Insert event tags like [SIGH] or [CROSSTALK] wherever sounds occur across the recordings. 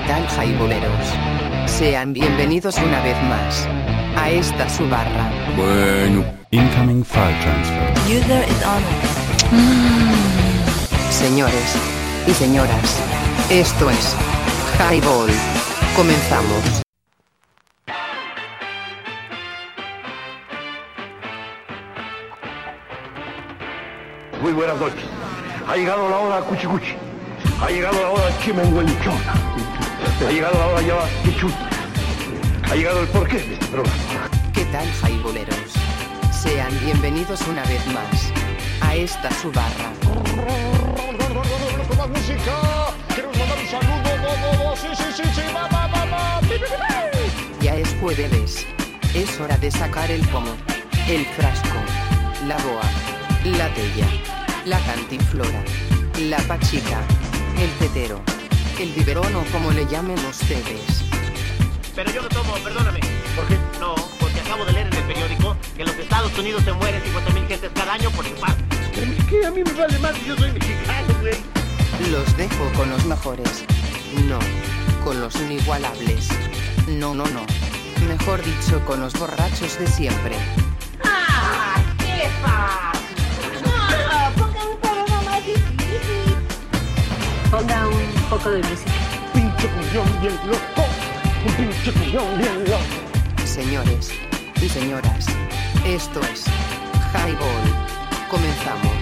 ¿Qué tal, jaiboleros? Sean bienvenidos una vez más a esta su barra. Bueno, incoming file transfer. User is on. Señores y señoras, esto es Highball. Comenzamos. Muy buenas noches. Ha llegado la hora cuchi cuchi. Ha llegado la hora chimenguenchona. Ha llegado la hora ya. Ha llegado el porqué de este programa. ¿Qué tal, jaiboleros? Sean bienvenidos una vez más a esta su barra. Ya es jueves. Es hora de sacar el pomo, el frasco, la boa, la tella, la cantinflora, la pachica, el tetero, el biberón o como le llamen ustedes. Pero yo no tomo, perdóname. ¿Por qué? No, porque acabo de leer en el periódico que en los Estados Unidos se mueren 50.000 gentes cada año por infarto. Pero es que a mí me vale más que yo soy mexicano, güey. Los dejo con los mejores. No, con los inigualables. No, no, no. Mejor dicho, con los borrachos de siempre. Ponga un poco de música. Pinche cuñón bien loco. Un pinche cuñón bien loco. Señores y señoras, esto es Highball. Comenzamos.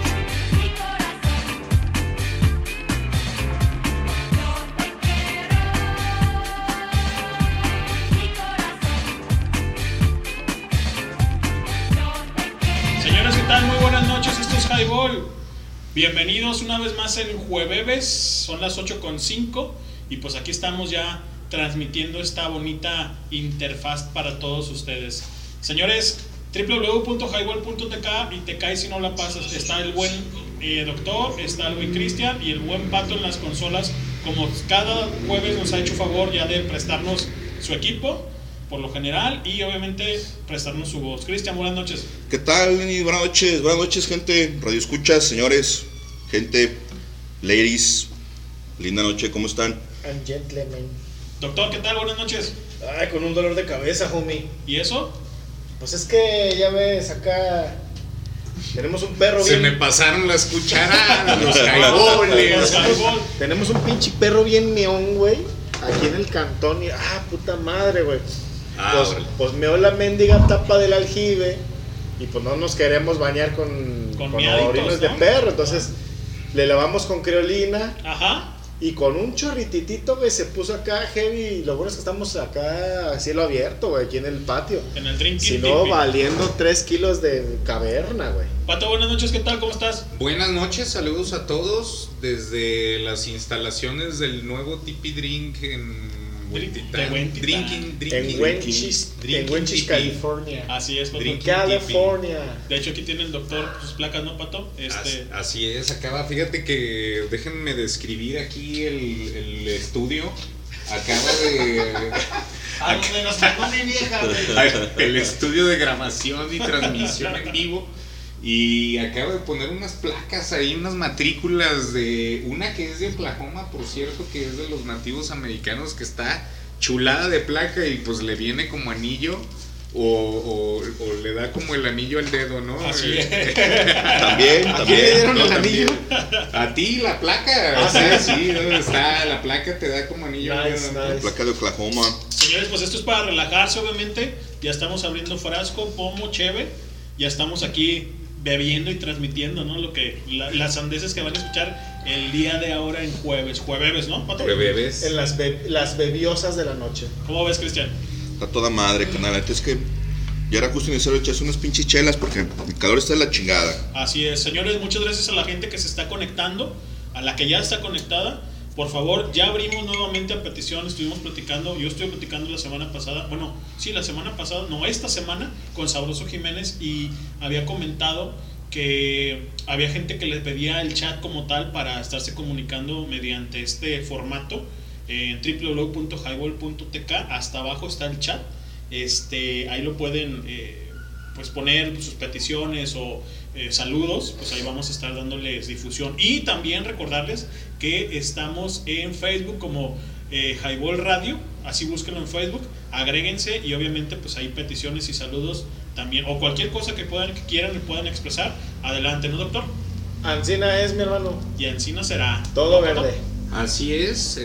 Señores, ¿qué tal? Muy buenas noches, esto es Highball. Bienvenidos una vez más en Jueves, son las 8.5 y pues aquí estamos ya transmitiendo esta bonita interfaz para todos ustedes. Señores, www.highball.tk y te cae si no la pasas. Está el buen eh, doctor, está el buen Cristian y el buen Pato en las consolas. Como cada jueves nos ha hecho favor ya de prestarnos su equipo, por lo general, y obviamente prestarnos su voz. Cristian, buenas noches. ¿Qué tal? Buenas noches, buenas noches, gente. Radio escuchas, señores, gente, ladies. Linda noche, ¿cómo están? And gentlemen. Doctor, ¿qué tal? Buenas noches. Ay, con un dolor de cabeza, homie. ¿Y eso? Pues es que ya ves, acá tenemos un perro Se bien. me pasaron las cucharadas, [LAUGHS] los caiboles. Tenemos un pinche perro bien meón, güey. Aquí en el cantón. Y, ah, puta madre, güey. Ah, pues, pues meó la mendiga tapa del aljibe. Y pues no nos queremos bañar con, Con con, miaditos, orines de perro. Entonces le lavamos con creolina. Ajá. Y con un chorrititito, güey, se puso acá heavy. Y lo bueno es que estamos acá a cielo abierto, güey, aquí en el patio. En el Drinking Si no, valiendo 3 kilos de caverna, güey. Pato, buenas noches, ¿qué tal? ¿Cómo estás? Buenas noches, saludos a todos desde las instalaciones del nuevo Tipi Drink en. Drinking, drinking, En Wenchis. California. Así es, Pato. California. De hecho, aquí tiene el doctor sus placas, ¿no, Pato? Este, As- Así es, acaba, fíjate que déjenme describir aquí el, el estudio. Acaba de. A donde nos mi vieja, el estudio de grabación y transmisión en vivo. Y acaba de poner unas placas ahí, unas matrículas de una que es de Oklahoma, por cierto, que es de los nativos americanos, que está chulada de placa y pues le viene como anillo. O, o- o le da como el anillo al dedo, ¿no? Así Eh, es. [LAUGHS] También, ¿A también. quién le dieron no, el también. anillo? A ti la placa, o sea, sí, está, la placa te da como anillo al Nice, dedo. ¿no? nice. Placa de Oklahoma. Señores, pues esto es para relajarse, obviamente. Ya estamos abriendo frasco, pomo, cheve. Ya estamos aquí bebiendo y transmitiendo, ¿no? Lo que, la- las sandeces que van a escuchar el día de ahora en jueves. Jueves, ¿no? Bebés. En las, be- las bebiosas de la noche. ¿Cómo ves, Cristian? Está toda madre, canal. La neta es que ya era justo necesario echarse unas pinches chelas porque el calor está de la chingada. Así es, señores, muchas gracias a la gente que se está conectando, a la que ya está conectada. Por favor, ya abrimos nuevamente a petición, estuvimos platicando, yo estuve platicando la semana pasada, bueno, sí, la semana pasada, no, esta semana, con Sabroso Jiménez y había comentado que había gente que les pedía el chat como tal para estarse comunicando mediante este formato en www.highball.tk, hasta abajo está el chat, este, ahí lo pueden eh, pues poner sus peticiones o eh, saludos, pues ahí vamos a estar dándoles difusión. Y también recordarles que estamos en Facebook como eh, Highball Radio, así búsquenlo en Facebook, agréguense y obviamente pues hay peticiones y saludos también, o cualquier cosa que puedan, que quieran y puedan expresar, adelante, ¿no, doctor? Ancina es mi hermano. Y Encina será. Todo ¿no, verde. Así es.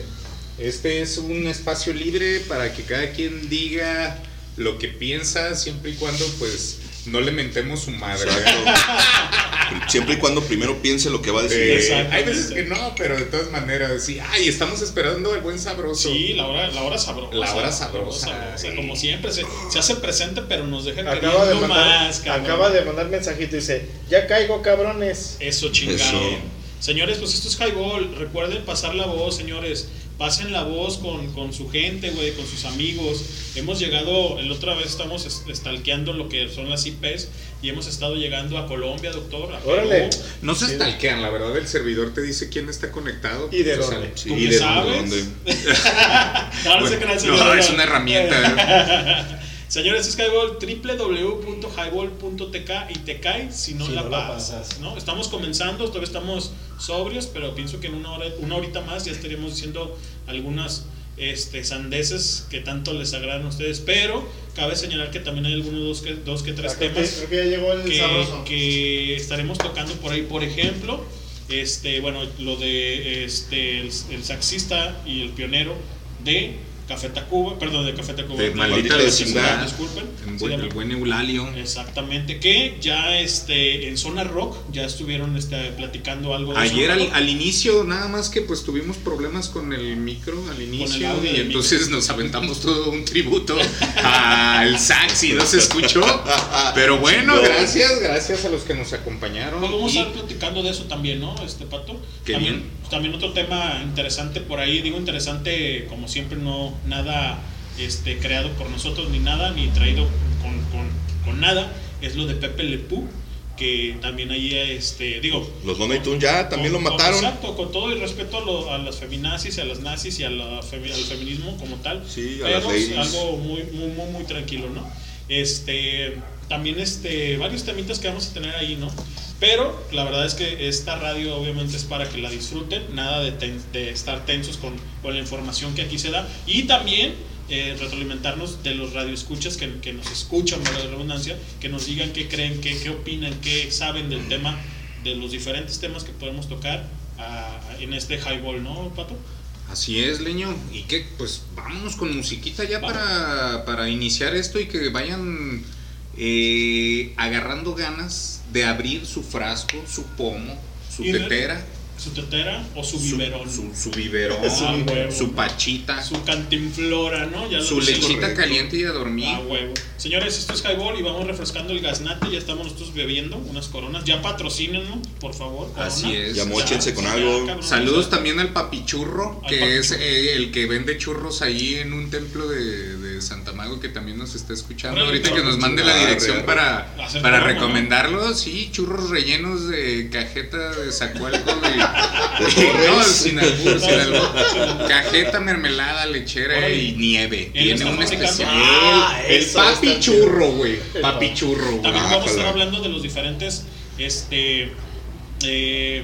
Este es un espacio libre para que cada quien diga lo que piensa, siempre y cuando pues no le mentemos su madre. [LAUGHS] Siempre y cuando primero piense lo que va a decir. Eh, hay veces que no, pero de todas maneras, sí. Ay, estamos esperando el buen sabroso. Sí, la hora, la hora sabrosa. La hora sabrosa. sabrosa, Como siempre, se, se, hace presente, pero nos deja acaba de mandar, más. Cabrón. Acaba de mandar mensajito y dice: Ya caigo, cabrones. Eso, chingado. Eso. Señores, pues esto es Highball. Recuerden pasar la voz, señores. Pasen la voz con, con su gente, güey, con sus amigos. Hemos llegado, el otra vez estamos stalkeando lo que son las IPs y hemos estado llegando a Colombia, doctor. A Órale. No se stalkean, la verdad, el servidor te dice quién está conectado. ¿Y de dónde? ¿Tú sí, ¿Y sabes? dónde? [LAUGHS] no, no, bueno, sé no, es una herramienta. [LAUGHS] Señores, es Highball, www.highball.tk y te cae si no, si la, no pasas, la, pasas, ¿no? Estamos comenzando, todavía estamos sobrios, pero pienso que en una, hora, una horita más ya estaríamos diciendo algunas este, sandeces que tanto les agradan a ustedes, pero cabe señalar que también hay algunos dos que, dos que tres temas que, que, ya llegó el que, que, estaremos tocando por ahí, por ejemplo, este, bueno, lo de este, el, el saxista y el pionero de Café Tacuba, perdón, de Café Tacuba. De maldita vecindad. Disculpen. En buen, el buen Eulalio. Exactamente, que ya este, en Zona Rock ya estuvieron este, platicando algo. De Ayer al, al, inicio, nada más que pues tuvimos problemas con el micro al inicio y entonces micro. nos aventamos todo un tributo al sax y no se escuchó. Pero bueno, gracias, gracias a los que nos acompañaron. Pues vamos y... a estar platicando de eso también, ¿no? Este Pato. Qué también, bien. También otro tema interesante por ahí, digo interesante como siempre no nada este, creado por nosotros ni nada, ni traído con, con, con nada, es lo de Pepe Lepú, que también ahí, este, digo... Los Looney Tunes ya también con, lo mataron. Con, exacto, con todo el respeto a, lo, a, las feminazis, a las nazis y a la, al feminismo como tal. Sí, a pero las algo muy, muy, muy, muy tranquilo, ¿no? Este, también este, varios temitas que vamos a tener ahí, ¿no? Pero la verdad es que esta radio obviamente es para que la disfruten, nada de, ten, de estar tensos con, con, la información que aquí se da. Y también eh, retroalimentarnos de los radioescuchas que, que nos escuchan, para la redundancia, que nos digan qué creen, qué, qué opinan, qué saben del tema, de los diferentes temas que podemos tocar en este highball, ¿no, Pato? Así es, Leño. Y que, pues, vámonos con musiquita ya para, para iniciar esto y que vayan eh, agarrando ganas de abrir su frasco, su pomo, su tetera. Su tetera o su biberón. Su, su, su biberón, Ah, huevo. su pachita, Su cantinflora, ¿no? Ya su lechita caliente y a dormir. Ah, huevo. Señores, esto es Highball y vamos refrescando el gaznate. Ya estamos nosotros bebiendo unas coronas. Ya patrocínenos, por favor. corona. Así es. Ya móchense Ya, con ya, algo. cabrón, Saludos ya. también al papichurro, Al que papichurro. es eh, el que vende churros ahí en un templo de, de Santa Mago, que también nos está escuchando. Ahorita que nos mande la dirección arre. para, para recomendarlo. Sí, churros rellenos de cajeta de sacualco de... No, sin albur, sin albur. Cajeta, mermelada, lechera y nieve. Tiene un especial. Ah, el eso va a estar papichurro, chido. güey. El Papichurro, güey. También vamos a estar hablando de los diferentes, este, eh,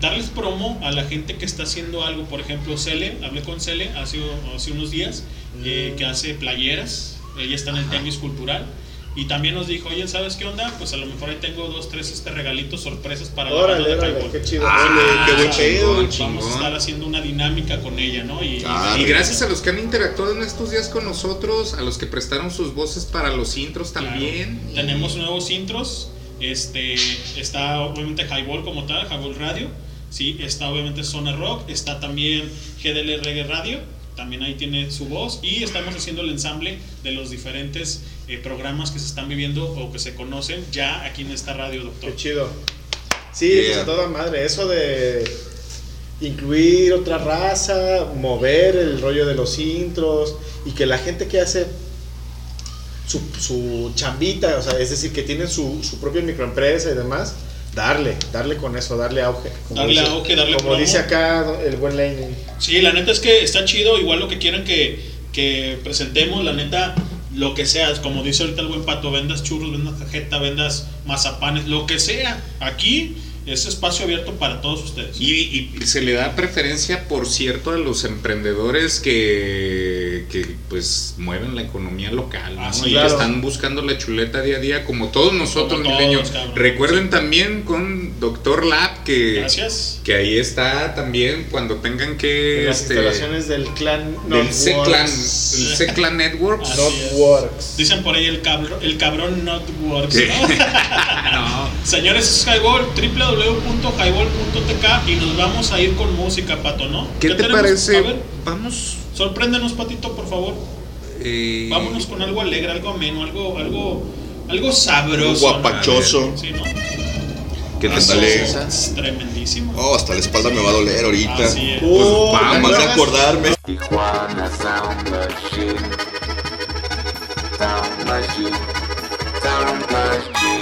darles promo a la gente que está haciendo algo. Por ejemplo, Cele, hablé con Cele hace, hace unos días, eh, que hace playeras. Ella está en el Temis Cultural. Y también nos dijo, oye, ¿sabes qué onda? Pues a lo mejor ahí tengo dos, tres este regalitos sorpresas para la Órale, banda de órale, qué chido. Ah, qué buen pedo. chingón, Vamos a estar haciendo una dinámica con ella, ¿no? Y, y- Ah, Y gracias a los que han interactuado en estos días con nosotros, a los que prestaron sus voces para los intros Claro. también. Y- Tenemos nuevos intros. Este, está obviamente Highball como tal, Highball Radio. Sí, está obviamente Zona Rock. Está también GDL Reggae Radio. También ahí tiene su voz. Y estamos haciendo el ensamble de los diferentes eh, programas que se están viviendo o que se conocen ya aquí en esta radio, doctor. Qué chido. Sí, Yeah. pues a toda madre. Eso de. incluir otra raza, mover el rollo de los intros y que la gente que hace su, su chambita, o sea, es decir, que tienen su, su propia microempresa y demás, darle, darle con eso, darle auge. Como Darle dice, auge, darle Como promo. dice acá el buen Lenin. Sí, la neta es que está chido, igual lo que quieran que, que presentemos, la neta, lo que sea, como dice ahorita el buen pato, vendas churros, vendas cajeta, vendas mazapanes, lo que sea. Aquí es espacio abierto para todos ustedes. Y, y se le da preferencia, por cierto, a los emprendedores que, que pues mueven la economía local, ¿no? Ah, sí, y claro. que están buscando la chuleta día a día, como todos nosotros, Como todos, cabrón. Recuerden Sí. también con Doctor Lab que, Gracias. que ahí está también cuando tengan que En las este, instalaciones del clan del C-Clan, Notworks. el C-Clan Networks. Notworks. Dicen por ahí el cabrón, el cabrón not works, Sí. ¿no? [LAUGHS] No. Señores, es Highball, www.highball.tk y nos vamos a ir con música, Pato, ¿no? ¿Qué, te tenemos? parece? A ver, Vamos. sorpréndenos, Patito, por favor. eh, Vámonos con algo alegre, algo ameno, algo, algo, algo sabroso. Algo guapachoso. ¿no? Sí, ¿no? ¿Qué te parece? Es tremendísimo. Oh, hasta la espalda me va a doler ahorita. Así es. Oh, Pues ¿te Nada más de acuerdas? acordarme. Tijuana Sound Machine. Sound Machine. Sound Machine.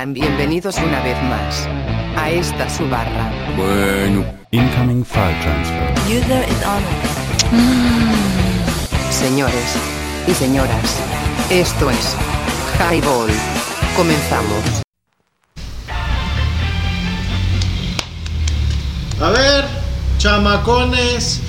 Sean bienvenidos una vez más a esta su barra. Bueno. Incoming file transfer. User is on. Señores y señoras, esto es Highball. Comenzamos. A ver, chamacones,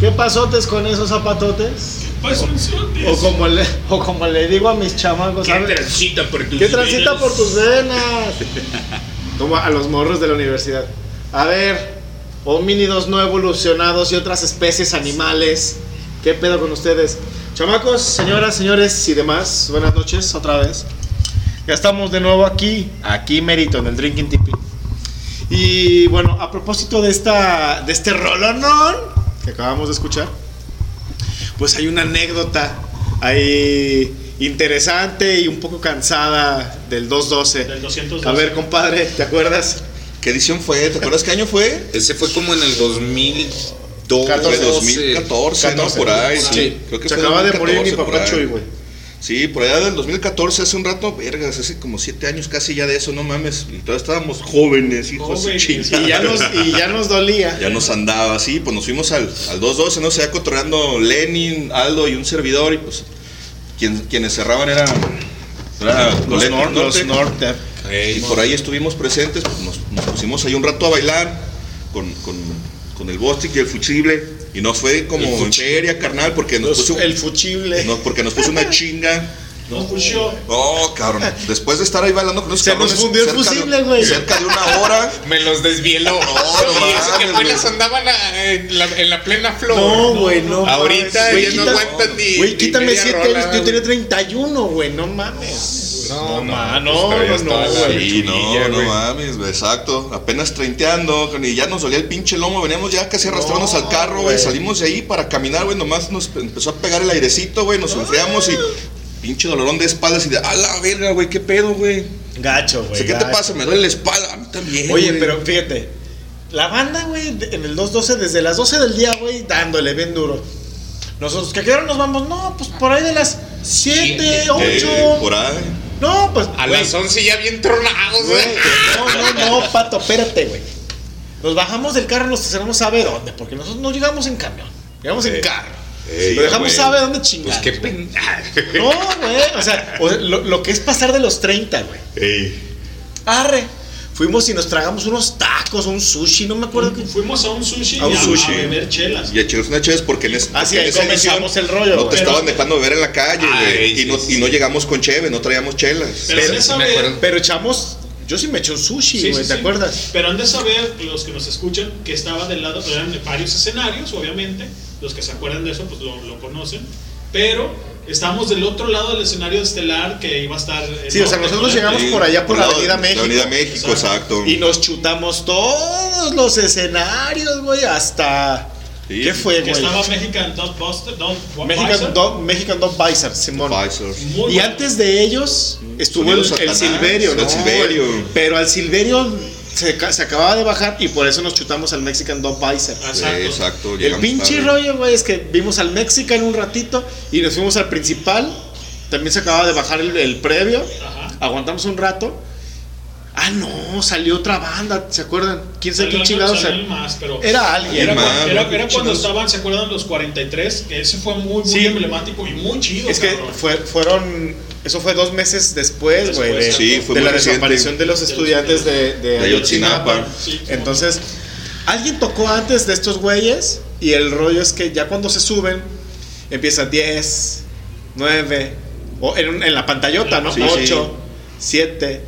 ¿qué pasotes con esos zapatotes? Pues. O como le, [LAUGHS] o como le digo a mis chamacos, ¿Qué ¿sabes? transita por tus ¿Qué transita venas? por tus venas? [LAUGHS] Como a los morros de la universidad. A ver, homínidos no evolucionados y otras especies animales. ¿Qué pedo con ustedes? Chamacos, señoras, señores y demás, buenas noches otra vez. Ya estamos de nuevo aquí, aquí mérito en el Drinking Tipi. Y bueno, a propósito de esta de este rolonón que acabamos de escuchar, pues hay una anécdota ahí interesante y un poco cansada del 212. Del 212. A ver, compadre, ¿te acuerdas? ¿Qué edición fue? ¿Te acuerdas qué año fue? Ese fue como en el 2002. Fue 2014, 2014, ¿no? 14, Por ahí, sí. sí. Creo que Se fue acaba de morir mi 2014, papá. Chuy, güey. Sí, por allá del 2014, hace un rato, vergas, hace como siete años casi ya de eso, no mames. Y todavía estábamos jóvenes, hijos de chingada. Y ya nos, y ya nos dolía. Ya nos andaba así, pues nos fuimos al, al 212, ¿no? Se iba cotorreando Lenin, Aldo y un servidor, y pues quien- quienes cerraban eran, era Los, Norte. los Norte. Y por ahí estuvimos presentes, pues nos, nos pusimos ahí un rato a bailar con, con, con el Bostic y el Fuchible. Y no fue como El en feria, carnal, porque nos Los- puso, el fuchible. no, porque nos puso una [LAUGHS] chinga. Nos pusió. Oh, cabrón. Después de estar ahí bailando con esos Se nos cabrones fundió el cerca de- fusible, güey. Cerca de una hora. [LAUGHS] Me los desvieló. no y eso que apenas andaban a- en la, en la plena flor. No, güey, no. Ahorita ya no aguantan ni. Güey, quítame media 7 rola, años. Yo tenía 31, güey. No mames. No, no, no, pues no, no. Sí, no, no mames, exacto. Apenas treinteando, y ya nos dolía el pinche lomo. Veníamos ya casi arrastrándonos No, al carro, güey. Salimos de ahí para caminar, güey. Nomás nos empezó a pegar el airecito, güey. Nos enfriamos y pinche dolorón de espaldas y de, a la verga, güey, qué pedo, güey. Gacho, O güey. sea, ¿qué te pasa? Me duele la espalda. A mí también. Oye, pero fíjate. La banda, güey, en el 212, desde las 12 del día, güey, dándole bien duro. Nosotros, ¿que a qué hora nos vamos? No, pues por ahí de las 7, Siete. 8. Eh, por ahí. No, pues. A güey, las 11 ya bien tronados, güey, güey. No, no, no, pato, espérate, güey. Nos bajamos del carro, nos estacionamos sabe dónde, porque nosotros no llegamos en camión, llegamos en carro. Ey, Lo dejamos güey. sabe dónde Pues chingados. qué pen... [LAUGHS] No, güey, o sea, lo, lo que es pasar de los 30, güey. Ey. Arre. Fuimos y nos tragamos unos tacos, un sushi, no me acuerdo qué. Fuimos a un sushi A un y a, sushi. a beber chelas. Y a echarnos una chévere porque en, es, Ah, sí, porque en ahí esa comenzamos edición el rollo, No te Pero- estaban dejando beber en la calle, Ay, sí, y, no, sí, y no llegamos con cheve, no traíamos chelas. Pero han de sí me saber, acuerdo. Pero echamos. Yo sí me eché un sushi, Sí, sí, ¿te sí. acuerdas? Pero han de saber los que nos escuchan que estaba del lado, eran varios escenarios, obviamente. Los que se acuerdan de eso, pues lo, lo conocen. Pero estamos del otro lado del escenario estelar que iba a estar. en Sí, o sea, nosotros ¿no? llegamos por allá por la Avenida México. La Avenida México, exacto. Y nos chutamos todos los escenarios, güey, hasta. Sí. ¿Qué fue, Que güey? estaba Mexican Dog Buster. Dog Mexican. Dog, Mexican Dog Simón. Muy Y antes de ellos estuvo el, el Silverio, el ¿no? Silverio. Pero al Silverio se, ca- se acababa de bajar y por eso nos chutamos al Mexican Dog Visor. Exacto. Sí, exacto. El pinche rollo, güey, es que vimos al Mexican un ratito y nos fuimos al principal. También se acababa de bajar el, el previo. Ajá. Aguantamos un rato. Ah, no, salió otra banda, ¿se acuerdan? ¿Quién sabe quién Salió- chingados? salió más, pero Era alguien. Era, más, era- ¿no? era Qué cuando estaban, ¿se acuerdan? Los 43, que ese fue muy, muy Sí. emblemático y muy chido. Es que fue, fueron. Eso fue dos meses después, güey, de, Sí, fue de la reciente. desaparición de los estudiantes de, de, De Ayotzinapa. Sí, Entonces, alguien tocó antes de estos güeyes y el rollo es que ya cuando se suben, empieza 10, 9, o en, en la pantallota, ¿no? Sí, 8, 7,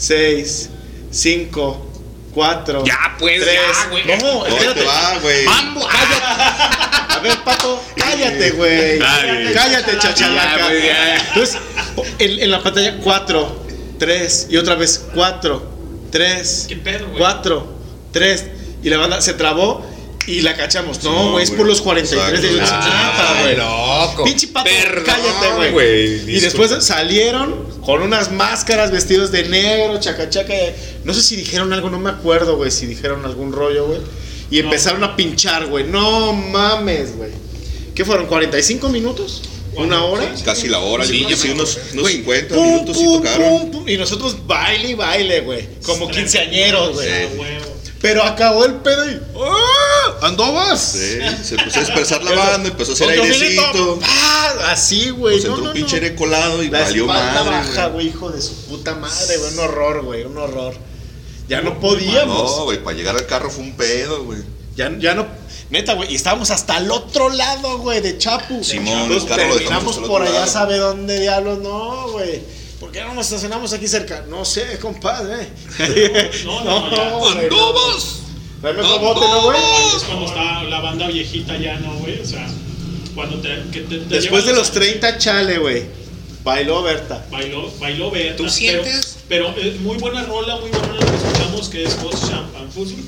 6, 5, 4. Ya, pues, ya, güey. No, ¿Dónde espérate. te va, güey? ¡Mambo! A ver, Pato, cállate, güey. Cállate, chachalaca. Entonces, en, en la pantalla, 4, 3, y otra vez 4, 3, ¿Qué pedo, güey? 4, 3, y la banda se trabó y la cachamos. No, No, güey, es por los 43 de Exacto. Ayotzinapa, Ay, güey. loco. Pinche pato, Perdón, cállate, güey. Y después salieron con unas máscaras vestidos de negro, chacachaca. No sé si dijeron algo, no me acuerdo, güey, si dijeron algún rollo, güey. Y empezaron a pinchar, güey. No mames, güey. ¿Qué fueron? ¿45 minutos? ¿Una hora? Casi la hora, Sí, yo sí, unos, unos Güey, 50 pum, minutos pum, tocaron. pum, pum, y nosotros baile y baile, güey. Como quinceañeros, güey. Pero acabó el pedo y. ¡Ah! ¿Andobas? Sí, se empezó a dispersar la banda, empezó a hacer airecito. ¡Ah! Así, güey. Pues no, entró no, un pinche no. colado y La valió madre. baja, güey. hijo de su puta madre, güey. Un horror, güey, un horror. Ya no podíamos. No, güey, para llegar al carro fue un pedo, güey. Ya, ya no. Neta, güey. Y estábamos hasta el otro lado, güey, de Chapu. Simón, dejamos terminamos por allá, lado. sabe dónde diablos. No, güey. ¿Por qué no nos estacionamos aquí cerca? No sé, compadre. [LAUGHS] No, no, no. ¡Andobas! Tráeme otro bote, ¿no, güey? Es cuando está la banda viejita ya, ¿no, güey? O sea, cuando te. Que te, te Después de los 30, chale, güey. Bailó Berta. Bailó, bailó Berta. ¿Tú sientes Pero eh, muy buena rola, muy buena rola que escuchamos, que es Ghost Champ and Fuzzle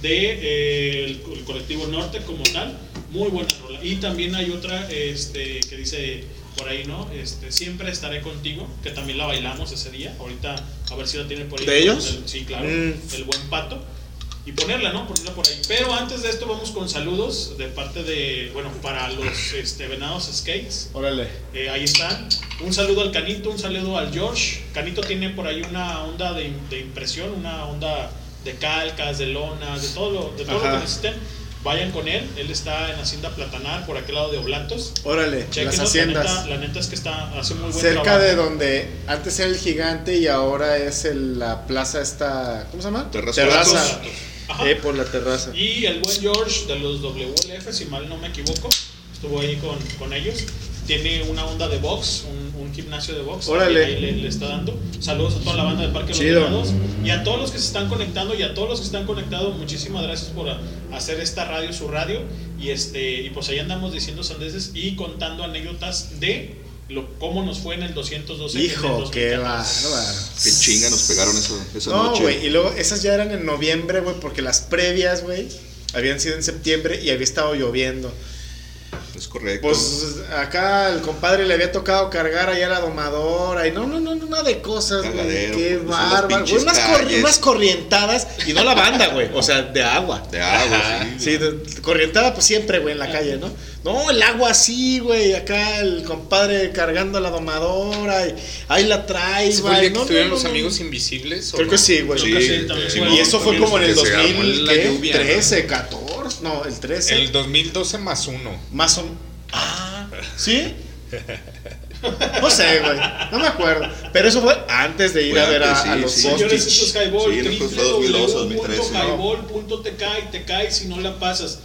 de eh, el, el colectivo Norte como tal. Muy buena rola. Y también hay otra este, que dice por ahí, ¿no? Este, siempre estaré contigo, que también la bailamos ese día. Ahorita a ver si la tiene por ahí. ¿De ellos? El- sí, claro. Mm. El buen pato. Y ponerla, ¿no? Ponerla por ahí. Pero antes de esto vamos con saludos de parte de, bueno, para los este, Venados Skates. Órale. Eh, ahí están. Un saludo al Canito, un saludo al George. Canito tiene por ahí una onda de, de impresión, una onda de calcas, de lonas, de todo lo, de todo lo que necesiten. Vayan con él. Él está en Hacienda Platanar, por aquel lado de Oblatos. Órale, Chequenos, las haciendas. La neta, la neta es que está, hace muy buen Cerca trabajo. de donde antes era el gigante y ahora es el- la plaza esta, ¿cómo se llama? Terraza. Terraza. Ajá. Eh, por la terraza. Y el buen George de los WLF, si mal no me equivoco, estuvo ahí con, con ellos. Tiene una onda de box, un, un gimnasio de box. Órale. Ahí le, le está dando. Saludos a toda la banda Parque de los Chido. Venados. Y a todos los que se están conectando y a todos los que están conectados, muchísimas gracias por a- hacer esta radio su radio. Y, este, y pues ahí andamos diciendo sandeces y contando anécdotas de lo, cómo nos fue en el 212. que es del Hijo, qué 2014. bárbaro. Qué chinga nos pegaron eso, esa No, noche. güey, y luego esas ya eran en noviembre, güey, porque las previas, güey, habían sido en septiembre y había estado lloviendo. Es correcto. Pues acá el compadre le había tocado cargar allá la domadora y no, no, no, no, nada de cosas, güey. Qué pues, bárbaro. güey, Unas, cor- calles. unas corrientadas y no la banda, güey, o sea, de agua. de agua, Ajá. sí. Sí, corrientada pues siempre, güey, en la calle, ¿no? No, el agua así, güey, acá el compadre cargando la domadora y ahí la traes, ¿Ese fue el güey. No, no, estuvieron no, los no. amigos invisibles? o Creo no? que sí, güey. Sí, también fue. y eso fue como en el que se armó la lluvia, ¿no? 2013, 14, no, el 13. El 2012 más uno. Más o Ah, ¿sí? No sé, güey. No me acuerdo. Pero eso fue antes de ir a ver a, sí, a los sí. Señores, esto es Highball, Sí, no, fue 2012, 2013. www.highball.tk y te cae si no la pasas.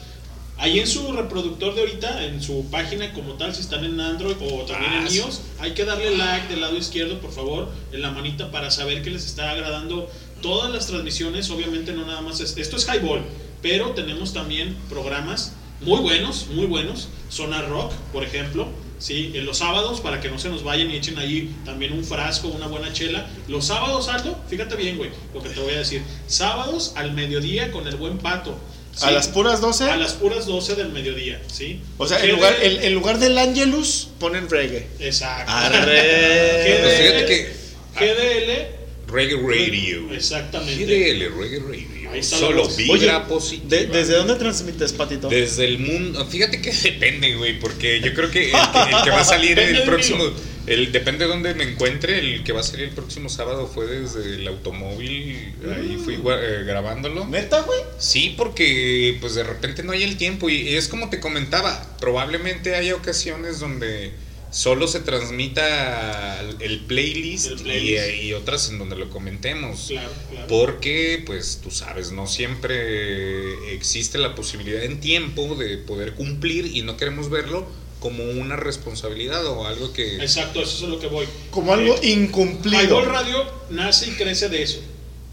Ahí en su reproductor de ahorita, en su página como tal, si están en Android o también Ah, en sí. iOS, hay que darle like del lado izquierdo, por favor, en la manita para saber que les está agradando todas las transmisiones. Obviamente no nada más es, esto es Highball, pero tenemos también programas muy buenos, muy buenos. Zona Rock, por ejemplo, sí, en los sábados para que no se nos vayan y echen ahí también un frasco, una buena chela. Los sábados, Aldo, fíjate bien, güey, lo que te voy a decir. Sábados al mediodía con el buen pato. ¿A las puras 12? A las puras 12 del mediodía, ¿sí? O sea, GDL en lugar, en, en lugar del Angelus, ponen reggae. Exacto. Arre. Pues fíjate que- GDL, Reggae Radio. exactamente. GDL, Reggae Radio. Solo vibra Oye, positiva. ¿De- ¿Desde dónde transmites, Patito? Desde el mundo, fíjate que [LAUGHS] depende, güey, porque yo creo que el, que [LAUGHS] el que va a salir el próximo, el depende de dónde me encuentre, el que va a salir el próximo sábado fue desde el automóvil, ahí fui gua- eh, grabándolo. ¿Neta, güey? Sí, porque pues de repente no hay el tiempo y es como te comentaba, probablemente haya ocasiones donde solo se transmita el playlist, El playlist. Y, y otras en donde lo comentemos. Claro, claro. Porque, pues, tú sabes, no siempre existe la posibilidad en tiempo de poder cumplir y no queremos verlo como una responsabilidad o algo que... Exacto, eso es a lo que voy. Como algo Eh, incumplido. Highball Radio nace y crece de eso,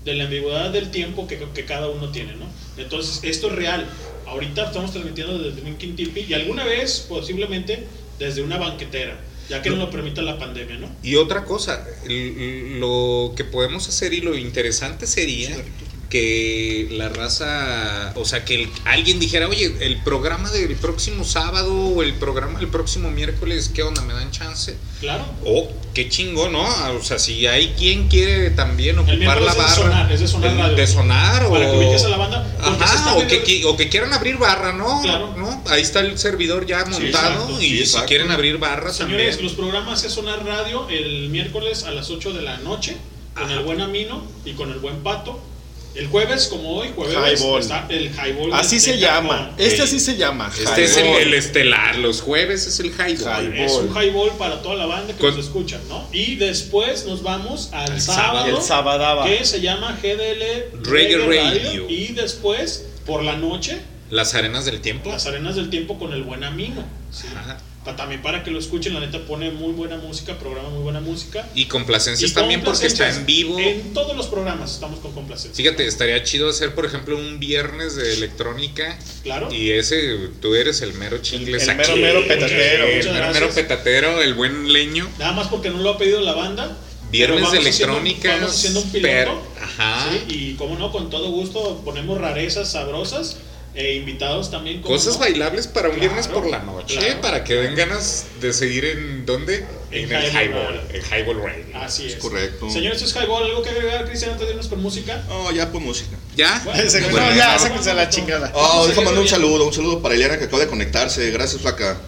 de la ambigüedad del tiempo que, que cada uno tiene, ¿no? Entonces, esto es real. Ahorita estamos transmitiendo desde Drinking Tipi y alguna vez, posiblemente, desde una banquetera, ya que no lo permita la pandemia, ¿no? Y otra cosa, lo que podemos hacer y lo interesante sería que la raza, o sea, que el- alguien dijera, oye, el programa del próximo sábado o el programa del próximo miércoles, ¿qué onda? ¿Me dan chance? Claro. Oh, qué chingón, ¿no? O sea, si hay quien quiere también ocupar la es de barra. sonar, es de sonar radio. de sonar Para o. que ubiques a la banda, Ajá, o que, viendo- qui- o que quieran abrir barra, ¿no? Claro. ¿no? Ahí está el servidor ya Sí, montado exacto. y Sí, si exacto. quieren abrir barra Señores, también. los programas es Sonar Radio el miércoles a las 8 de la noche con el buen Amino y con el buen Pato. El jueves, como hoy, jueves, Highball. está el Highball. Así de se llama. con- Este Sí. así se llama. Este es el, estelar, los jueves es el highball. Highball. Es un highball para toda la banda que Con- nos escucha, ¿no? Y después nos vamos al sábado, sábado. El sabadaba. que se llama GDL Reggae Radio. Y después, por la noche, Las arenas del tiempo. las arenas del tiempo con el buen Amino. ¿sí? Ajá. Pa- también para que lo escuchen, la neta pone muy buena música, programa muy buena música. Y complacencias Y también porque está en vivo. En todos los programas estamos con complacencias. Fíjate, estaría chido hacer, por ejemplo, un viernes de electrónica. Claro. Y ese, tú eres el mero chingles el aquí. mero, mero petatero. El mero, mero petatero, el buen leño. Nada más porque no lo ha pedido la banda. Viernes de electrónica. vamos haciendo un piloto. per- Ajá. Sí, y como no, con todo gusto ponemos rarezas sabrosas e invitados también. ¿cómo Cosas no? bailables para un viernes por la noche, claro. para que den ganas de seguir en ¿dónde? En En, el Highball el Highball Radio. Así es. correcto. Señor, esto es Highball. ¿Algo que agregar, Cristian, antes de irnos con música? No, ya pues música. ¿Ya? Bueno, güey, bueno, no, ya, vamos, sáquense a la chingada. Oh, Vamos a déjame mandar un saludo, un saludo para Eliana que acaba de conectarse. Gracias, flaca.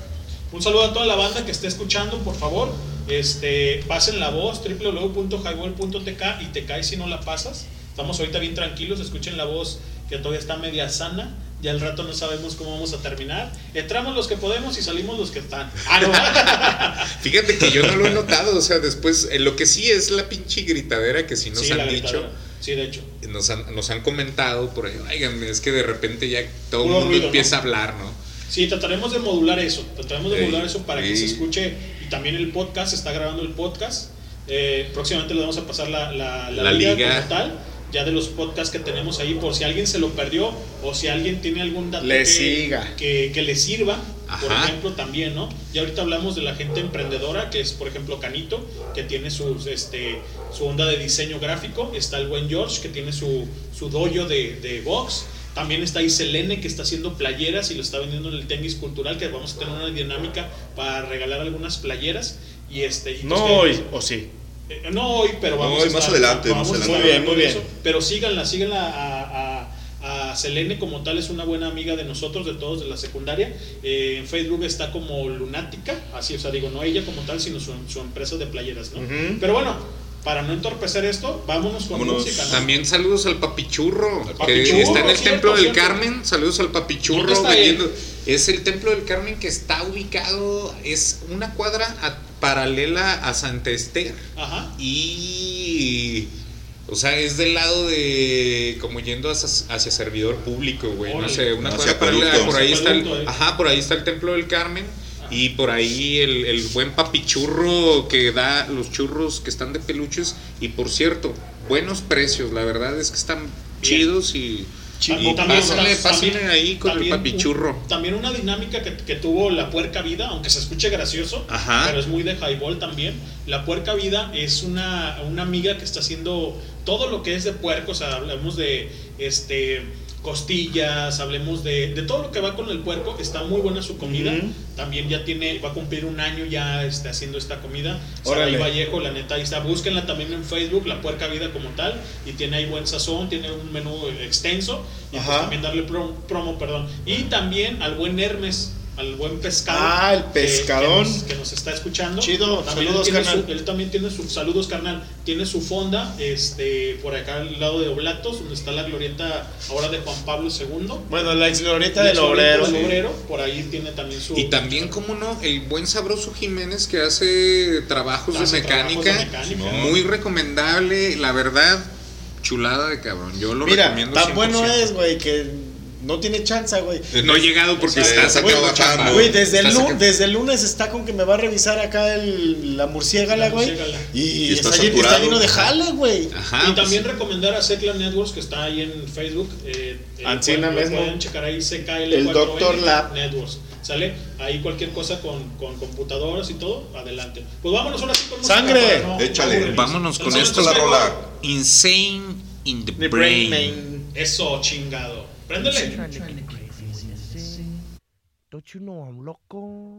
Un saludo a toda la banda que esté escuchando, por favor. Este, pasen la voz, www.highball.tk y te caes si no la pasas. Estamos ahorita bien tranquilos, escuchen la voz que todavía está media sana. Ya al rato no sabemos cómo vamos a terminar. Entramos los que podemos y salimos los que están. Ah, no. [LAUGHS] Fíjate que yo no lo he notado, o sea, después, eh, lo que sí es la pinche gritadera que sí nos Sí, han dicho. Sí, de hecho. nos han, nos han comentado por ahí, oigan, es que de repente ya todo el mundo ruido, empieza ¿no? a hablar, ¿no? Sí, trataremos de modular eso. Trataremos de modular eso para que se escuche. Y también el podcast, se está grabando el podcast. Eh, próximamente le vamos a pasar la, la, La liga. como tal. Ya de los podcasts que tenemos ahí, por si alguien se lo perdió o si alguien tiene algún dato Le que, siga. que, que le sirva, por Ajá. ejemplo, también, ¿no? Y ahorita hablamos de la gente emprendedora, que es, por ejemplo, Canito, que tiene sus, este, su onda de diseño gráfico. Está el buen George, que tiene su, su dojo de, de box. También está Iselene, que está haciendo playeras y lo está vendiendo en el tenis cultural, que vamos a tener una dinámica para regalar algunas playeras. Y este, y No pues hoy, o sí. Eh, no hoy, pero No, vamos hoy a más adelante, vamos más a adelante. estar Muy bien, muy bien. eso. Pero síganla, síganla a, a, a Selene como tal, es una buena amiga de nosotros, de todos de la secundaria. Eh, en Facebook está como Lunática, así, o sea, digo, no ella como tal, sino su, su empresa de playeras, ¿no? Pero bueno, para no entorpecer esto, vámonos con Vámonos. música, ¿no? También saludos al papichurro, que Papichurro, está en el cierto, Templo del cierto. Carmen. Saludos al ¿Dónde papichurro. vendiendo- Es el Templo del Carmen que está ubicado, es una cuadra a- paralela a Santa Esther. Ajá. Y. O sea, es del lado de. como yendo hacia, hacia servidor público, güey. No sé, una cuadra paralela. Por ahí está el. Eh. Ajá, por ahí está el Templo del Carmen. Y por ahí el, el buen papichurro que da los churros que están de peluches. Y por cierto, buenos precios. La verdad es que están chidos y. Y También- pásenle, también- pásenle ahí con el también papichurro. un- también una dinámica que, que tuvo la puerca vida, aunque se escuche gracioso, Ajá. pero es muy de highball también. La puerca vida es una, una amiga que está haciendo todo lo que es de puerco, o sea, hablamos de este costillas, hablemos de, de todo lo que va con el puerco, está muy buena su comida. También ya tiene, va a cumplir un año ya este, haciendo esta comida. Saraí. Vallejo, la neta, ahí está. Búsquenla también en Facebook, La Puerca Vida como tal. Y tiene ahí buen sazón, tiene un menú extenso. Y pues también darle pro- promo, perdón. Y también al buen Hermes, al buen pescado. Ah, el que- pescadón. Que, nos, que nos está escuchando. Chido, También saludos, él, tiene carnal. su- él también tiene su, saludos, carnal. Tiene su fonda, este, por acá al lado de Oblatos, donde está la glorieta ahora de Juan Pablo II. Bueno, la ex glorieta del obrero. del obrero, por ahí tiene también su. Y también, como no, el buen sabroso Jiménez que hace trabajos Hace de mecánica, trabajos de mecánica. muy recomendable, la verdad, chulada de cabrón. Yo lo Mira, recomiendo. tan 100%. bueno es, güey, que no tiene chance, güey. No he llegado porque Sí, está está sacando trabajando. chamba. Güey, desde el, desde lunes está con que me va a revisar acá el, la murciégala, La güey. Y, Y está está, lleno, saturado. está lleno de jale, güey. Ajá, y pues, también recomendar a Secla Networks que está ahí en Facebook. Eh, eh, Ancina pueden- mismo. Pueden checar ahí CKL El Dr. Lab. Networks. ¿Sale? Ahí cualquier cosa con, con computadoras y todo, adelante. Pues vámonos ahora sí con música ¡Sangre! no Échale. Vámonos con esto. la rola. Insane in the, The brain. brain. Eso, chingado. Préndele. Don't you know I'm loco?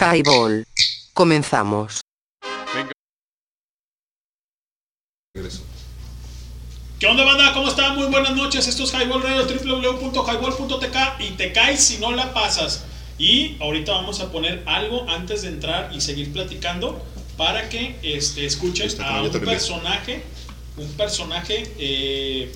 Highball. Comenzamos. ¿Qué onda banda? ¿Cómo están? Muy buenas noches. Esto es Highball Radio, www.highball.tk y te caes si no la pasas. Y ahorita vamos a poner algo antes de entrar y seguir platicando para que este, escuchen Está a un personaje, un personaje eh,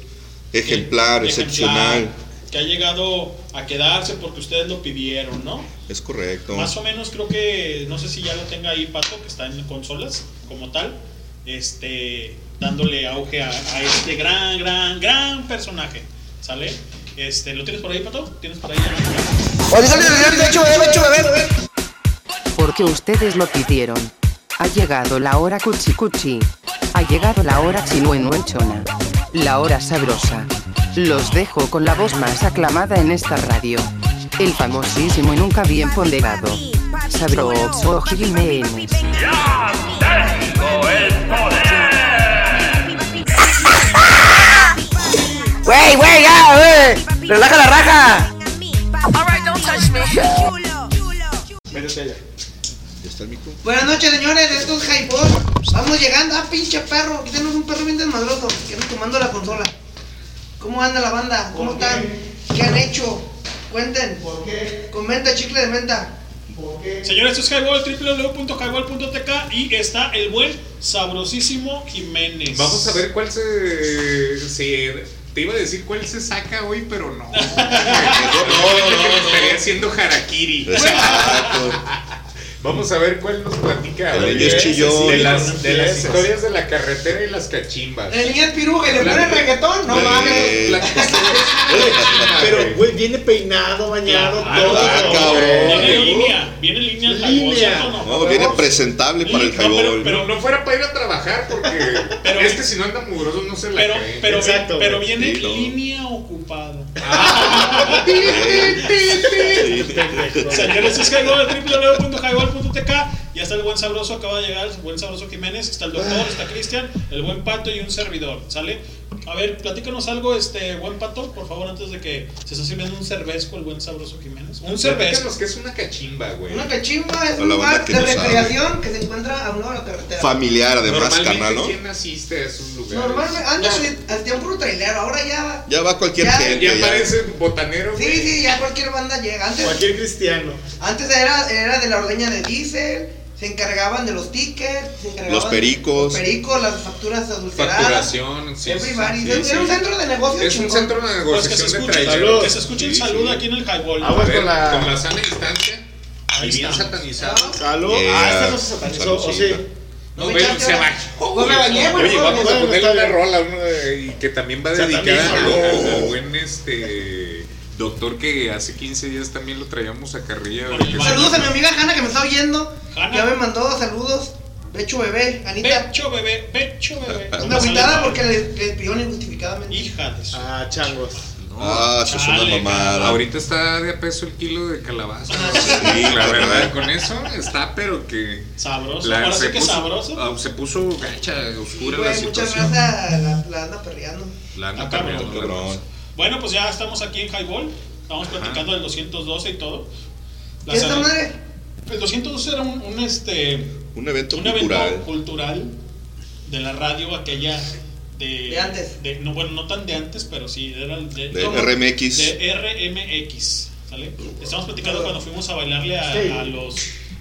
Ejemplar, ejemplar, excepcional. Que ha llegado a quedarse porque ustedes lo pidieron, ¿no? Es correcto. Más o menos creo que, no sé si ya lo tenga ahí Pato, que está en consolas como tal, este, dándole auge a, a este gran, gran, gran personaje, ¿sale? Este, ¿Lo tienes por ahí, Pato? ¿Tienes por ahí? Porque ustedes lo pidieron. Ha llegado la hora cuchi cuchi. Ha llegado la hora chinuenuenchona. La hora sabrosa. Los dejo con la voz más aclamada en esta radio. El famosísimo y nunca bien ponderado. Sabroso Jiménez. Güey, güey, ya, güey. Relaja la raja. Alright, don't touch me. Métete. ¿Ya el? Buenas noches, señores. Esto es Highball. Vamos llegando. Ah, pinche perro. Aquí tenemos un perro bien desmadroso que anda tomando la consola. ¿Cómo anda la banda? ¿Cómo están? ¿Qué han hecho? Cuenten. ¿Por qué? Comenta, chicle de menta. Señores, esto es Highball, www.highball.tk y está el buen sabrosísimo Jiménez. Vamos a ver cuál se, se- Te iba a decir cuál se saca hoy, pero no. [LAUGHS] no, no, no. Estaría haciendo harakiri. Exacto. Vamos a ver cuál nos platica. El es chillón. De las, de las empieces. historias de la carretera y las cachimbas. El niño es piruja y le pone reggaetón, no mames. [LAUGHS] Pero, güey, viene peinado, bañado, Claro, todo. ah, cabrón. Viene en línea, viene en línea Línea. ¿cierto o no? No, viene presentable para el No, pero- No fuera para ir a trabajar porque Pero- es que si no anda mugroso no se la Pero, cree. pero, Exacto, pero güey. viene no. línea ocupada. Sí. Señores, es Highball, www.highball.tk. Ya está el buen sabroso, acaba de llegar el buen sabroso Jiménez. Está el doctor, está Cristian, el buen pato y un servidor. ¿Sale? A ver, platícanos algo, este buen pato, por favor, antes de que se está sirviendo un cervezco el buen sabroso Jiménez. Un cervezco. Que es una cachimba, güey. Una cachimba es un lugar de no sabe. recreación que se encuentra a un lado de la carretera. Familiar, además, Normalmente, carnal, ¿no? ¿quién asiste a esos lugares? Normalmente, antes hacían puro trailero, ahora ya. Ya va cualquier Ya- gente. Ya ya. parece botanero. Sí, güey. sí, ya cualquier banda llega. Antes, Cualquier cristiano. antes era, era de la ordeña de diésel, se encargaban de los tickets, se encargaban Los pericos. Los pericos, las facturas adulteradas. Facturación, sí. Everybody. sí, era sí. un centro de negocios. Es un centro de Pues que se negociación de escuche, traileros. que se escuche el Sí, saludo sí. aquí en el Highball. Aguas ver, con la- con la sana distancia. Ahí y bien está. satanizado. Salud. Yeah. Ah, este no se satanizó, ¿o sí? No, se ahora. bajó. Me bañé, güey, Oye, vamos a ponerle una rola uno de- y que también va dedicada al buen este doctor que hace 15 días también lo traíamos a carrilla. Saludos a mi amiga Hanna que me está oyendo. Hanna. Ya me mandó saludos. Becho bebé, Anita. Pecho bebé, pecho bebé. [LAUGHS] Anda agüitada porque le, le pidió injustificadamente. Hija de su. Ah, changos. Ah, eso es una mamada. Ahorita está de a peso el kilo de calabaza. Ah, ¿no? sí. la verdad, con eso está, pero que. Sabroso. la- Ahora sí se, que puso, sabroso. ah, se puso gacha, oscura la Güey, mucha situación. raza la, la anda perreando. La anda perreando, la cabrón. Bueno, pues ya estamos aquí en Highball. Estamos platicando del 212 y todo. La ¿Qué es madre? El 212 era un, un, este, Un evento un cultural. evento cultural de la radio aquella de, De antes. de- no, bueno, no tan de antes, pero sí, era el de, De ¿cómo? RMX. De RMX. ¿sale? Estamos platicando cuando fuimos a bailarle a, Sí. a los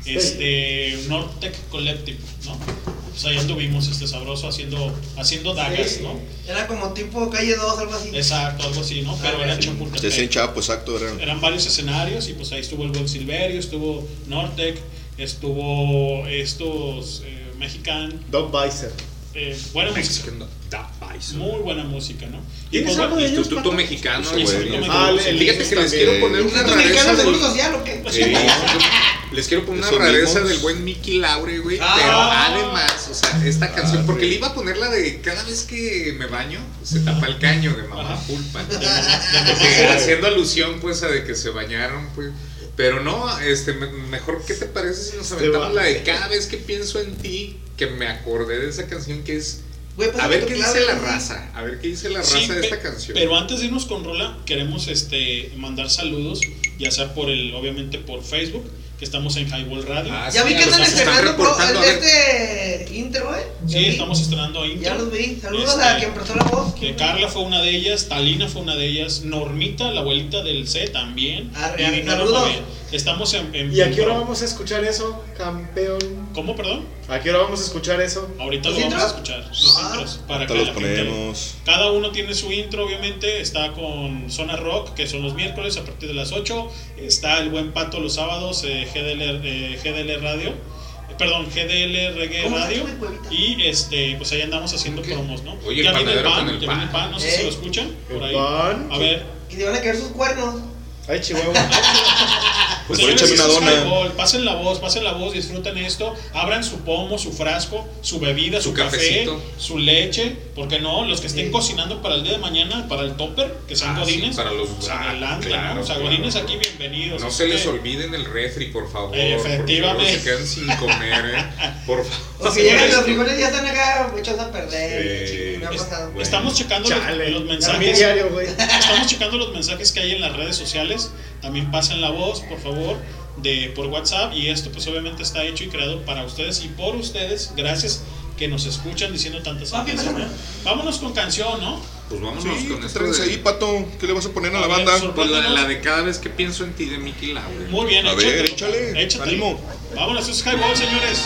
este, Nortec Collective, ¿no? Pues ahí anduvimos este sabroso haciendo, haciendo dagas, ¿no? Era como tipo calle 2, algo así. Exacto, algo así, ¿no? Pero Ah, era sí. Chapultepec. Decían Chapo, exacto. Eran. Eran varios escenarios y pues ahí estuvo el buen Silverio, estuvo Nortec, estuvo estos eh, Mexican, Dog Weiser. eh, buena música, Mexican Dub Bison. muy buena música, ¿no? ¿Tienes pues, algo de ellos, Instituto? Mexicano, Ah, Mexicano. el- Fíjate que les quiero poner una Instituto Mexicano de rareza. Seguro del- Social, ¿o qué? Les quiero poner una Esos rareza mismos. del buen Mickey Laure, güey. Ah. pero además, o sea, esta canción, porque le iba a poner la de cada vez que me baño, se tapa el caño de mamá Ajá. pulpa. [LAUGHS] Porque haciendo alusión, pues, a de que se bañaron, pues. Pero no, este, me- mejor, ¿qué te parece si nos aventamos la de cada vez que pienso en ti, que me acordé de esa canción que es. Güey, A ver qué dice la raza, a ver qué dice la Sí, raza de esta canción. Pero antes de irnos con Rola, queremos este mandar saludos, ya sea por el, obviamente por Facebook, que estamos en Highball Radio. Ah, Ya sí, vi que andan están estrenando este intro, ¿eh? Ya Sí, vi. estamos estrenando intro. Ya los vi. Saludos Este, a quien prestó la voz. Que Carla fue una de ellas, Talina fue una de ellas, Normita, la abuelita del C también. Arre, y saludos. también. Estamos en, en- ¿Y a qué hora vamos a escuchar eso, campeón? ¿Cómo, perdón? ¿A qué hora vamos a escuchar eso? Ahorita ¿Los lo vamos a escuchar. Los Ah. intros, para que los la gente- ponemos. Cada uno tiene su intro, obviamente. Está con Zona Rock, que son los miércoles a partir de las 8. Está el buen Pato los sábados, eh, GDL, eh, GDL Radio. Eh, Perdón, GDL Reggae ¿Cómo se Radio. Y este, pues ahí andamos haciendo promos, ¿no? Oye, el ya viene el pan, el ya viene el pan. pan, no sé si Eh. lo escuchan por El ahí. pan. A ver, Y te van a caer sus cuernos. Ay, Chihuahua. [LAUGHS] Pues Señores, échame una dona. highball. Pasen la voz, pasen la voz, disfruten esto. Abran su pomo, su frasco, su bebida, su, Su café, cafecito. su leche. ¿Por qué no? Los que estén cocinando para el día de mañana, para el topper, que sean Ah, sí, godines. para los- pues ah, adelante, claro, ¿no? O sea, claro. godines aquí bienvenidos. No se les que- olviden el refri, por favor. Efectivamente. porque luego se quedan sin comer, ¿eh? Por [LAUGHS] favor. Porque llegan los frijoles ya están acá echados a perder. Sí. chico, Me ha Es- pasado. Bueno. Estamos checando los- Chale. los, A mensajes. diario. Estamos checando los mensajes que hay en las redes sociales. También pasen la voz, por favor, de por WhatsApp. Y esto, pues, obviamente está hecho y creado para ustedes y por ustedes. Gracias que nos escuchan diciendo tantas ¿no? pásame. Vámonos con canción, ¿no? Pues vámonos Sí, con ¿qué esto. de- ahí, pato? ¿Qué le vas a poner a la ver, banda? Pues la, la de cada vez que pienso en ti de Mickey Laure. Muy bien, A ver, échatelo. échale, Échatelo. ánimo. Vámonos, es Highball, señores.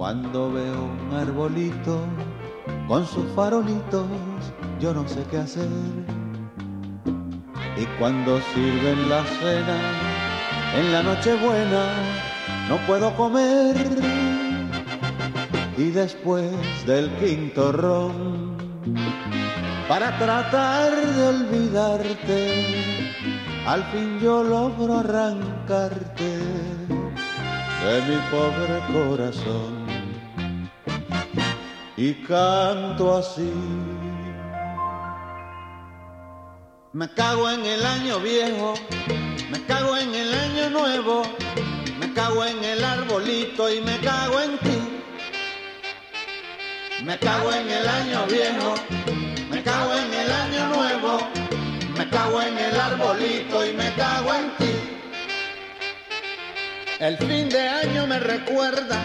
cuando veo un arbolito con sus farolitos, yo no sé qué hacer. Y cuando sirven la cena en la noche buena, no puedo comer. Y después del quinto ron, para tratar de olvidarte, al fin yo logro arrancarte de mi pobre corazón y canto así. Me cago en el año viejo, me cago en el año nuevo, me cago en el arbolito y me cago en ti. Me cago en el año viejo, me cago en el año nuevo, me cago en el arbolito y me cago en ti. El fin de año me recuerda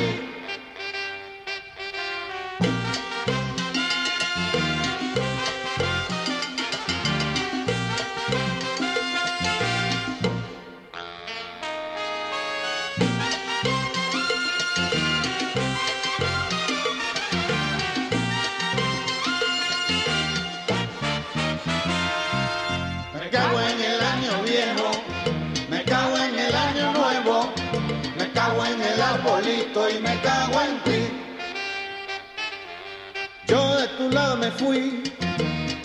Tu lado me fui,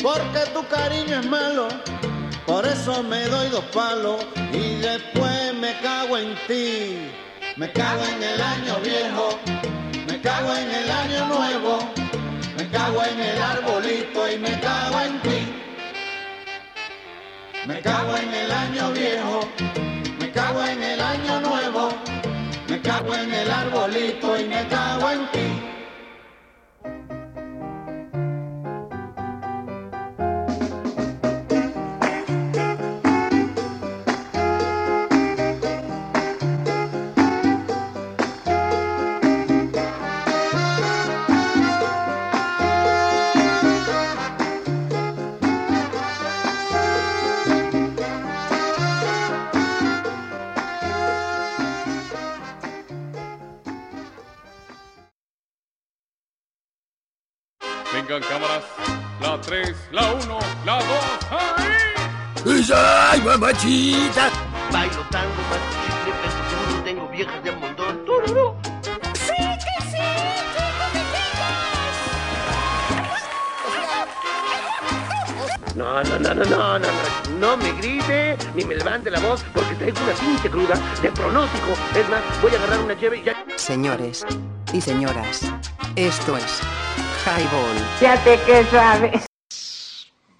porque tu cariño es malo, por eso me doy dos palos y después me cago en ti. Me cago en el año viejo, me cago en el año nuevo, me cago en el arbolito y me cago en ti. Me cago en el año viejo, me cago en el año nuevo, me cago en el arbolito y me cago en ti. La 3, la 1, la 2. ¡Ahí! ¡Ay, mamachita! Bailo tango, más chicle, peso seguro, tengo viejas de montón. ¡Tururú! ¡Sí, que sí! ¡Chico, me No, no, no, no, no, no, no, no me grite ni me levante la voz porque traigo una pinche cruda de pronóstico. Es más, voy a agarrar una llave y ya. Señores y señoras, esto es Highball. Fíjate que sabes.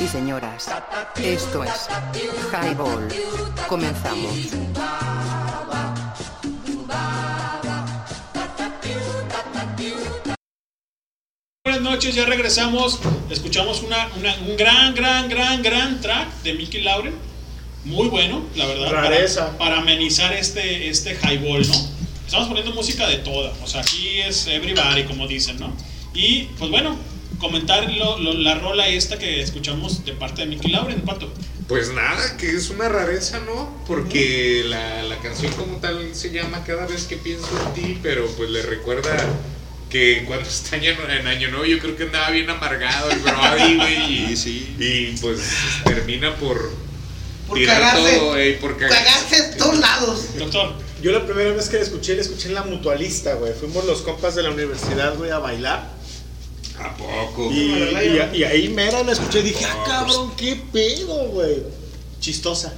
y señoras, esto es Highball. Comenzamos. Buenas noches, ya regresamos. Escuchamos una, una- un gran, gran, gran, gran track de Mickey Lauren. Muy bueno, la verdad. Rareza. Para, para amenizar este, este highball, ¿no? Estamos poniendo música de toda. O sea, aquí es everybody, como dicen, ¿no? Y pues bueno, comentar lo- lo- la rola esta que escuchamos de parte de Mickey Lauren, Pato. Pues nada, que es una rareza, ¿no? Porque la, la canción como tal se llama Cada vez que pienso en ti, pero pues le recuerda que cuando [LAUGHS] está en Año Nuevo yo creo que andaba bien amargado el Brody, [LAUGHS] güey. Y, y pues termina por, Por tirar cagarse. todo, güey, por cagarse. Cagarse en todos lados. Doctor. Yo la primera vez que la escuché, la escuché en la mutualista, güey. Fuimos los compas de la universidad, güey, a bailar. ¿A poco? Y, y- y ahí mera la escuché y dije, ah, cabrón, qué pedo, güey. Chistosa.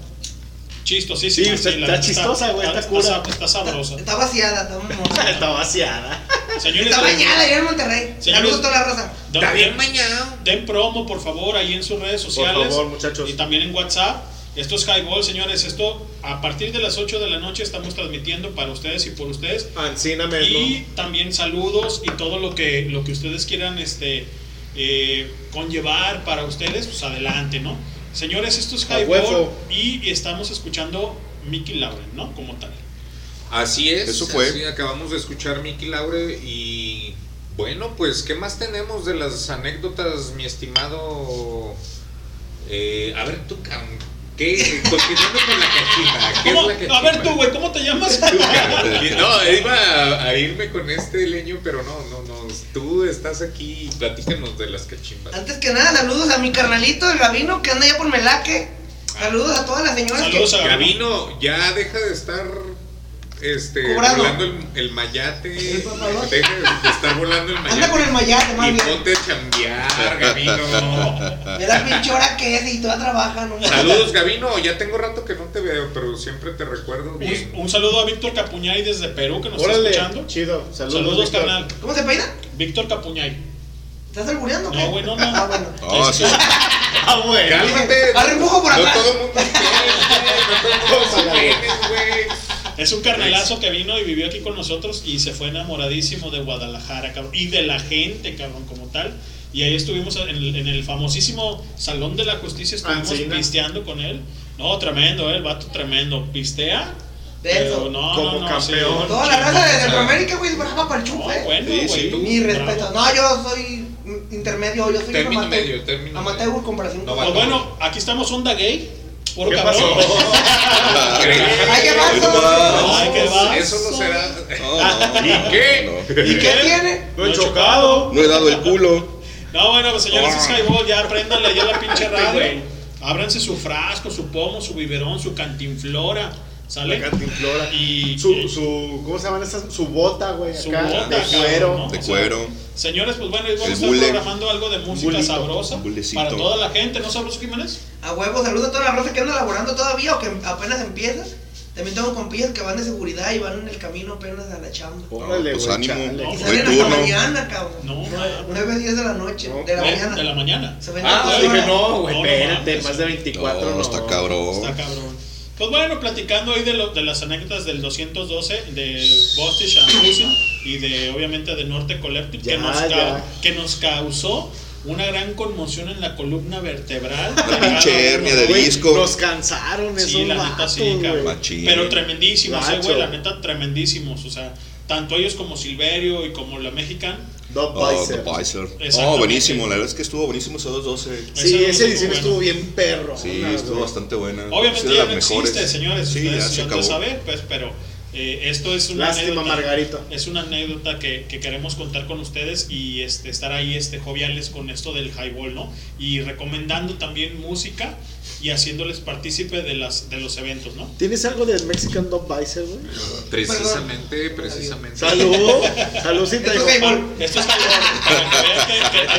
Chistosísima. Sí, está- la está neta chistosa, güey, está cura. Está, está sabrosa. Está vaciada, está mamona. [LAUGHS] Está vaciada. Señores, Está bañada allá en Monterrey. Señores, Saludos a toda la raza. Está bien den- bañado. Den promo, por favor, ahí en sus redes sociales. favor, muchachos. Y también en WhatsApp. Esto es Highball, señores. Esto a partir de las 8 de la noche estamos transmitiendo para ustedes y por ustedes. Ancina mismo. Y también saludos y todo lo que, lo que ustedes quieran este, eh, conllevar para ustedes, pues adelante, ¿no? Señores, esto es Highball y estamos escuchando Mickey Lauren, ¿no? Como tal. Así es. Eso fue. así acabamos de escuchar Mickey Laure y bueno, pues ¿qué más tenemos de las anécdotas, mi estimado? Eh, a ver tú, cabrón, ¿qué? Continuando con la cachimba, ¿qué ¿Cómo? es la cachimba? A ver tú, güey, ¿cómo te llamas? [LAUGHS] No, iba a, a irme con este leño, pero no, no, no. Tú estás aquí y platícanos de las cachimbas. Antes que nada, saludos a mi carnalito, el Gabino, que anda allá por Melaque. Saludos a todas las señoras Saludos que. a Gabino, ya deja de estar este, Cobrando. volando el, el mayate. Deja de estar volando el mayate. [LAUGHS] Anda con el mayate, más Y bien. ponte a chambear, Gabino. Mira la pinche hora que es y todavía trabaja, ¿no? Saludos, Gabino. Ya tengo rato que no te veo, pero siempre te recuerdo bien. Un, un saludo a Víctor Capuñay desde Perú que nos Órale, está escuchando. chido. Saludos, Saludos, carnal. ¿Cómo se peina? Víctor Capuñay. ¿Estás albureando? No, güey, no, no. Ah, bueno. [LAUGHS] Ah, sí. Ah, güey. Cálmate. Arre, empujo por No atrás. todo el mundo güey. No todo el mundo [LAUGHS] güey. Es un carnalazo que vino y vivió aquí con nosotros y se fue enamoradísimo de Guadalajara, cabrón. Y de la gente, cabrón, como tal. Y ahí estuvimos en el, en el famosísimo Salón de la Justicia, estuvimos Ancina. pisteando con él. No, tremendo, eh, el vato tremendo. Pistea. Denso. Pero no, Como no, no, campeón. sí. Toda la raza de Centroamérica, güey, es brava para el No, chupe. bueno, Sí, sí. tú, Mi bravo. respeto. No, yo soy intermedio, yo soy Término amateur. medio, término amateur medio. comparación No con-. Pues bueno, aquí estamos onda gay. Puro ¿Qué cabrón. pasó? [LAUGHS] Ay, qué nomás. Ay, qué vaso. Eso no será. [LAUGHS] No, no, ¿Y qué? no. ¿Y qué tiene? No he chocado. No he dado el culo. No, bueno, pues señores, Ah. es Highball, ya apréndanle ya la [LAUGHS] pinche radio. Ábranse su frasco, su pomo, su biberón, su cantinflora. ¿Sale? La cantinflora. Y Su, y- su, ¿cómo se llaman estas? Su bota, güey, Su acá, bota, de cuero. ¿no? De O sea, cuero. Señores, pues bueno, hoy vamos a El estar programando algo de música bulito, sabrosa para toda la gente, ¿no sabroso Jiménez? A huevo, saludos a toda la raza que anda laborando todavía o que apenas empieza. También tengo compillas que van de seguridad y van en el camino apenas a la chamba. Órale, Pues ánimo. chale. No, Y Buen salen hasta turno. mañana, cabrón. No, Nueve- man. 9, 10 de la noche, No, de la mañana. De la mañana. Se ven Ah, las dije, horas. no, güey, No, no espérate, más de 24 No, no. está cabrón. Está cabrón. Pues bueno, platicando hoy de, lo- de las anécdotas del 212 de Bostich and y de obviamente de Norte Collective que, Ya, nos ca- ya. que nos causó una gran conmoción en la columna vertebral. [LAUGHS] Una pinche hernia de disco. Nos cansaron esos Sí, la neta sí. Pero tremendísimos, eh, güey, la neta tremendísimos. O sea, tanto ellos como Silverio y como la Mexican. Oh, Pfizer. Exactamente. Oh, buenísimo. La verdad es que estuvo buenísimo esos 12. Sí, Esa esa edición bueno. estuvo bien perro. Sí, ¿no, estuvo bastante buena. Obviamente ya no las mejores. existe, señores. Sí, ya se acabó. saber, pues, pero eh, esto es una Lástima, anécdota. Margarito. Es una anécdota que, que queremos contar con ustedes y este, estar ahí este, joviales con esto del highball, ¿no? Y recomendando también música y haciéndoles partícipe de, las, de los eventos, ¿no? ¿Tienes algo de Mexican Dog Bicep, güey? Precisamente, precisamente. Salud. Saludcita, [LAUGHS] Esto es highball. Esto es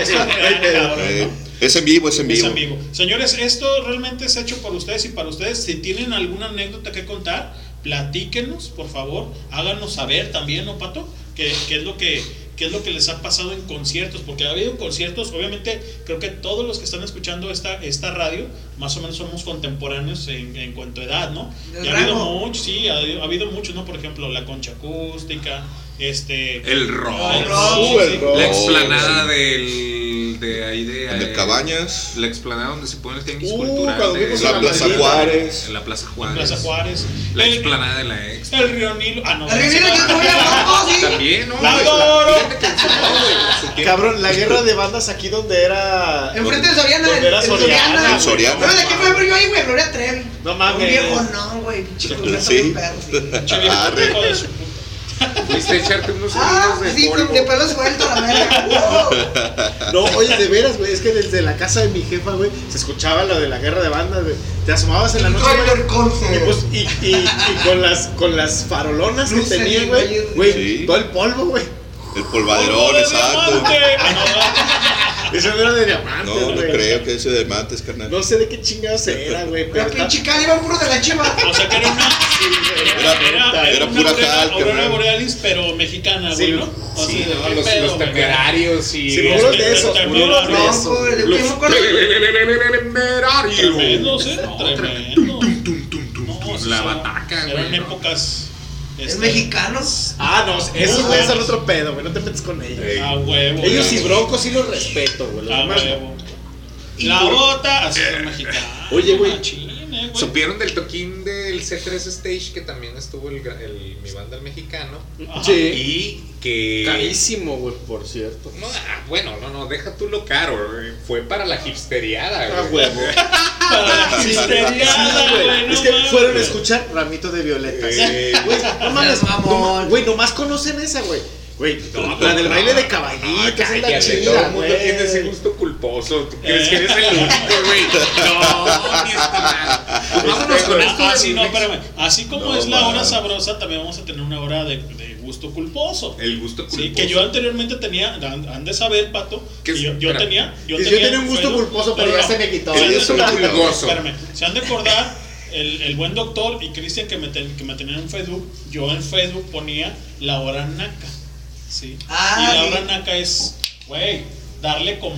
highball, es es en vivo, es en Es vivo. en vivo. Señores, esto realmente es hecho por ustedes y para ustedes. Si tienen alguna anécdota que contar, platíquenos, por favor. Háganos saber también, ¿no, Pato? ¿Qué, qué es lo que, qué es lo que les ha pasado en conciertos, porque ha habido conciertos, obviamente creo que todos los que están escuchando esta, esta radio, más o menos somos contemporáneos en, en cuanto a edad, ¿no? Y ha habido muchos, sí, ha, ha habido muchos, ¿no? Por ejemplo, la concha acústica, este... El rock, El rock, sí. la explanada del, de ahí de... El de eh, Cabañas. La explanada donde se pone el tenis Uh, cultural. de- La Plaza. Juárez. En la Plaza Juárez. Plaza Juárez. La el, explanada de la ex. el Río Nilo. Ah, no. El Río Nilo, no. yo te voy a loco, sí. También, ¿no? La Cabrón, la guerra de bandas aquí donde era. Enfrente de Soriana, Donde era Soriana. Soriana. En Soriana. ¿Sabes de qué fue yo ahí, güey? Gloria Trevi. No mames. Un viejo no, güey. Gloria Sí. De su. Fuiste a echarte unos Ah, de sí, polvo. de pelo suelto, la verga. [LAUGHS] No, oye, de veras, güey. Es que desde la casa de mi jefa, güey, se escuchaba lo de la guerra de bandas, güey. Te asomabas en la noche, güey. Y, pues, y, y, y con las con las farolonas que tenían, güey. güey. Sí. todo el polvo, güey. El polvaderón, exacto. [LAUGHS] Ah, Eso no era de diamantes, No, no güey. creo que ese de diamantes, carnal. No sé de qué chingados era, güey. Pero está- Chicali iban puros de la chiva. O sea que era una. Era- era una pura cal, carnal. borealis, pero mexicana, güey, Sí, ¿no? O Sí, sea, no, ¿qué los, pedo, los güey? temerarios y... Sí, Los puros de que- esos, puros de esos. Los temerarios. Tremendos, ¿eh? Tremendo. No, La bataca, güey, Eran épocas. Es este, mexicano. Ah, no, esos güeyes son otro pedo, güey. No te metes con ellos. Ey. A huevo. Ellos y Broncos sí los respeto, güey. Los A demás no. huevo. La bota, así es mexicana. Oye, güey. Eh. Supieron del toquín del C3 Stage que también estuvo el, el- mi banda el mexicano. Sí. y que Carísimo, güey, por cierto. no, ah, bueno, no, no, deja tú lo caro, güey. fue para la hipsteriada, Ah, güey. huevo. [LAUGHS] Para la güey. no Es que fueron a escuchar Ramito de Violetas. Eh, Güey, no mames, mamón. no- güey, nomás conocen esa, güey. Güey, la del baile de caballitos Ah, es la chida, todo el mundo tiene ese gusto culposo. ¿Tú crees que eres el único, güey? [LAUGHS] No, mi estimado. Pues vámonos con esto. Ah, de sí, no, remix. espérame. Así como No, es la hora sabrosa, también vamos a tener una hora de, gusto culposo. El gusto culposo. Sí, que yo anteriormente tenía, han, de saber, Pato, ¿Qué que yo, yo tenía, yo yo tenía, un gusto culposo, pero ya se me quitó. gusto acordar- pulgoso. Espérame, se han de acordar, el, el buen doctor y Cristian que me, ten- que me tenían en Facebook, yo en Facebook ponía la hora naca, ¿sí? Ah, y la sí. hora naca es, güey, darle con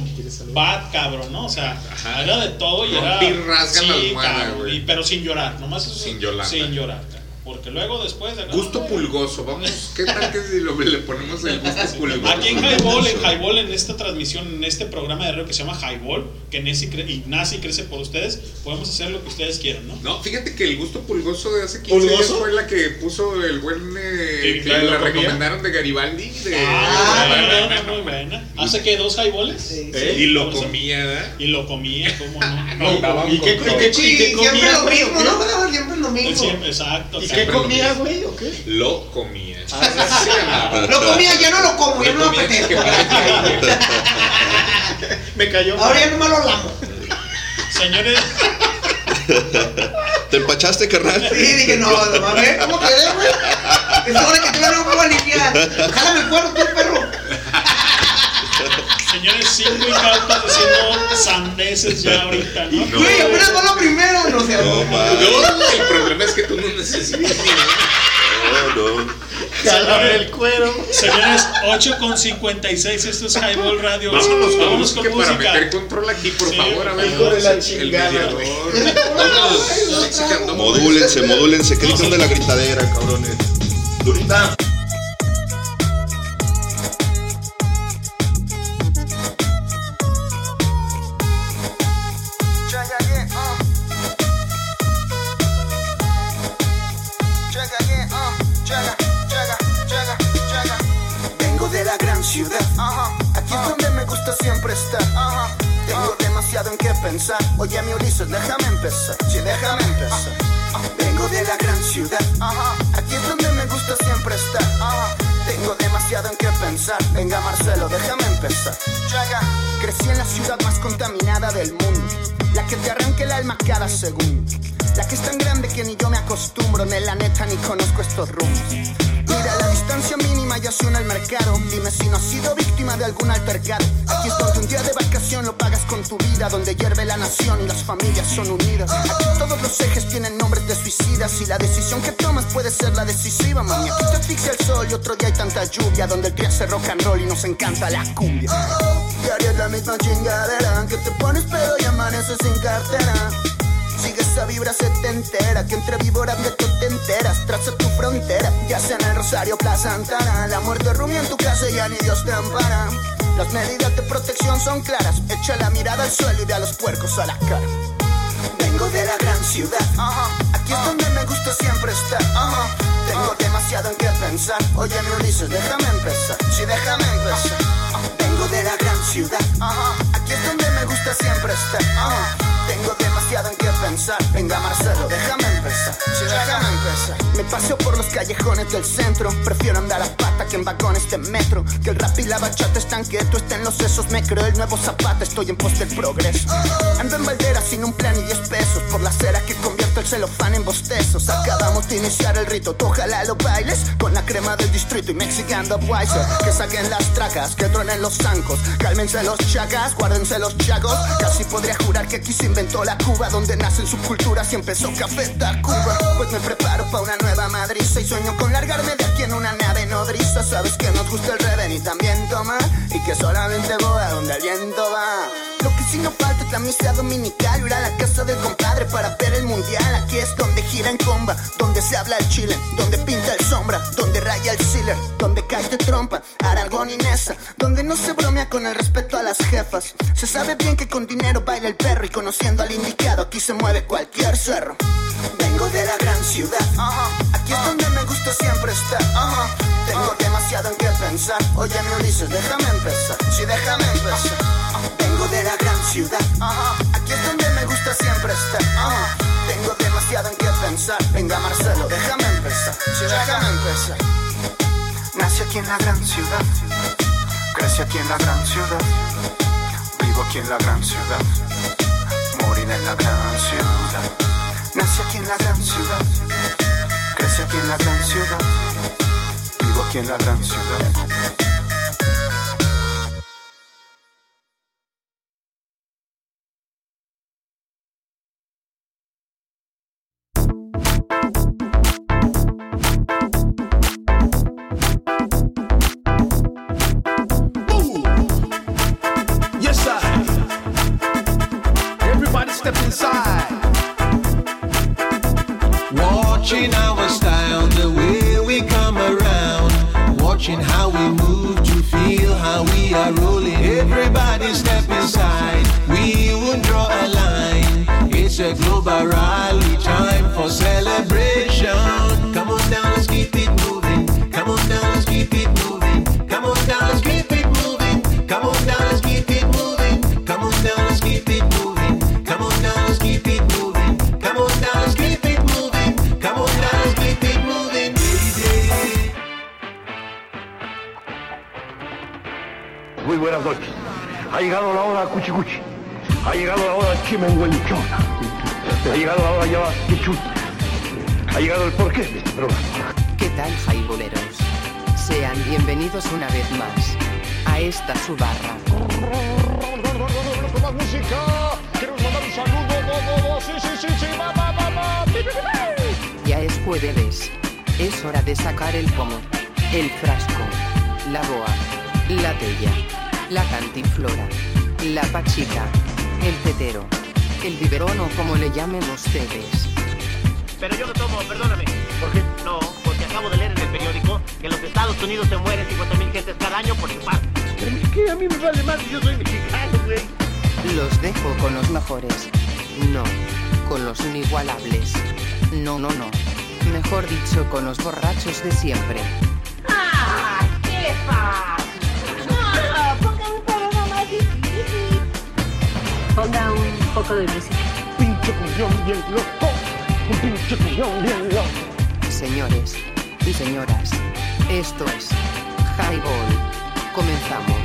bat, cabrón, ¿no? O sea, era de todo y era... Rasga la almohada, cabrón, güey. y- pero sin llorar, nomás eso, Sin llorar. Sin llorar, cabrón. Porque luego después... de- Gusto pulgoso, vamos. [LAUGHS] ¿Qué tal que si lo- le ponemos el gusto pulgoso? Aquí en Highball, en Highball, en esta transmisión, en este programa de radio que se llama Highball, que nace y, nace crece por ustedes, podemos hacer lo que ustedes quieran, ¿no? No, fíjate que el gusto pulgoso de hace 15 días ¿Pulgoso? fue la que puso el buen. Eh, Sí, que la recomendaron de Garibaldi. De, Ah, de- muy buena, muy buena. ¿Hace que dos highballs? Sí. ¿Eh? y lo comía, ¿verdad? Y lo comía, ¿cómo no? [LAUGHS] No, andaban ¿Y qué, y qué, y Sí, qué siempre lo mismo, ¿no? Siempre lo mismo. exacto. ¿Y qué lo comía, güey, o qué? Lo comía. Ah. Lo comía, ya no lo como, ya Lo no me apetece. para Me cayó. Ahora ya nomás lo lamo. Señores, ¿Te empachaste, carnal? Sí, dije, no, a ver, ¿cómo quedé, güey? Es hora que no me voy a limpiar. Jálame el cuerno, tú, perro. Señores, cinco incautos diciendo sandeces ya ahorita, ¿no? No. Güey, apenas va la primera, no sé. No. No, el problema es que tú no necesitas No, no. Jálame el cuero. Señores, 8 con 56, esto es Highball Radio. Vámonos con Vámonos con música para meter control aquí, por Sí, favor. A ver, hijo de la el chingada. Modúlense, modúlense, que gritan de la gritadera, cabrones. Durita. Ciudad. Aquí es donde me gusta siempre estar. Tengo demasiado en qué pensar. Oye, mi Ulises, déjame empezar. Sí, déjame empezar. Vengo de la gran ciudad. Aquí es donde me gusta siempre estar. Tengo demasiado en qué pensar. Venga, Marcelo, déjame empezar. Checa. Crecí en la ciudad más contaminada del mundo. La que te arranca el alma cada segundo. La que es tan grande que ni yo me acostumbro. Ni la neta ni conozco estos rumbos. Mira, la distancia mínima suena al mercado. Dime si no has sido víctima de algún altercado. Aquí es donde un día de vacación lo pagas con tu vida. Donde hierve la nación y las familias son unidas. Aquí todos los ejes tienen nombres de su suicidas y la decisión que tomas puede ser la decisiva, mami. Aquí te asfixia el sol y otro día hay tanta lluvia donde el día hace rock and roll y nos encanta la cumbia. Diario es la misma chingadera que te pones pedo y amaneces sin cartera. Sigue esa vibra setentera que entre víboras de tú te enteras. Traza tu frontera, ya sea en el Rosario, Plaza Santana. La muerte rumia en tu casa y ya ni Dios te ampara. Las medidas de protección son claras. Echa la mirada al suelo y ve a los puercos a la cara. Vengo de la gran ciudad, aquí es donde me gusta siempre estar. Tengo demasiado en qué pensar. Oye, mi Ulises, déjame empezar. Sí, déjame empezar. Vengo de la gran ciudad, aquí es donde me gusta siempre estar. Tengo demasiado en qué pensar. Venga, Marcelo, déjame empezar. Sí, déjame empezar. Me paseo por los callejones del centro. Prefiero andar a pata que en vagones de metro. Que el rap y la bachata están quietos, estén los sesos. Me creo el nuevo zapata, estoy en pos del progreso. Ando en Valdera sin un plan y 10 pesos. Por la cera que convierto el celofán en bostezos. Acabamos de iniciar el rito, tú ojalá lo bailes. Con la crema del distrito y Mexicano Wiser. Que saquen las tracas, que truenen los zancos. Cálmense los chacas, guárdense los chagos. Casi podría jurar que aquí se inventó la Cuba. Donde nacen subculturas y empezó Café Tacuba. Pues me preparo para una nueva madriza. Y sueño con largarme de aquí en una nave nodriza. Sabes que nos gusta el reven y también tomar. Y que solamente voy a donde el viento va. Sí no falta la misa dominical. Ir a la casa del compadre para ver el mundial. Aquí es donde gira en comba, donde se habla el chile, donde pinta el sombra, donde raya el sealer, donde cae de trompa, Aragón y Nesa, donde no se bromea con el respeto a las jefas. Se sabe bien que con dinero baila el perro y conociendo al indicado aquí se mueve cualquier cerro. Vengo de la gran ciudad, aquí es donde me gusta siempre estar. Tengo demasiado en qué pensar. Oye, mi Ulises, déjame empezar. Sí, déjame empezar. Vengo de la gran ciudad, aquí es donde me gusta siempre estar. Tengo demasiado en qué pensar. Venga, Marcelo, déjame empezar. Sí, déjame empezar. Nací aquí en la gran ciudad, crecí aquí en la gran ciudad, vivo aquí en la gran ciudad, moriré en la gran ciudad. Nací aquí en la gran ciudad, crecí aquí en la gran ciudad, vivo aquí en la gran ciudad. Step inside. Watching our style, the way we come around. Watching how we move to feel how we are rolling. Everybody step inside. We won't draw a line. It's a global rally time for celebration. Come on down, let's keep it buenas noches. Ha llegado la hora cuchicuchi. Ha llegado la hora chimenguenchona. Ha llegado la hora ya quichuta. Ha llegado el porqué de este programa. ¿Qué tal, jaiboleros? Sean bienvenidos una vez más a esta su barra. Con más música. Queremos mandar un saludo. Bo, bo, bo. Sí, sí, sí, sí. Va, va, va, va. Ya es jueves. Es hora de sacar el pomo, el frasco, la boa, la tella, la cantinflora, la pachica, el tetero, el biberón o como le llamen ustedes. Pero yo no tomo, perdóname. ¿Por qué? No, porque acabo de leer en el periódico que en los Estados Unidos se mueren 50.000 gentes cada año por chupar. Pero es que a mí me vale más si yo soy mexicano, güey. Los dejo con los mejores. No, con los inigualables. No, no, no. Mejor dicho, con los borrachos de siempre. ¡Ah! ¿Qué Ponga un poco de música. Pinche cuñón bien loco. Un pinche cuñón bien loco. Señores y señoras, esto es Highball. Comenzamos.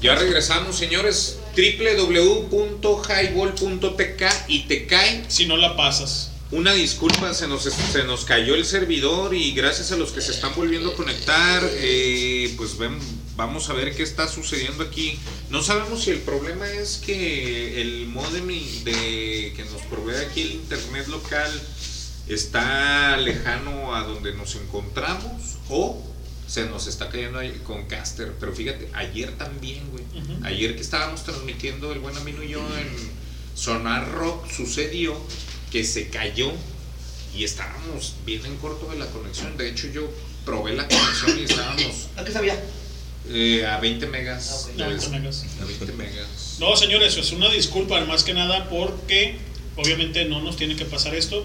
Ya regresamos, señores. www.highball.tk y te cae Si no la pasas. Una disculpa, se nos, se nos cayó el servidor y gracias a los que se están volviendo a conectar, eh, pues ven, vamos a ver qué está sucediendo aquí. No sabemos si el problema es que el modem de, que nos provee aquí el internet local está lejano a donde nos encontramos o se nos está cayendo con Caster. Pero fíjate, ayer también, güey. Ayer que estábamos transmitiendo el buen Amino y yo en Sonar Rock, sucedió que se cayó y estábamos bien en corto de la conexión. De hecho, yo probé la conexión y estábamos ¿A qué sabía? eh, a 20 megas. A 20 megas. A 20 megas. No, señores, es una disculpa más que nada porque obviamente no nos tiene que pasar esto.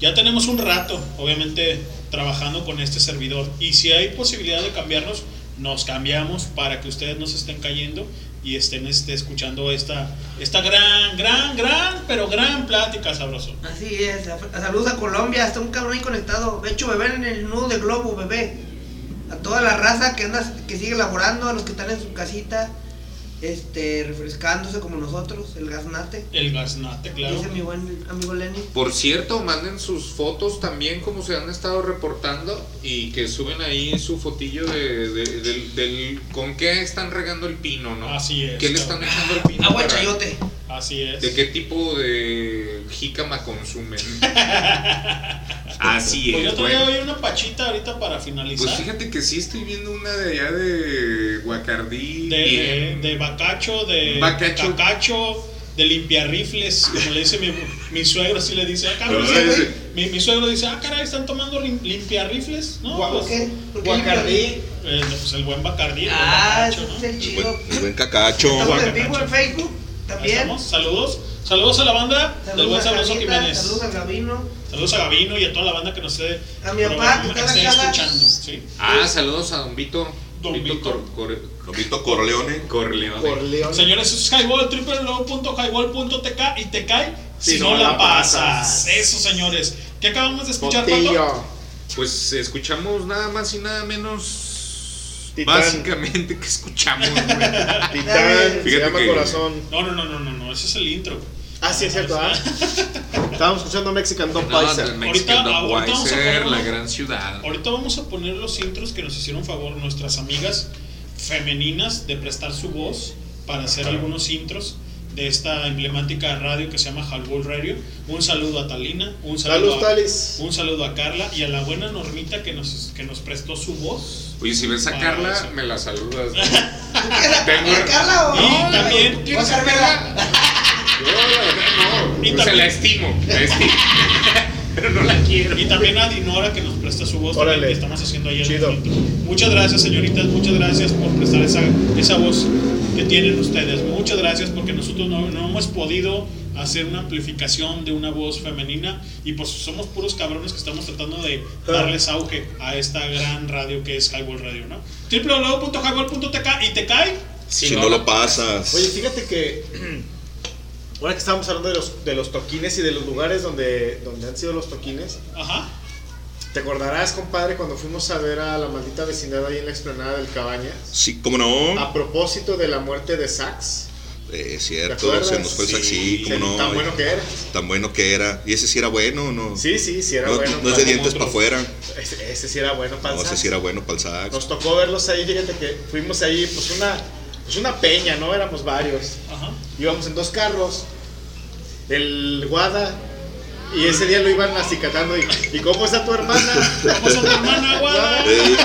Ya tenemos un rato, obviamente, trabajando con este servidor. Y si hay posibilidad de cambiarnos, nos cambiamos para que ustedes no se estén cayendo y estén este, escuchando esta, esta gran, gran, gran, pero gran plática sabroso. Así es, saludos a Colombia, está un cabrón ahí conectado. Hecho, bebé en el nudo de globo, bebé. A toda la raza que anda, que sigue laborando, a los que están en su casita, este, refrescándose como nosotros, el gaznate. El gaznate, claro. Dice mi buen amigo Lenny. Por cierto, manden sus fotos también como se han estado reportando y que suben ahí su fotillo de, de- del, del- con qué están regando el pino, ¿no? Así es, ¿Qué le están echando al pino? Agua para- chayote. Así es. ¿De qué tipo de jícama consumen? [LAUGHS] Así Pues es, yo traía bueno. hoy una pachita ahorita para finalizar. Pues fíjate que sí estoy viendo una de allá de Guacardí. de, bien. de bacacho, de Bacacho. cacacho, de limpiarrifles, como le dice mi, mi suegro, así le dice, ah, cabrón, Ay, sí, sí. mi, mi suegro dice, ah, caray, están tomando lim- limpiarrifles, ¿no? Gua- Pues, ¿qué? ¿Por qué Guacardí. eh, pues el buen Bacardí, el buen Ah, bacacho, ese ¿no? es el chido. El buen cacacho. Estamos en vivo en Facebook también. estamos. Saludos, saludos a la banda del buen Saludos a Sabroso Jiménez. saludos a Gavino. Saludos a Gavino y a toda la banda que nos esté, A mi papá, que esté escuchando. ¿sí? Ah, saludos a Don Vito. Don Vito Vito. Cor- Cor- Don Vito Corleone. Corleone. Corleone. Señores, eso es Highball, www.highball.tk y te cae si, Si no, no la pasas. pasas. Eso, señores. ¿Qué acabamos de escuchar, Pato? Pues escuchamos nada más y nada menos. Titán. Básicamente que escuchamos, güey. [LAUGHS] Titán, se Fíjate llama que- Corazón. No, no, no, no, no, no, ese es el intro. Ah, sí, es cierto, ¿ah? [LAUGHS] Estábamos escuchando Mexican Dog No, Mexican Ahorita- Dog poner- la gran ciudad. Ahorita vamos a poner los intros que nos hicieron favor nuestras amigas femeninas de prestar su voz para hacer algunos intros de esta emblemática radio que se llama Highball Radio. Un saludo a Talina, un saludo, Saludos, a, un saludo a Carla y a la buena Normita que nos, que nos prestó su voz. Oye, si ves a Carla, eso. me la saludas. ¿Quieres [LAUGHS] a Carla o Y [LAUGHS] no? también- ¿Quieres a Carla? Yo, no. Y o sea, también- la estimo, la estimo. Pero no la quiero. Y también a Dinora que nos presta su voz Órale. que estamos haciendo ahí el Chido. Muchas gracias, señoritas, muchas gracias por prestar esa, esa voz que tienen ustedes. Muchas gracias porque nosotros no, no hemos podido hacer una amplificación de una voz femenina y pues somos puros cabrones que estamos tratando de darles auge a esta gran radio que es Highball Radio, ¿no? www.highball.tk y te cae Si, no, lo pasas. Oye, fíjate que ahora que estábamos hablando de los, de los toquines y de los lugares donde, donde han sido los toquines, Ajá. ¿te acordarás, compadre, cuando fuimos a ver a la maldita vecindad ahí en la explanada del Cabañas? Sí, cómo no. A propósito de la muerte de Sax. Eh, ¿Te cierto, se nos fue el Sí, saxí, cómo no. Tan bueno que era. Tan bueno que era. ¿Y ese sí era bueno o no? Sí, sí, sí era no, bueno. no es de dientes para afuera. Ese, ese sí era bueno para No, el ese sax. sí era bueno para el sax. Nos tocó verlos ahí, fíjate que fuimos ahí, pues una, pues una peña, ¿no? Éramos varios. Ajá. Íbamos en dos carros. El Guada. Y ese día lo iban acicatando. Y, ¿y cómo está tu hermana? ¿Cómo está tu hermana, Guada? Ey,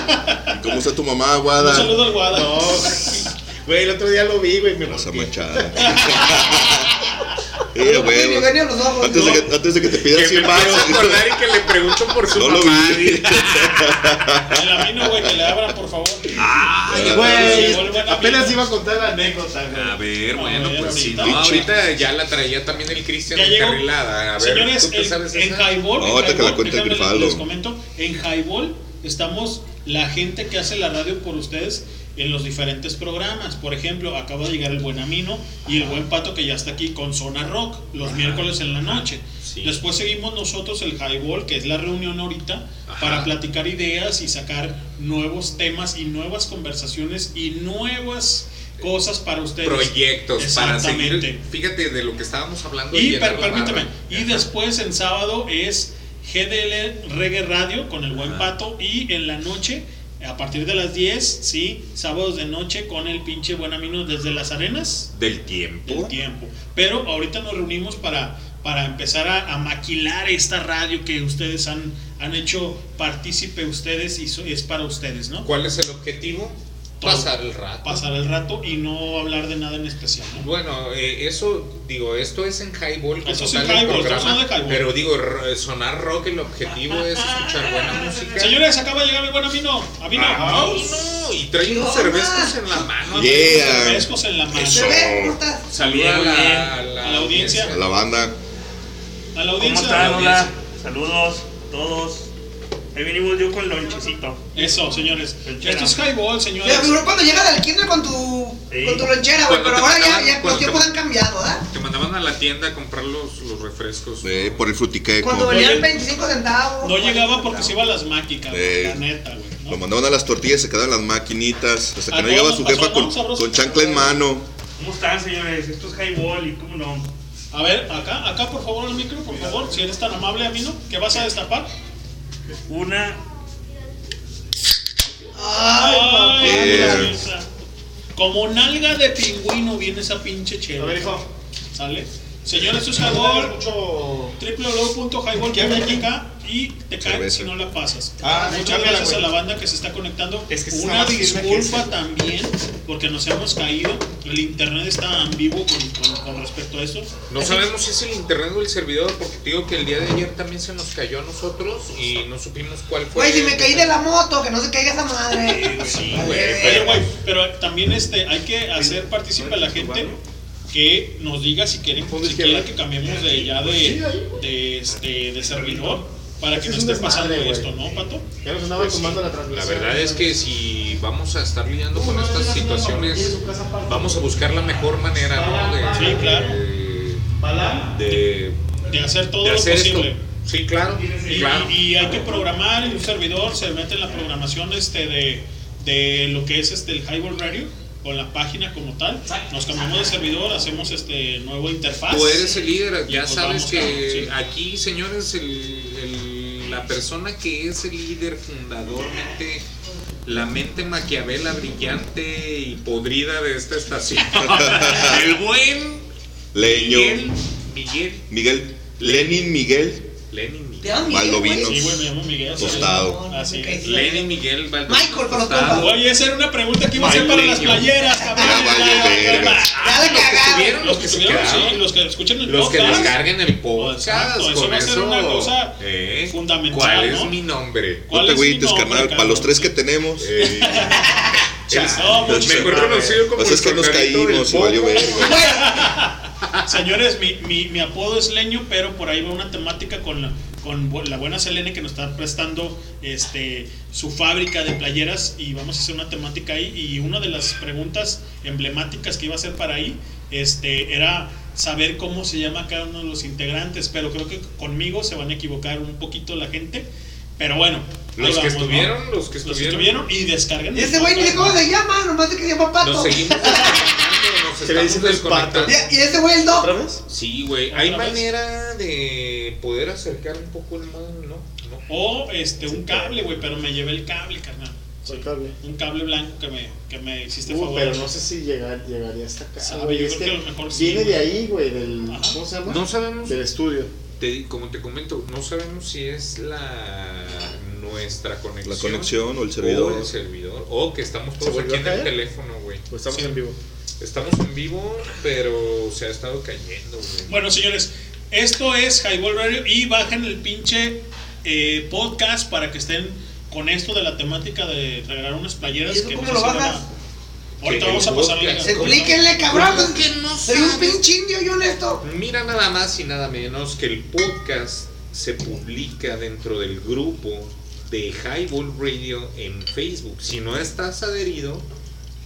¿y ¿Cómo está tu mamá, Un Guada? saludo al Guada. No, güey, el otro día lo vi, güey. Me Raza manchada. Eh, güey, Me antes, de ¿no? que, antes de que te pidan Que 100 me baros. a acordar y que le pregunto por su No lo mamá. vi. dice. El amino, güey, que le abran, por favor. Ay, Sí, güey, apenas iba a contar la anécdota, güey. A ver, No, bueno, pues si ahorita. no, ahorita ya la traía también el Cristian encarrilada. A ver, Señores, ¿tú qué sabes en? Highball, ahorita que la les- Grifaldo. les comento, en Highball estamos la gente que hace la radio por ustedes en los diferentes programas. Por ejemplo, acaba de llegar el Buen Amino y el Buen Pato que ya está aquí con Zona Rock los miércoles en la noche. Después seguimos nosotros el Highball, que es la reunión ahorita, para platicar ideas y sacar nuevos temas y nuevas conversaciones y nuevas cosas para ustedes. Proyectos para Exactamente. seguir. Fíjate de lo que estábamos hablando. Y per- permíteme, y después en sábado es GDL Reggae Radio con el buen pato y en la noche a partir de las 10, sí, sábados de noche con el pinche buen amino desde las arenas Del tiempo. del tiempo. Pero ahorita nos reunimos para, para empezar a, a maquilar esta radio que ustedes han, han hecho partícipe ustedes y so- es para ustedes, ¿no? ¿Cuál es el objetivo? Pasar el rato. Pasar el rato y no hablar de nada en especial, ¿no? Bueno, eh, eso, digo, esto es en highball Eso es en highball, programa, de highball. pero digo, sonar rock, el objetivo es escuchar buena música. Señores, acaba de llegar el buen amino. Avino. Ah, no, y trae unos cervezcos en la mano. Yeah. Cervezcos en la mano. Eso. Saluda a Bien, a la A la audiencia. A la banda. A la ¿Cómo audiencia. están? a la Hola. Saludos todos. Ahí venimos yo con el lonchecito. Eso, señores. Lonchera. Esto es highball, Me señores. figuró cuando llegas del kinder con tu, Sí. con tu lonchera, güey, pero te ahora ya, mandaban- ya los tiempos han cambiado, ¿verdad? Te mandaban a la tienda a comprar los, los refrescos. Eh, por el frutiqueco. Cuando Oye, venían 25 centavos. No llegaba porque se iba a las máquicas, Eh. la neta, güey. ¿no? Lo mandaban a las tortillas, se quedaban las maquinitas. Hasta que A no llegaba su jefa con, ¿no? Con chancla en mano. ¿Cómo están, señores? Esto es highball y cómo no. A ver, acá, acá por favor al micro, por favor, si eres tan amable, Amino, ¿qué vas a destapar? Una. Ay, mamita. Como nalga de pingüino viene esa pinche chela. A ver, hijo. ¿Sale? Señores, es Highball, Mucho. www.highball.mk y te cae si no la pasas. Ah, Muchas gracias a la banda que se está conectando. Es que Una disculpa también porque nos hemos caído. El internet está en vivo con, con- con respecto a esto. No sabemos si es el internet o el servidor, porque te digo que el día de ayer también se nos cayó a nosotros y no supimos cuál fue. Güey, si me caí de la moto, que no se caiga esa madre. Sí, güey. Pero- güey, pero también este, hay que hacer partícipe a la gente que nos diga si quieren, si quieren que cambiemos de ya de, de, este, de servidor para que no esté pasando esto, ¿no, Pato? Ya nos andaba tomando la La transmisión. verdad es que si vamos a estar lidiando con estas situaciones, vamos a buscar la mejor manera, ¿no? De, Sí, claro. De, De hacer todo de lo posible. esto. Sí, claro. Y, claro. y hay que programar y un servidor se mete en la programación este de, de lo que es este el Highball Radio con la página como tal. Nos cambiamos de servidor, hacemos este nuevo interfaz. Tú eres el líder, ya pues sabes que sí. aquí, señores, el- el- la persona que es el líder fundadormente, la mente maquiavela brillante y podrida de esta estación, [LAUGHS] el buen Leño. Miguel, Miguel, Miguel. Lenin Miguel. Lenin Miguel, Baldovinos. Sí, güey, me llamo Miguel. Tostado. Así es. Lenin Miguel Valdez Michael, los Tostado. Oye, esa era una pregunta que iba a ser para las playeras, cabrón. Ya Los que cagaron. estuvieron, Los que se estuvieron, quedaron. sí, los que escuchen el Los que podcast. descarguen el podcast. Exacto, eso va a ser una cosa eh, fundamental, ¿Cuál es mi nombre? ¿Cuál es mi nombre, carnal. Para los tres que tenemos. Eh, [LAUGHS] No, mucho- mejor conocido como Pues el es que nos caímos y valió. Señores, mi, mi, mi apodo es Leño, pero por ahí va una temática con la, con la buena Selene que nos está prestando este, su fábrica de playeras y vamos a hacer una temática ahí. Y una de las preguntas emblemáticas que iba a hacer para ahí este, era saber cómo se llama cada uno de los integrantes, pero creo que conmigo se van a equivocar un poquito la gente. Pero bueno, ahí Los que vamos, ¿no? estuvieron, los que Los que estuvieron. estuvieron y descarguen. Y ese güey ni cómo se llama, nomás de que se llama Pato. Nos seguimos [LAUGHS] Se desconectando. Y, y ese güey el no. ¿Otra vez? Sí, güey. Hay manera de poder acercar un poco el mando, ¿no? no. O este, un cable, güey, pero me llevé el cable, carnal. Soy cable. Un cable blanco que me, que me hiciste Uh, favor. pero no sé si llegar, llegaría hasta acá. Sabe, yo Es creo que a lo mejor sí, viene de ahí, güey, del. Ajá. ¿Cómo se llama? No sabemos. Del estudio. Te- como te comento, no sabemos si es la nuestra conexión. La conexión o el O servidor. el servidor. O que estamos todos ¿Se aquí en el teléfono, güey. Pues estamos Sí. en vivo. Estamos en vivo, pero se ha estado cayendo, güey. Bueno, señores, esto es Highball Radio y bajen el pinche eh, podcast para que estén con esto de la temática de regalar unas playeras. ¿Y eso que cómo no lo bajas? van a- Ahorita vamos a pasar. Explíquenle, cabrón. ¿Cómo que no Soy un pinche indio y honesto. Mira nada más y nada menos que el podcast se publica dentro del grupo de Highball Radio en Facebook. Si no estás adherido,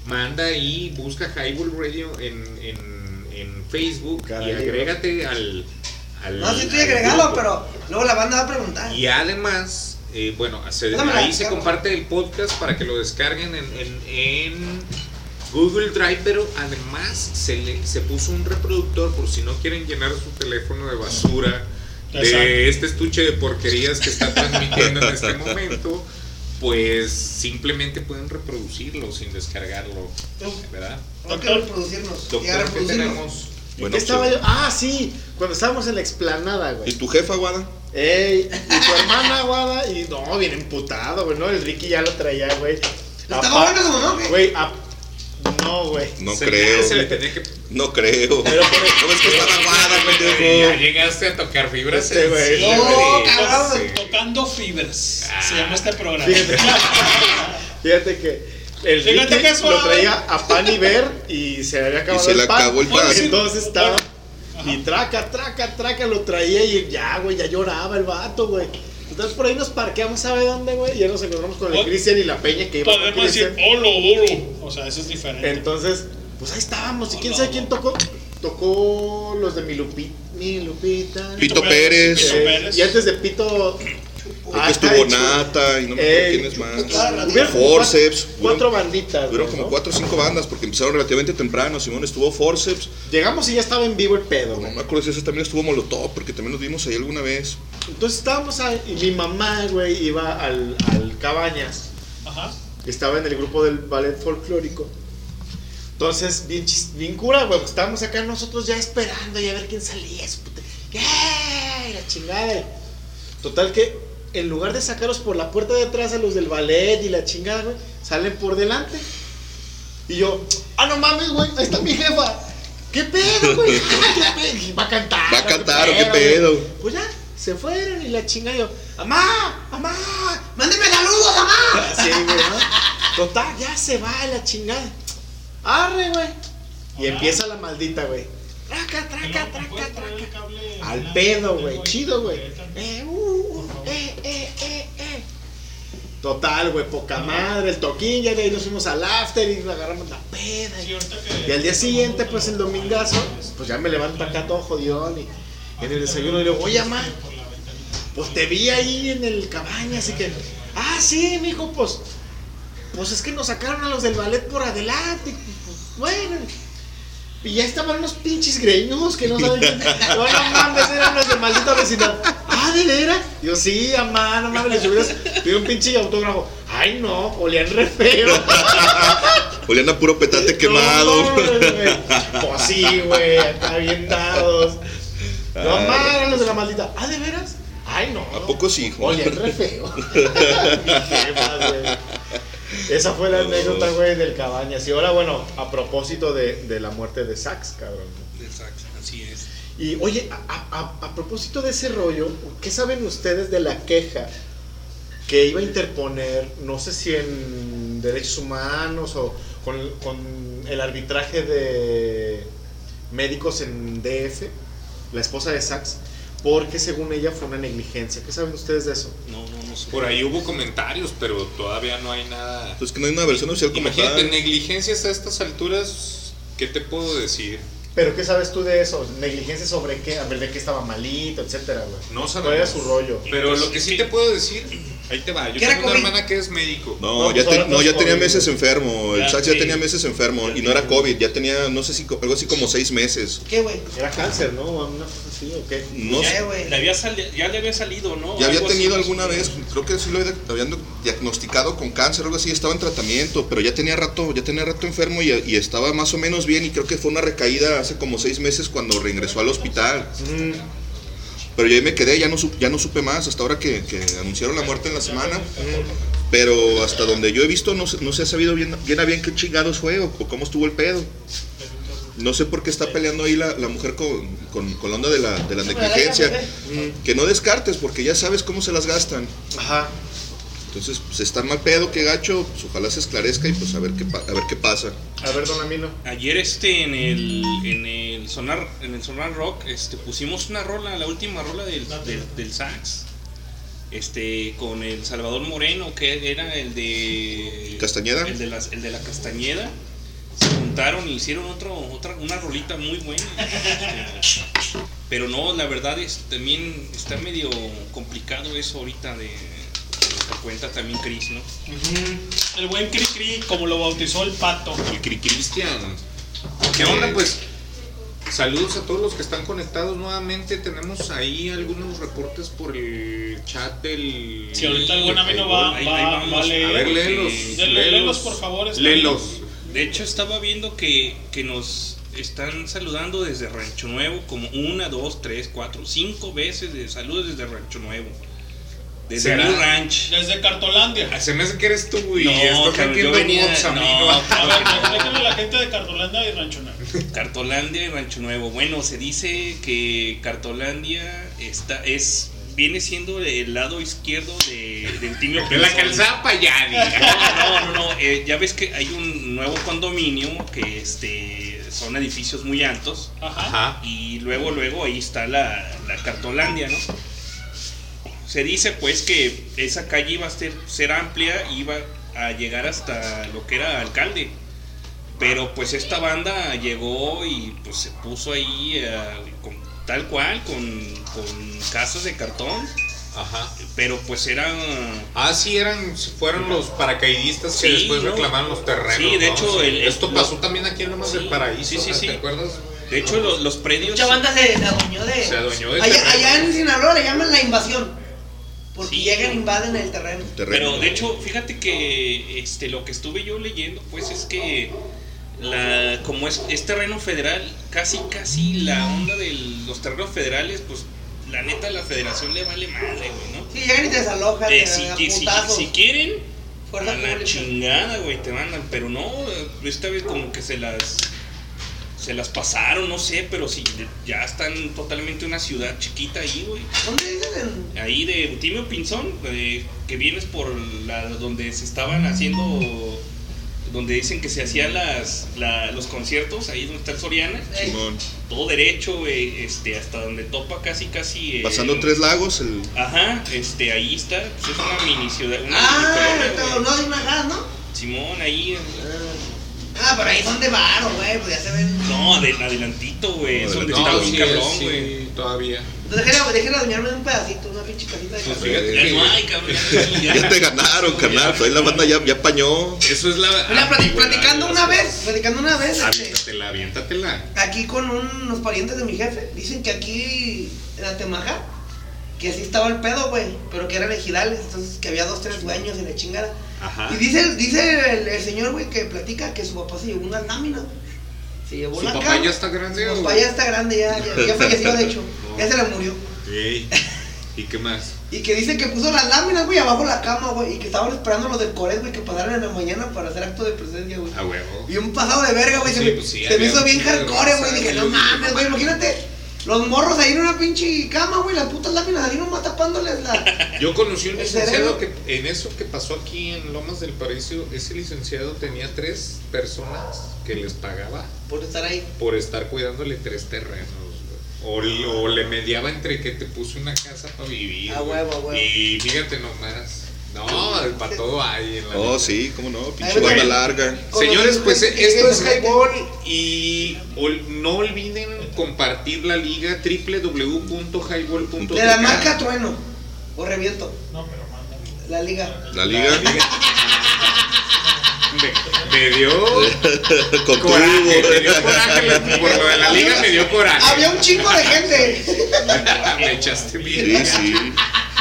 manda ahí, busca Highball Radio en, en, en Facebook Caray, y agrégate al, al. No, sí agregado, grupo. pero luego la banda va a preguntar. Y además, eh, bueno, se- ahí se comparte el podcast para que lo descarguen en, en- en Google Drive, pero además se, le, se puso un reproductor por si no quieren llenar su teléfono de basura, Exacto. de este estuche de porquerías que está transmitiendo en este momento, pues simplemente pueden reproducirlo sin descargarlo, ¿verdad? Que reproducirnos. Doctor, ¿qué tenemos? ¿En qué estaba yo? Ah, sí, cuando estábamos en la explanada, güey. ¿Y tu jefa, Guada? Ey, y tu hermana, Guada, y no, bien emputado, güey, no, el Ricky ya lo traía, güey. ¿Estaba bueno no, güey? Güey, a- no, güey. No Se- creo. se le tenía que- No creo. [LAUGHS] Pero por ¿Cómo es que estaba Guada, Ya pendejo? llegaste a tocar fibras Este, güey. No, cabrón. Sí. Tocando Fibers. Ah. Se llama este programa. Fíjate, [LAUGHS] fíjate que el Fíjate que lo traía a pan y ver y se le había acabado Y se el le pan. acabó el pan. Entonces estaba y traca, traca, traca lo traía y ya, güey, ya lloraba el vato, güey. Entonces por ahí nos parqueamos, ¿sabe dónde, güey? Y ya nos encontramos con el Cristian y la Peña que iba con Podemos decir, Cristian. olo, olo. O sea, eso es diferente. Entonces, pues ahí estábamos. ¿Y quién sabe quién tocó? Tocó los de mi Lupita. Mi Lupita. Pito Pérez. Pito Pérez. y antes de Pito. Ah, estuvo. Nata y no me Ey, acuerdo quién es más. Como Forceps. Cuatro, cuatro banditas. Hubieron güey, como ¿no? cuatro o cinco bandas porque empezaron relativamente temprano. Simón estuvo Forceps. Llegamos y ya estaba en vivo el pedo, No me acuerdo si ese también estuvo Molotov porque también nos vimos ahí alguna vez. Entonces estábamos ahí y mi mamá, güey, iba al, al Cabañas. Ajá. Estaba en el grupo del ballet folclórico. Entonces, bien, bien cura, güey. pues estábamos acá nosotros ya esperando y a ver quién salía. su. La chingada. Total que en lugar de sacarlos por la puerta de atrás a los del ballet y la chingada, güey, salen por delante. Y yo, ah, no mames, güey, ahí está mi jefa. ¿Qué pedo, güey? [LAUGHS] ¿Qué pedo? Va a cantar. Va a cantar, ¿o qué güey? pedo? Pues ya, se fueron y la chingada. y yo, ¡Amá! ¡Amá! ¡Mándeme saludos, mamá! Así, [LAUGHS] güey, ¿no? Total, ya se va la chingada. Arre, güey. Y empieza la maldita, güey. Traca, traca, traca, traca. Al pedo, güey. Chido, güey. Eh, uh, uh, eh, eh, eh, eh. Total, güey, poca madre, el toquín, ya de ahí nos fuimos al after y agarramos la peda. Y, y al día siguiente, pues el domingazo, pues ya me levanto acá todo jodión y en el desayuno le digo, oye, mamá, pues te vi ahí en el cabaña, así que, ah, sí, mijo, pues, pues es que nos sacaron a los del ballet por adelante, pues, bueno. Y ya estaban unos pinches greñudos que no saben quién. [LAUGHS] No, no mames, eran los de maldita vecindad. Ah, ¿de veras? Yo, sí, amá, no mames, les hubieras pedido un pinche autógrafo. Ay, no, olían re feo. Olían a puro petate [LAUGHS] quemado. No, güey. Pues sí, güey, acá bien dados. No Ah. mames, eran los de la maldita. Ah, ¿de veras? Ay, no. ¿A poco sí, hijo? Olían re feo. [LAUGHS] Esa fue la anécdota, güey, del Cabañas. Y ahora, bueno, a propósito de, de la muerte de Sax, cabrón. Exacto, así es. Y oye, a, a- a propósito de ese rollo, ¿qué saben ustedes de la queja que iba a interponer, no sé si en derechos humanos o con, con el arbitraje de médicos en DF, la esposa de Sax, porque según ella fue una negligencia? ¿Qué saben ustedes de eso? No, no, no sé. Por ahí hubo comentarios, pero todavía no hay nada. Pues que no hay una versión oficial como Imagínate, negligencias a estas alturas, ¿qué te puedo decir? ¿Pero qué sabes tú de eso? ¿Negligencia sobre qué? A ver, de qué estaba malito, etcétera, güey. No ¿Cuál era su rollo? Pero lo que sí te puedo decir, ahí te va. Yo ¿Qué era tengo una COVID? hermana que es médico. No, No, ya, te- ahora no, ya todos tenía COVID, meses enfermo. El Ya, Sax ya tenía meses enfermo. Y no era COVID, ya tenía, no sé si, algo así como seis meses. ¿Qué, güey? Era cáncer, ¿no? Una cosa así, ¿o qué? No Ya, sé, güey. Le había sali- ya le había salido, ¿no? ya había Algo tenido alguna vez, creo que sí lo había- habían diagnosticado con cáncer o algo así, estaba en tratamiento, pero ya tenía rato, ya tenía rato enfermo y, y estaba más o menos bien y creo que fue una recaída hace como seis meses cuando reingresó al hospital. Mm, Pero yo ahí me quedé, ya no, ya no supe más, hasta ahora que, que anunciaron la muerte en la semana. Pero hasta donde yo he visto no, se- no se ha sabido bien, bien a bien qué chingados fue o, o cómo estuvo el pedo. No sé por qué está peleando ahí la, la mujer con, con- con la onda de la, de la negligencia. Que no descartes, porque ya sabes cómo se las gastan. Ajá. Entonces, pues está mal pedo, qué gacho, pues ojalá se esclarezca y pues a ver qué, pa- a ver qué pasa. A ver, don Amino. Ayer este en el en el sonar en el sonar rock este pusimos una rola, la última rola del, del, del sax. este con el Salvador Moreno, que era el de Castañeda. el de, las- el de la Castañeda. Se juntaron y hicieron otro, otra, una rolita muy buena. Este, pero no, la verdad es también está medio complicado eso ahorita de, que cuenta también Chris, ¿no? El buen Cri Cri, como lo bautizó el pato. El Cri Cristian. ¿Qué onda? Pues saludos a todos los que están conectados nuevamente. Tenemos ahí algunos reportes por el chat del. Si ahorita buen amigo va, Ahí- va, ahí vamos. va a leer. A ver, léelos. Léelos, por favor. Léelos. De hecho, estaba viendo que, que nos están saludando desde Rancho Nuevo como una, dos, tres, cuatro, cinco veces de saludos desde Rancho Nuevo. Desde ¿Será? New Ranch. Desde Cartolandia. Ah, Se me hace que eres tú y No, cabrón, metiendo yo venía- no, ¿no? [LAUGHS] A ver, explíquenle a la gente de Cartolandia y Rancho Nuevo. Cartolandia y Rancho Nuevo. Bueno, se dice que Cartolandia está, es, viene siendo el lado izquierdo de, de Eutimio De la calzada para allá, diga. No, no, no, no, eh, ya ves que hay un nuevo condominio que este son edificios muy altos. Ajá. Y luego, luego ahí está la, la Cartolandia, ¿no? Se dice pues que esa calle iba a ser, ser amplia, iba a llegar hasta lo que era alcalde. Pero pues esta banda llegó y pues se puso ahí eh, con- tal cual, con, con casas de cartón. Ajá. Pero pues era... Ah, sí, eran, fueron los paracaidistas que Sí, después ¿no? reclamaron los terrenos. Sí, de ¿no? hecho, Sí. el- esto pasó también aquí en Lomas Sí, del Paraíso. sí, sí, sí. ¿Te acuerdas? De hecho, los, los predios... Mucha banda se, se adueñó de. Se adueñó del allá, allá en Sinaloa le llaman la invasión. Porque Sí. llegan e invaden el terreno. Pero de hecho, fíjate que este lo que estuve yo leyendo, pues es que la como es, es terreno federal, casi casi la onda de los terrenos federales, pues la neta a la federación le vale madre, güey, ¿no? Sí, llegan y te desalojan. Eh, si, dan que- si, putazos. si quieren, Fuerza a la pública. chingada, güey, te mandan, pero no, esta vez como que se las se las pasaron, no sé, pero si ya están totalmente una ciudad chiquita ahí, güey. ¿Dónde dicen? Ahí de Eutimio Pinzón, eh, que vienes por la donde se estaban haciendo, donde dicen que se hacían las, la- los conciertos, ahí donde está el Soriana. Simón. Todo derecho, güey, este, hasta donde topa casi, casi. eh, Pasando tres lagos, el. Ajá, este, ahí está, pues es una mini ciudad, una Ah, mini pero colonia, no de una gas, ¿no? Simón, ahí. Ah, pero ahí son de varo, güey, pues ya se ven. No, de, adelantito, güey, es donde No, está sí, un cabrón, sí, güey. todavía. Déjenle, déjenle adueñarme de un pedacito, una pinche casita de Pues fíjate Ya no hay, cabrón. Ya te ganaron, carnal. Pues ahí la banda ya, ya pañó. Eso es la. Mira, plati- antigüedad platicando una vez, platicando una vez, este, Aviéntatela, aviéntatela. aquí con unos parientes de mi jefe, dicen que aquí en Atemaja, que así estaba el pedo, güey, pero que eran ejidales, entonces que había dos, tres dueños y la chingada. Ajá. Y dice, dice el, el señor, güey, que platica que su papá se llevó unas láminas, güey. Se llevó ¿Su la papá cama. ya está grande Su papá ya está grande, ya, ya, ya falleció, de hecho. [LAUGHS] Ya se le murió. Ey, ¿Y qué más? Y que dice que puso las láminas, güey, abajo de la cama, güey. Y que estaban esperando los del Coret, güey, que pasaran en la mañana para hacer acto de presencia, güey. A huevo. Y un pasado de verga, güey. Sí, se pues sí, se me hizo bien hardcore, güey. Dije, no mames, güey, imagínate. Los morros ahí en una pinche cama, güey, las putas láminas ahí nomás tapándoles la. [LAUGHS] Yo conocí un licenciado que en eso que pasó aquí en Lomas del Paraíso, ese licenciado tenía tres personas que les pagaba Por estar ahí. por estar cuidándole tres terrenos. güey. O, o le mediaba entre que te puso una casa para vivir. A güey. huevo, a huevo. Y fíjate nomás. No, para todo hay en la Oh, vida. sí, cómo no. Pinche banda larga. Señores, pues esto es. Highball y ol- no olviden compartir la liga www.highball.tk De la marca Trueno. O Reviento. No, pero manda. La liga. La liga. me, me dio [LAUGHS] Con coraje, me dio coraje por lo de la liga me dio coraje. Había un chingo de gente. [LAUGHS] Me echaste bien. Sí, sí.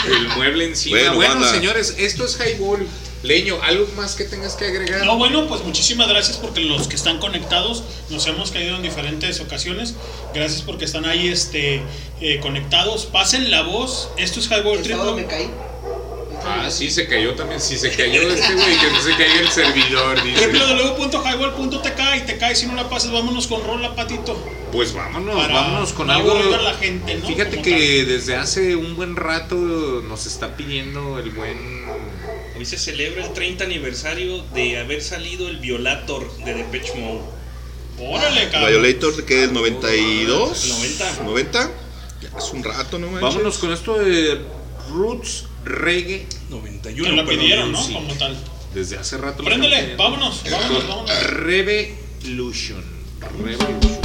El mueble encima. Bueno, Bueno, banda. señores, esto es Highball. Leño, ¿algo más que tengas que agregar? No, bueno, pues muchísimas gracias porque los que están conectados nos hemos caído en diferentes ocasiones. Gracias porque están ahí este, eh, conectados. Pasen la voz. Esto es Highball El sábado me Triple. caí. Ah, sí, se cayó también. Sí, se cayó este güey, que no se cayó el servidor. Dice. www.highball.tk y te cae si no la pasas. Vámonos con rola, patito. Pues vámonos, Para vámonos con no algo. a la gente, ¿no? Fíjate Como que desde hace un buen rato nos está pidiendo el buen. Hoy se celebra el 30 aniversario de haber salido el Violator de Depeche Mode. Órale, cabrón. Violator, ¿de qué es? ¿92? 90. ¿90? Ya es un rato, ¿no? manches? Vámonos con esto de Roots Reggae 91. Que lo pidieron, ¿no? Como tal. Desde hace rato. Préndele, vámonos, vámonos, vámonos. Revolution. Revolution.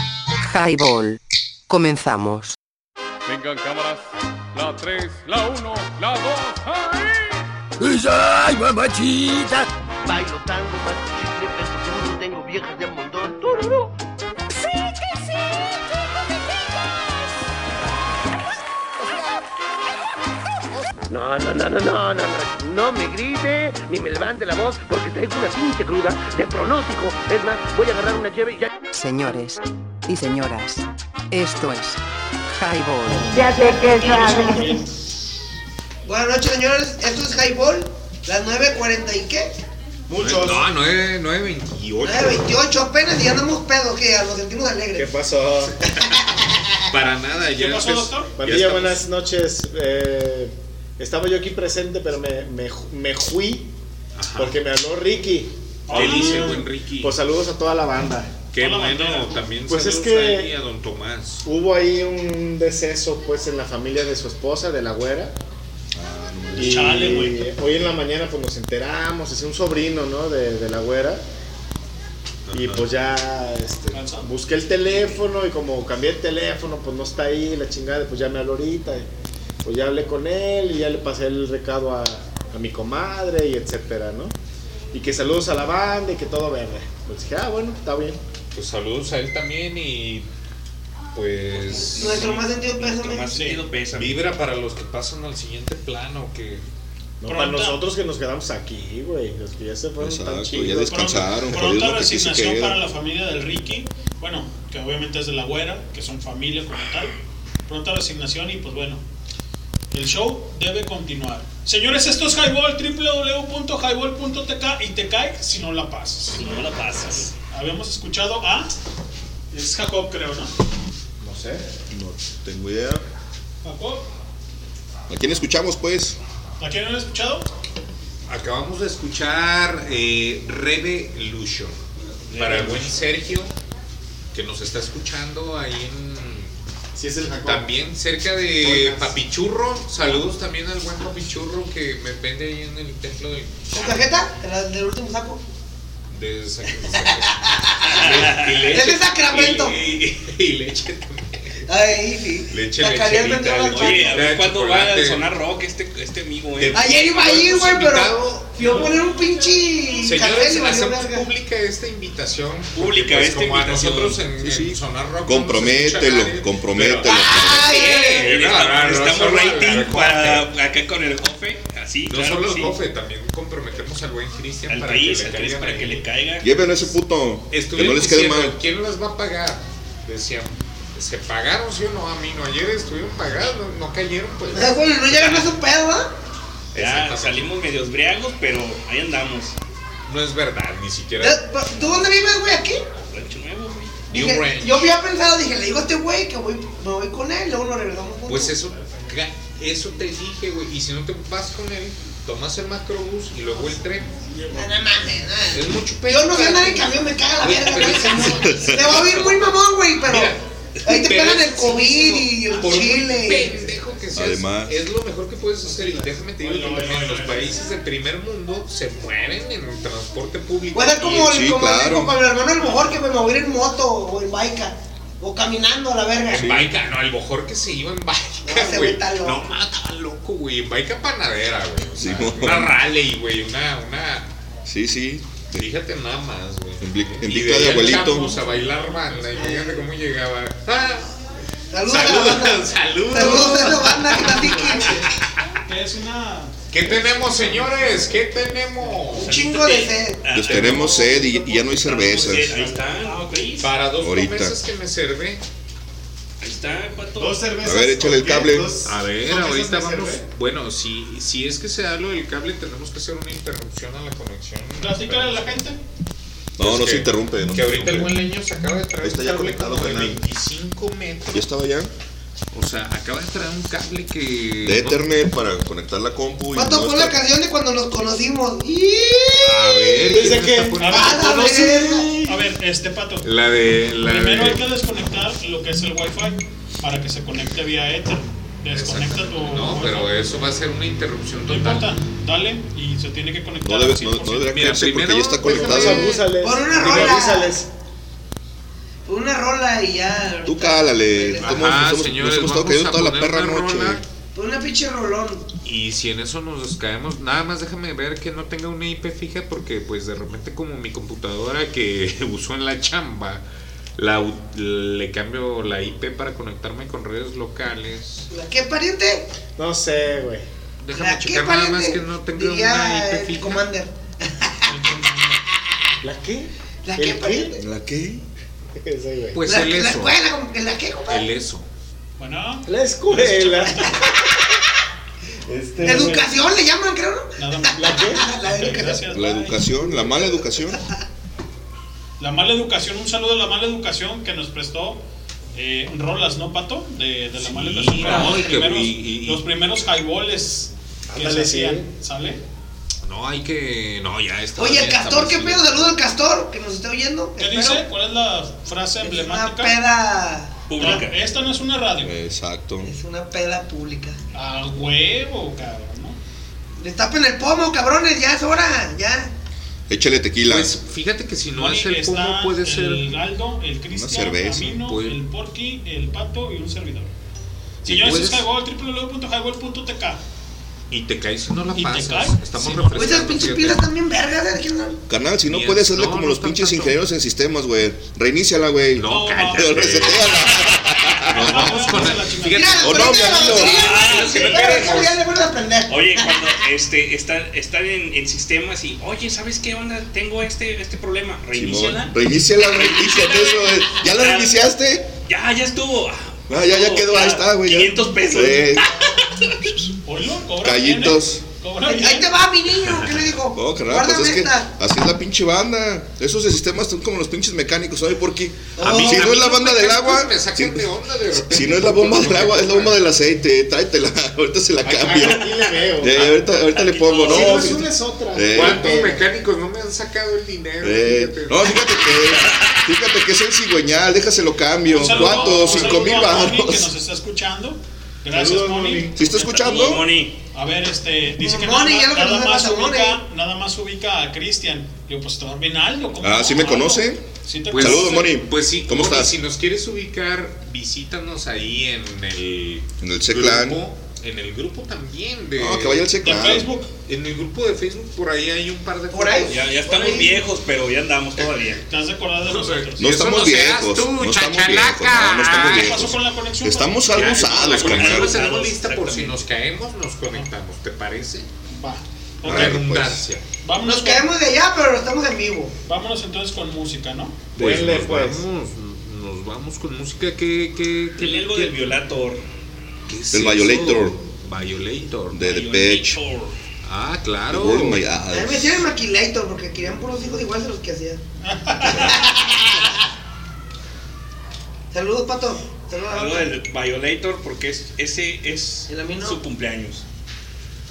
Highball. Comenzamos. Vengan cámaras. La 3, la 1, la 2, ¡Ay, mamachita! Bailo tango, más chicle, peso tengo viejas de montón. ¡Tururú! Sí, que sí, No, no, no, no, no, no, no, no me grite ni me levante la voz porque traigo una pinche cruda de pronóstico. Es más, voy a agarrar una llave y ya. Señores y señoras, esto es Highball. Ya sé que sabes. Buenas noches, señores. Esto es Highball. Las 9.40 y qué? Muchos. No, 9, 928. 9.28 apenas y ya andamos pedos, que nos sentimos alegres. ¿Qué pasó? [LAUGHS] Para nada, ya. ¿Qué pasó, empe- doctor? ya Pandilla, estamos- buenas noches. Eh, estaba yo aquí presente, pero me, me, me fui porque me habló Ricky. ¿Qué dice, buen Ricky? Pues saludos a toda la banda. Qué bueno, también Pues es que- ahí a don Tomás. Hubo ahí un deceso pues en la familia de su esposa, de la güera. Y Chale, güey. hoy en la mañana pues nos enteramos, es un sobrino, ¿no? De, de la güera. Y pues ya este, busqué el teléfono y como cambié el teléfono, pues no está ahí, la chingada, pues ya me habló ahorita. y, pues ya hablé con él y ya le pasé el recado a, a mi comadre y etcétera, ¿no? Y que saludos a la banda y que todo verde. Pues dije, ah, bueno, está bien. Pues saludos a él también y pues Nuestro más sentido pésame. Más sentido pésame. vibra para los que pasan al siguiente plano que No, para nosotros que nos quedamos aquí, güey. Los que ya se fueron tan Exacto, chingos. ya descansaron, que sí se resignación queda. para la familia del Ricky. Bueno, que obviamente es de la güera, que son familia como tal. Pronta resignación y pues bueno. El show debe continuar. Señores, esto es Highball, www.highball.tk y te cae si no la pasas. Si no la pasas. Habíamos escuchado a. Es Jacob, creo, ¿no? No sé. No tengo idea. Jacob. ¿A quién escuchamos, pues? ¿A quién no lo he escuchado? acabamos de escuchar eh, Revolution para el buen Sergio que nos está escuchando ahí en Sí, es el Jacob. también cerca de. Papichurro. Saludos también al buen Papichurro que me vende ahí en el templo del ¿Con tarjeta? ¿De la- ¿Del último saco? De [LAUGHS] y Sacramento. y, y- y leche también. Ay, sí. Leche, La lecherita, leche. Oye, a ver cuándo va a sonar rock este, este amigo, eh. Ayer iba a ir, güey, pero fui a poner un pinche Señores, y hacemos pública esta invitación. Pública pues, esta como a invitación. nosotros en, Sí, sí. en Sonar Rock. Compromételo, Ay, Eh, no, estamos- rating para acá con el Jofe. No claro solo que el sí. Jofe, también comprometemos al buen Cristian para país, que le para que le caiga. Lleven a ese puto. Que Estuvieron no les quede diciendo, mal. ¿quién los va a pagar? Decían, ¿se pagaron sí o no? A mí no, ayer estuvieron pagados, no, no cayeron, pues. Güey, no llegan a su pedo, ¿ah? Ya salimos medios briagos, pero ahí andamos. No es verdad, ni siquiera. Eh, ¿Tú dónde vives, güey? ¿Aquí? Rancho nuevo, güey. New Dije, Ranch. yo había pensado, dije, le digo a este güey que voy, me voy con él, luego nos regresamos juntos. Pues eso, eso te dije, güey. Y si no te vas con él, tomas el macrobús y luego el tren. No, no mames, no. Es mucho peso. Yo no sé andar en camión, me caga la verga. Te va a oír muy mamón, güey, pero Mira, ahí te pegan el COVID y el Por muy chile. pendejo que seas, Además. es lo mejor que puedes hacer. Y déjame te digo que también los países del primer mundo se mueven en el transporte público. Puede ser como, Sí, como claro. dijo mi hermano el mejor que me voy a ir en moto o en baica. O caminando a la verga. En Baica, no, el bojor que se iba en No, Baica, ese güey. No, loco, güey. En Baica panadera, güey. O Sí, una rally, güey. Una, una. Sí, sí. Fíjate nada más, güey. En bli- en Y bicla de al abuelito. A bailar banda. Y fíjate cómo llegaba. ¡Ah! Saludos, la banda. Saludos, saludos. Saludos a la banda que está ¿Qué tenemos, señores? ¿Qué tenemos? Un chingo de sed. Pues tenemos sed y, y ya no hay cervezas. Ahí está, ¿veis? Para dos Ahorita. meses que me servé. Ahí está, pato. Dos cervezas. A ver, échale el cable. Dos- A ver, ahorita vamos. Bueno, si, si es que se da lo del cable, tenemos que hacer una interrupción a la conexión. Platícale a la gente. No, Pues no que- se interrumpe. No Que ahorita el buen leño se acaba de traer Ahí está ya conectado, como de carnal. 25 metros. ¿Ya estaba ya? O sea, acaba de traer un cable que. De Ethernet para conectar la compu. y Pato, no pon la canción de cuando nos conocimos. A ver, Desde ¿quién que-? ¡Ah, la verga! A ver, este pato. La de. La Primero de- hay que desconectar lo que es el Wi-Fi para que se conecte vía Ether. Desconecta tu. No, pero eso va a ser una interrupción No total. importa, dale y se tiene que conectar. No, debe, no, 100%. no debería Mira, quedarse porque primero, ya está conectado. Pon una rola. Una rola y ya. Tú cálale. Ajá, hemos- señores, nos hemos estado cayendo toda la perra una noche. rola. Pon una pinche rolón. Y si en eso nos caemos, nada más déjame ver que no tenga una IP fija porque pues de repente como mi computadora que [LAUGHS] uso en la chamba, la, le cambio la IP para conectarme con redes locales. ¿La qué, pariente? No sé, güey. Déjame ¿La qué, checar nada más que no tenga Diría una IP el fija. Commander. ¿La qué? ¿La ¿El qué, pariente? ¿La qué? Ese, güey. Pues la, el la eso. escuela, como que la qué, compadre. El eso. Bueno, La escuela. Este, güey. Educación le llaman, creo, ¿no? nada más. ¿La qué? [LAUGHS] La educación. gracias, La educación, la mala educación. La mala educación, un saludo a la mala educación que nos prestó eh, rolas, ¿no, Pato? De, de la mala educación. Los, y que- primeros, y- y- los primeros highballs que Ándale, se sí. hacían, ¿sale? No, hay que. No, ya está. Oye, el castor, ¿qué pedo? Saludo al castor que nos está oyendo. ¿Qué Espero. dice? ¿Cuál es la frase Es una emblemática? peda. No, Pública. esta no es una radio. Exacto. Es una peda pública. A huevo, cabrón, ¿no? Destapen el pomo, cabrones, ya es hora, ya. Échale tequila. Pues fíjate que si no Moni, es el pomo, puede ser. El Aldo, el Cristian, cerveza, Camino, puede- el Porky, el Pato y un servidor. Y Señores, puedes- es Highball, www.highball.tk. Y te caes si no la ¿Y te pasas. Estamos Sí. Oye, esas refrescando. pinches pilas también vergas, ¿eh? Carnal, si no Bien. puedes hacerle No, como no los pinches tanto. ingenieros en sistemas, güey. Reiníciala, güey. No, No, cállate. Reseteala. Nos vamos con el. Fíjate, o no, mi la amigo. Ah, no. Oye, cuando este, están, están en, en sistemas y, oye, ¿sabes qué onda? Tengo este, este problema. Reiníciala. Simón, Reiníciala. Quítate eso, güey. ¿Ya la reiniciaste? Ya, ya estuvo. Ah, ya, ya quedó, ahí está, güey. ya. 500 pesos. Eh, ¿eh? callitos. Cobra Ahí te va, mi niño. ¿Qué le dijo? No, carnal, Guárdame pues es que así es la pinche banda. Esos sistemas son como los pinches mecánicos, ¿sabes por qué? Si no es la banda del agua, me si, sacan de onda de repente. si no es la bomba del agua, es la bomba del aceite. Tráetela, [LAUGHS] ahorita se la cambio. Aquí le veo. Eh, ahorita, ahorita le pongo, Si no no. es una es otra. Eh, ¿Cuántos mecánicos no me han sacado el dinero? Eh, Fíjate. no, fíjate que, fíjate que es el cigüeñal, déjaselo cambio. ¿Cuántos? Cinco mil Moni, que baros. nos está escuchando. Gracias, Saludos, Moni. Moni. ¿Sí está escuchando? Moni. A ver, este, dice que Moni, nada, que nada más ubica, nada más ubica a Cristian. Digo, pues está bien alto. ¿cómo Ah, no? ¿sí me conoce? Sí te Pues, Saludos. Moni. Pues sí, ¿Cómo Moni, estás? Si nos quieres ubicar, visítanos ahí en el En el C-Clan. En el grupo también de, No, que vaya al De C-Clan. Facebook. En el grupo de Facebook por ahí hay un par de Por ahí. Ya, ya estamos Por ahí. viejos, pero ya andamos todavía. Te has de acordar de nosotros. No estamos no seas viejos. tú, no estamos chachalaca. viejos. No, no estamos ¿Qué viejos. pasó con la conexión? Estamos algo usados, carnal. tenemos lista por si nos caemos, nos conectamos. ¿Te parece? Va. La Ok, Bueno, redundancia. vámonos, Nos con- caemos de allá, pero estamos en vivo. vámonos entonces con música, ¿no? Pues Denle, nos pues. vamos, nos vamos con música que que Dile algo del Violator. Del Violator. Violator. De The Patch. Ah, claro. A mí me el maquilator porque querían puros hijos iguales a los que hacían. [LAUGHS] Saludos, pato. Saludos del Violator porque es, ese es ¿El su cumpleaños.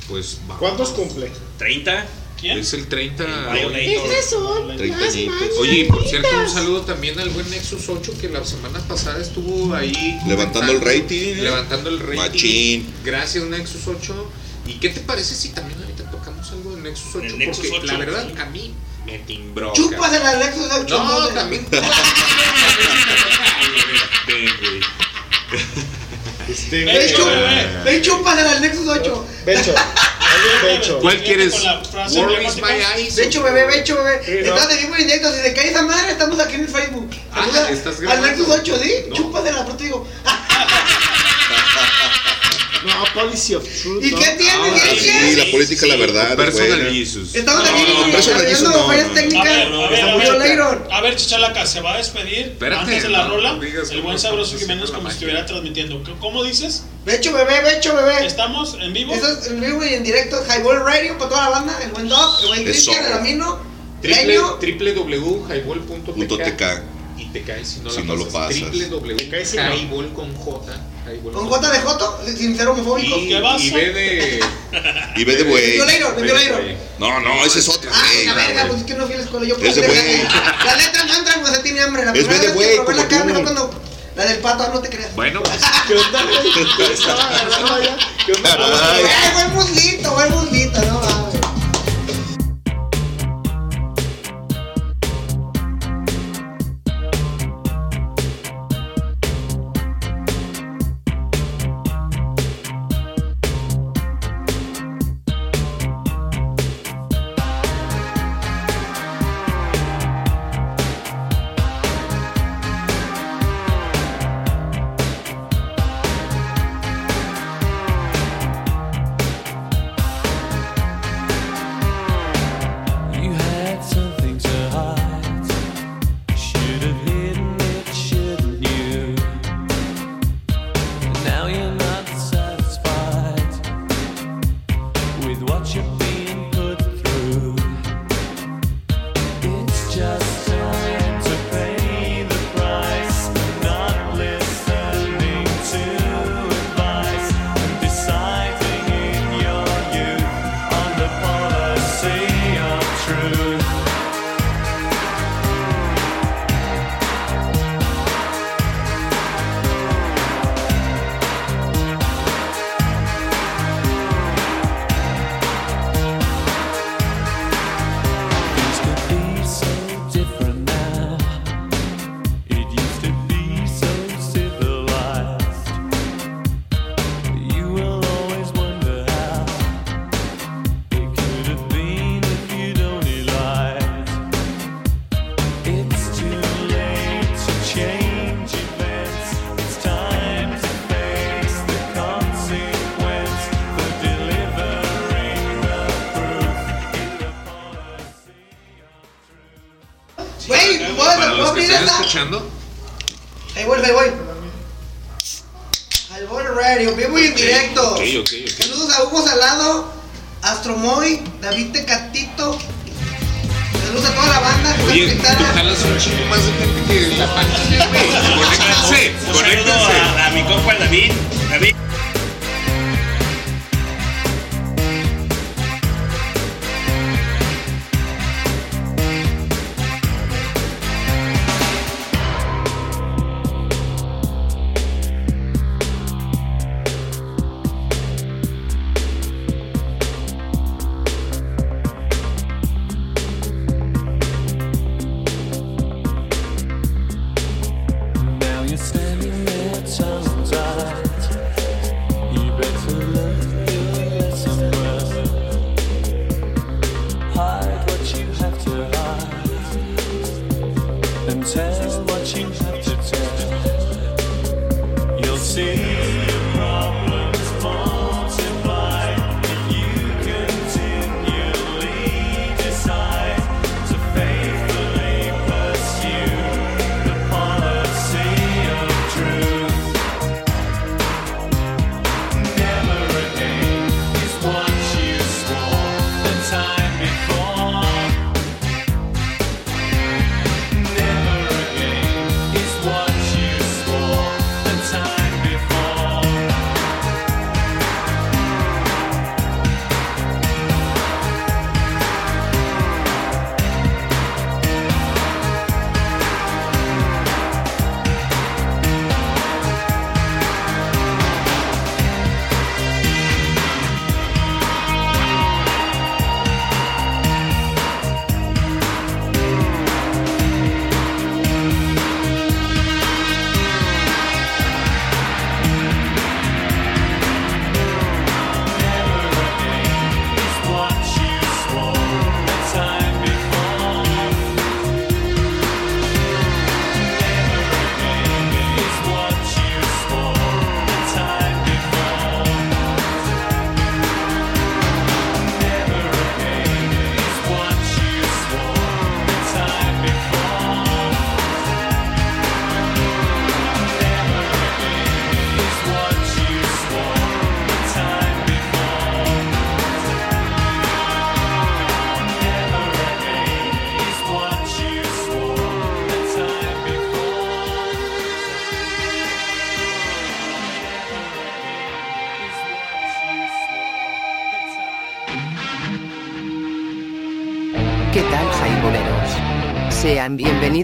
Pues vamos. ¿Cuántos cumple? ¿30? ¿Quién? Es el 30. Violator. Treinta añitos. Oye, y por cierto, un saludo también al buen Nexus 8 que la semana pasada estuvo ahí Levantando el rating. Levantando el rating. Machín. Gracias, Nexus 8. ¿Y qué te parece si también ahorita tocamos algo de Nexus 8? El Nexus Porque 8, la verdad, sí. a mí me timbró. Chúpasela al Lexus 8. No, también. Ven, güey. Este, Ven, Becho, chup- bebé. ven, chúpasela al Nexus 8. Becho. Becho. ¿Cuál quieres? La Where is my eyes? Becho, bebé, becho, bebé. Estás de vivo en directo. Si se cae esa madre, estamos aquí en el Facebook. Ah, estás Al grabando. Nexus 8, ¿sí? No. Chúpasela, pero te digo. No, policy of truth. ¿Y qué tiene? Ah, sí, la política, la verdad. Personal Jesus. Estamos aquí no, varias técnicas. A ver, Chichalaca, se va a despedir antes de la rola. El buen sabroso Jiménez como si estuviera transmitiendo. ¿Cómo dices? Becho bebé, becho bebé. Estamos en vivo. Eso es en vivo y en directo. Highball Radio para toda la banda. El buen Doc, el buen Cristian, el Amino. www.highball.tk Y te caes si no, lo pasas. www.highball con J ¿Con J de Joto? Sincero homofóbico. Y, vas? y ve de. [LAUGHS] Y ve de güey. No, no, ese es otro. La es la letra no entra cuando se tiene hambre. La es ve de. La carne cuando. La del pato, no te creas. Bueno, [LAUGHS] pues. ¿Qué onda, güey? [LAUGHS] ¿Qué onda? Buen muslito, buen muslito, no.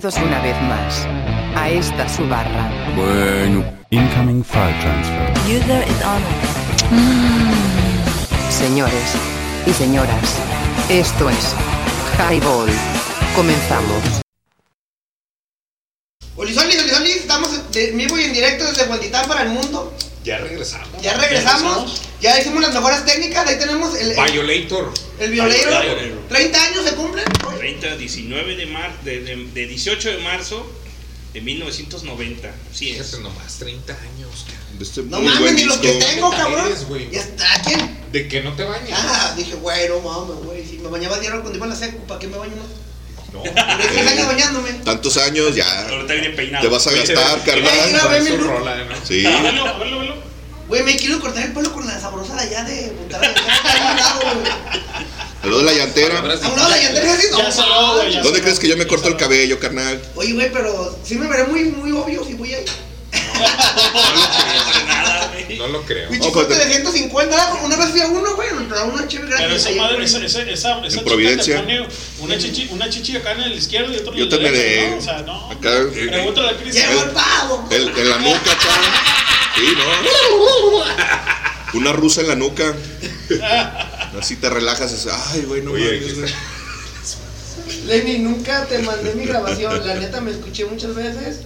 Bienvenidos una vez más a esta su barra. Bueno. Incoming file transfer. User is on. Señores y señoras, esto es Highball. Comenzamos. Olisolis, Olisolis, estamos de vivo y en directo desde Huentitán para el mundo. Ya regresamos. Ya regresamos, ya hicimos las mejores técnicas, ahí tenemos el, el, Violator. el violero. 30 años se cumplen. 30, 19 de marzo, de, de- de 18 de marzo de 1990. Sí es. Fíjate nomás, 30 años. Este No mames, ni los que tengo, cabrón. Eres. Ya está, ¿quién? De que no te bañas. Ah, dije, güey, no mames, güey. Si me bañaba diario cuando iba a la secu, ¿para qué me baño más? No. Duré 10 años bañándome. Tantos años ya. Ahorita viene peinado. Te vas a gastar, carnal. Sí. Velo, velo, velo. Güey, me quiero cortar el pelo con la sabrosa de allá de Monterrey. A. Al lado de la llantera. A un lado de la llantera así, no Ya güey, ya ¿Dónde crees que yo me corto el cabello, carnal? Oye, güey, pero sí me veré muy, muy obvio si voy ahí. Nada, güey. No lo creo. Mi chicote pues, de 150, una vez fui a uno, güey, me trajo una chévere Pero gratis. esa ahí, madre, güey. esa, esa, esa, esa En chica Providencia. te pone una chichi, una chichi acá en el izquierdo y otra en Yo el te me derecho, de- ¿no? O sea, no. Acá. Pregúntale a Chris. Llegó el pavo. El- en la nuca, acá. Sí, ¿no? [LAUGHS] Una rusa en la nuca. [LAUGHS] Así te relajas. y dices, Ay, güey, no Oye, mames, güey. Lenny, nunca te mandé mi grabación. La neta me escuché muchas veces.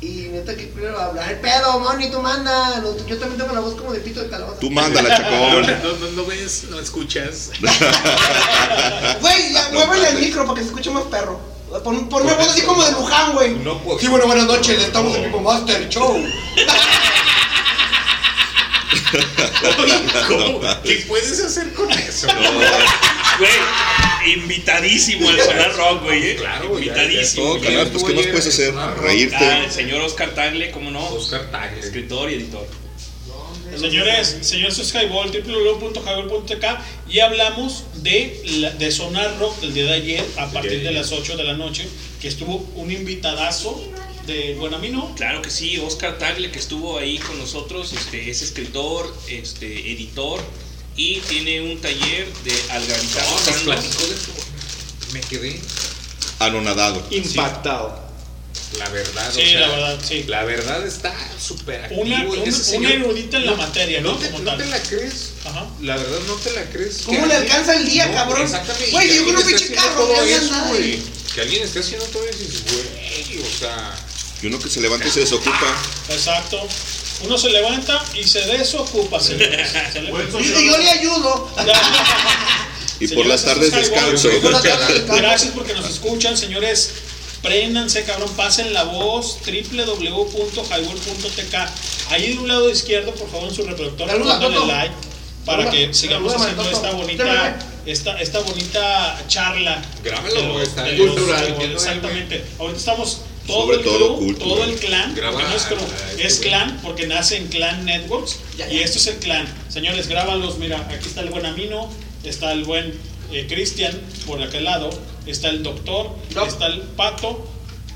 Y neta que quiero hablar. El pedo, Moni, tú manda. No, yo también tengo la voz como de pito de calabaza. Tú mándala, No, chacón. no, no, no ves, no escuchas. [LAUGHS] Güey, muévele el micro para que se escuche más perro. Pon, ponme voz así como de Luján, güey. No puedo. Sí, bueno, buenas noches. Estamos en Pipo Master Show. [LAUGHS] ¿Cómo? ¿Qué puedes hacer con eso? Güey, invitadísimo al Sonar Rock, güey. eh. Claro, ya, invitadísimo. No, pues ¿qué más puedes hacer? Ah, Reírte. el señor Oscar Tagle, ¿cómo no? Oscar Tagle. Escritor y editor. Señores, señores, Highball, www.highball.tk y hablamos de, la- de Sonar Rock del día de ayer a partir de las 8 de la noche, que estuvo un invitadazo de Buenamino. Claro que sí, Oscar Tagle que estuvo ahí con nosotros, este, es escritor, este, editor y tiene un taller de. No, de todo. Me quedé Anonadado. Impactado. La verdad, Sí, o sea, la verdad, sí. La verdad está súper activo. Una, una señor. erudita en la materia, ¿no? No te, Como no tal. te la crees. Ajá. La verdad no te la crees. ¿Cómo le alcanza el día, No, cabrón? Exactamente. Güey, que yo alguien esté haciendo carro, todo eso, nada. güey. Que alguien esté haciendo todo eso y dices, güey, o sea. Y uno que se levanta y se desocupa. Exacto. Uno se levanta y se desocupa, señores. Se Y yo le ayudo. Y por las Señores, tardes descanso. Por las [LAUGHS] tardes descanso. Gracias porque nos escuchan, señores. Préndanse, cabrón, pasen la voz www.highball.tk. Ahí de un lado izquierdo, por favor, en su reproductor, Toto. like para que sigamos haciendo esta bonita, esta, esta bonita charla. Los- está cultural, Exactamente. Ahorita estamos todo Sobre el todo crew, todo el clan, no es crew, ah, es clan porque nace en Clan Networks Ya, y esto es el clan. Señores, grábalos, mira, aquí está el buen Amino, está el buen eh, Cristian por aquel lado, está el doctor, No. está el Pato,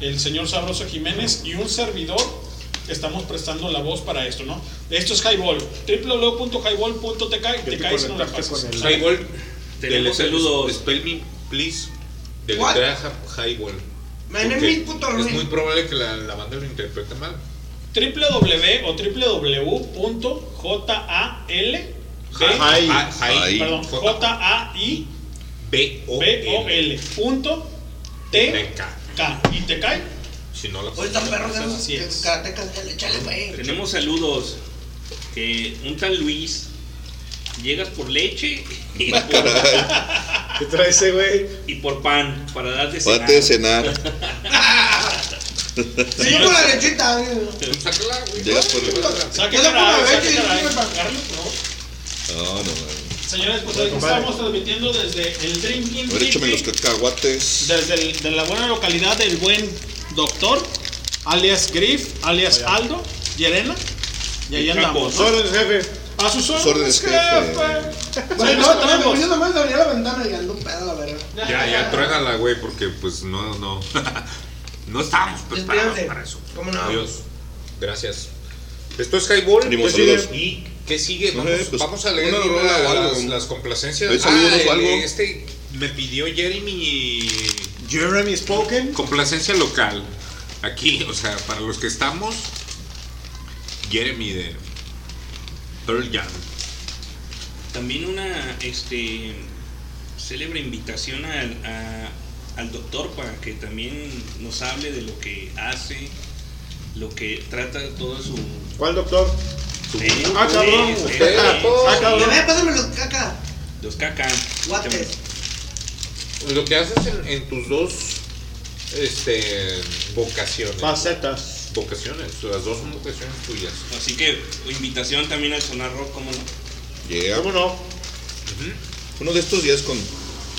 el señor Sabroso Jiménez y un servidor que estamos prestando la voz para esto, ¿no? Esto es Highball, www.highball.tk y te te caes en conectaste las con el- Highball. Tenemos Deletre- saludos. Spell me, please. Deletrea hi- Highball. Puto Es muy probable que la, la banda lo interprete mal. www o www.jal Ay, Ah, hi- ay. perdón, J-A-I B-O-L. B-O-L punto T. K y te cae Si no la. Tenemos saludos. Que un tal Luis llegas por leche y [LAUGHS] por, ¿Qué trae ese güey? y por pan para darte cenar. Pate de cenar. [LAUGHS] Sí, yo con la lechita. [LAUGHS] güey. Sácala, güey. Llegas por Yo le pongo la leche y yo Carlos, favor. No, no, no. Señores, pues hoy compadre. estamos transmitiendo desde el Drinking A ver, échame los cacahuates. desde el- de la buena localidad del buen doctor, alias Griff, alias Aldo, Llerena, y ahí El andamos. Chapo. ¿no? Órdenes, jefe. A sus órdenes, órdenes, jefe. jefe. Bueno, no, también yo nomás abría la ventana y ando un pedo, la verga. Ya, ya, truénala, güey, porque pues no, no. [LAUGHS] no estábamos preparados para eso. ¿Cómo no? Adiós. Gracias. Esto es Highball. ¿Qué sigue? ¿Y qué sigue? Vamos, pues, vamos a leer una la- rola algo. las, las complacencias. Hay saludos Ah, o algo. Este me pidió Jeremy Jeremy Spoken. Complacencia local. Aquí, o sea, para los que estamos, Jeremy de Pearl Jam. También una este célebre invitación al, a- al doctor para que también nos hable de lo que hace, lo que trata todo su. ¿Cuál doctor? Sí, Ah, cabrón, sí, usted, sí, ah, sí. cabrón. Pásame los caca. Los caca. Guates. Lo que haces en, en tus dos este, vocaciones. Facetas. Vocaciones, las dos son vocaciones tuyas. Así que invitación también al sonar rock, ¿cómo no? Yeah. ¿Cómo no? Uno de estos días con,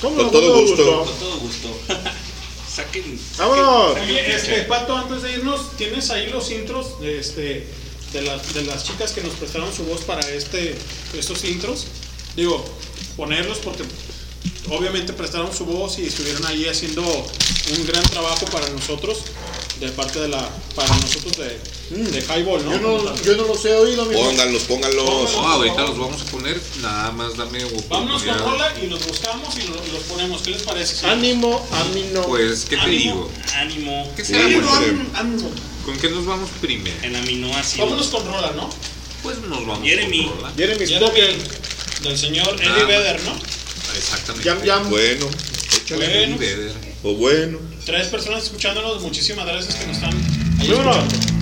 ¿Cómo con no? todo Con todo gusto. Con todo gusto. [LAUGHS] Saquen. ¡Vámonos! saquen- Oye, este. Pato, antes de irnos, ¿tienes ahí los intros de, este, de, las, de las chicas que nos prestaron su voz para este, estos intros? Digo, ponerlos porque obviamente prestaron su voz y estuvieron ahí haciendo un gran trabajo para nosotros, de parte de la, para nosotros de, de Highball, ¿no? Yo no, yo no los he oído, mi Pónganlos, pónganlos. No, ahorita los vamos a poner, nada más dame Vámonos con oportunidad. rola y los buscamos y lo- los ponemos. ¿Qué les parece? Sí. Ánimo, ánimo. Pues, ¿qué te Ánimo. digo? Ánimo. ¿Qué será ánimo, bueno? ánimo. Ánimo. ¿Con qué nos vamos primero? En aminoácidos. Vámonos con rola, ¿no? Pues nos vamos Jeremy. con rola. Jeremy Jeremy, del señor Eddie. Vedder, ¿no? Exactamente. Yam Yam. Bueno, échale. Bueno. Vedder. O bueno. Tres personas escuchándonos, muchísimas gracias que nos están ahí.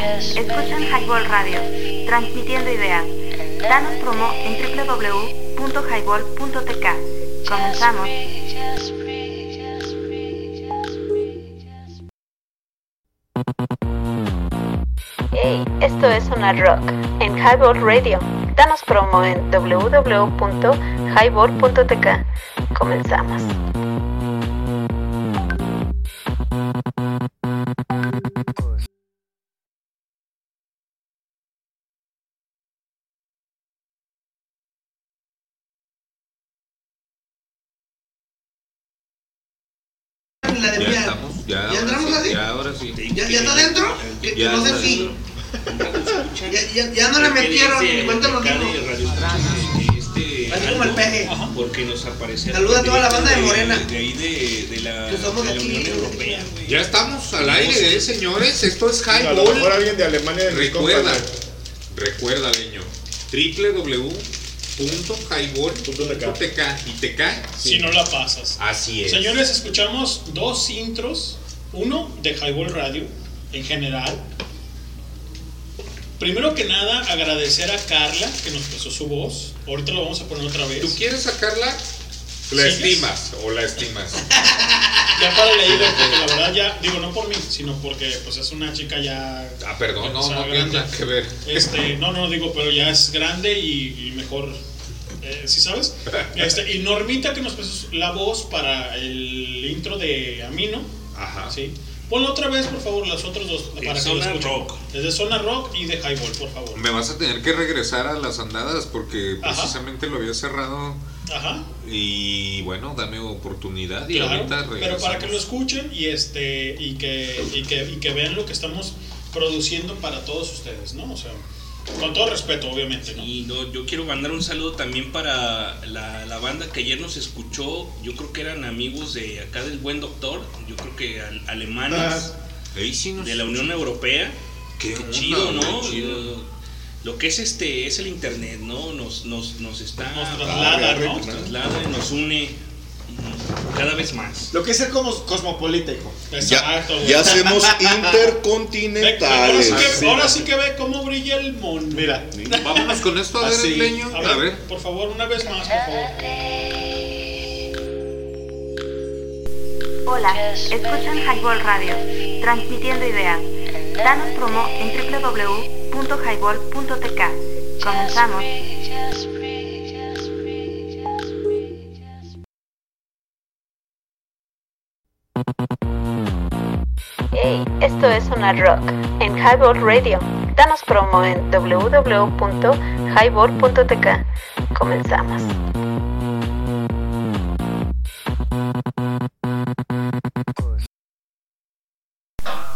Escuchan Highball Radio, transmitiendo ideas. Danos promo en www.highball.tk. Comenzamos. Hey, esto es Sonar Rock en Highball Radio. Danos promo en www.highball.tk. Comenzamos. www.highball.tk y te cae. Si no la pasas. Así es. Señores, escuchamos dos intros. Uno de Highball Radio en general. Primero que nada, agradecer a Carla que nos prestó su voz. Ahorita lo vamos a poner otra vez. ¿Tú quieres sacarla? La ¿Sigues? estimas o la estimas. [LAUGHS] Ya para leerle, porque la verdad ya, digo, no por mí, sino porque pues es una chica ya. Ah, perdón, no, no tiene nada que ver. Este, no, no digo, pero ya es grande y, y mejor. Eh, ¿Sí sabes? [LAUGHS] Este, y Normita que nos prestó la voz para el intro de Amino. Ajá. Sí. Ponlo otra vez, por favor, las otras dos. De para que Zona lo escuchen. Rock. Desde Zona Rock y de Highball, por favor. Me vas a tener que regresar a las andadas porque Ajá. precisamente lo había cerrado. Ajá. Y bueno, dame oportunidad y Claro, ahorita pero regresamos. para que lo escuchen y este y que, y que y que vean lo que estamos produciendo para todos ustedes, ¿no? O sea, con todo respeto, obviamente, ¿no? Y no, yo quiero mandar un saludo también para la, la banda que ayer nos escuchó. Yo creo que eran amigos de acá del buen doctor. Yo creo que al- alemanes Ahí sí de la Unión Europea. Qué Qué onda, chido, ¿no? güey, chido. Lo, que es este es el internet, ¿no? Nos, nos, nos está Nos traslada, ¿no? nos traslada y nos une cada vez más. Lo que es ser como cosmopolita, hijo. Exacto, güey. Ya hacemos [LAUGHS] Ve- ahora, sí intercontinentales. que, ahora sí que ve cómo brilla el mono. Mira. Vámonos con esto a ver, Así. leño. A ver, A ver. por favor, una vez más, por favor. Hola, escuchan Highball Radio, transmitiendo ideas. Danos promo en www.highball.tk. Comenzamos. Hey, esto es Sonar Rock en Highball Radio. Danos promo en www.highball.tk. Comenzamos.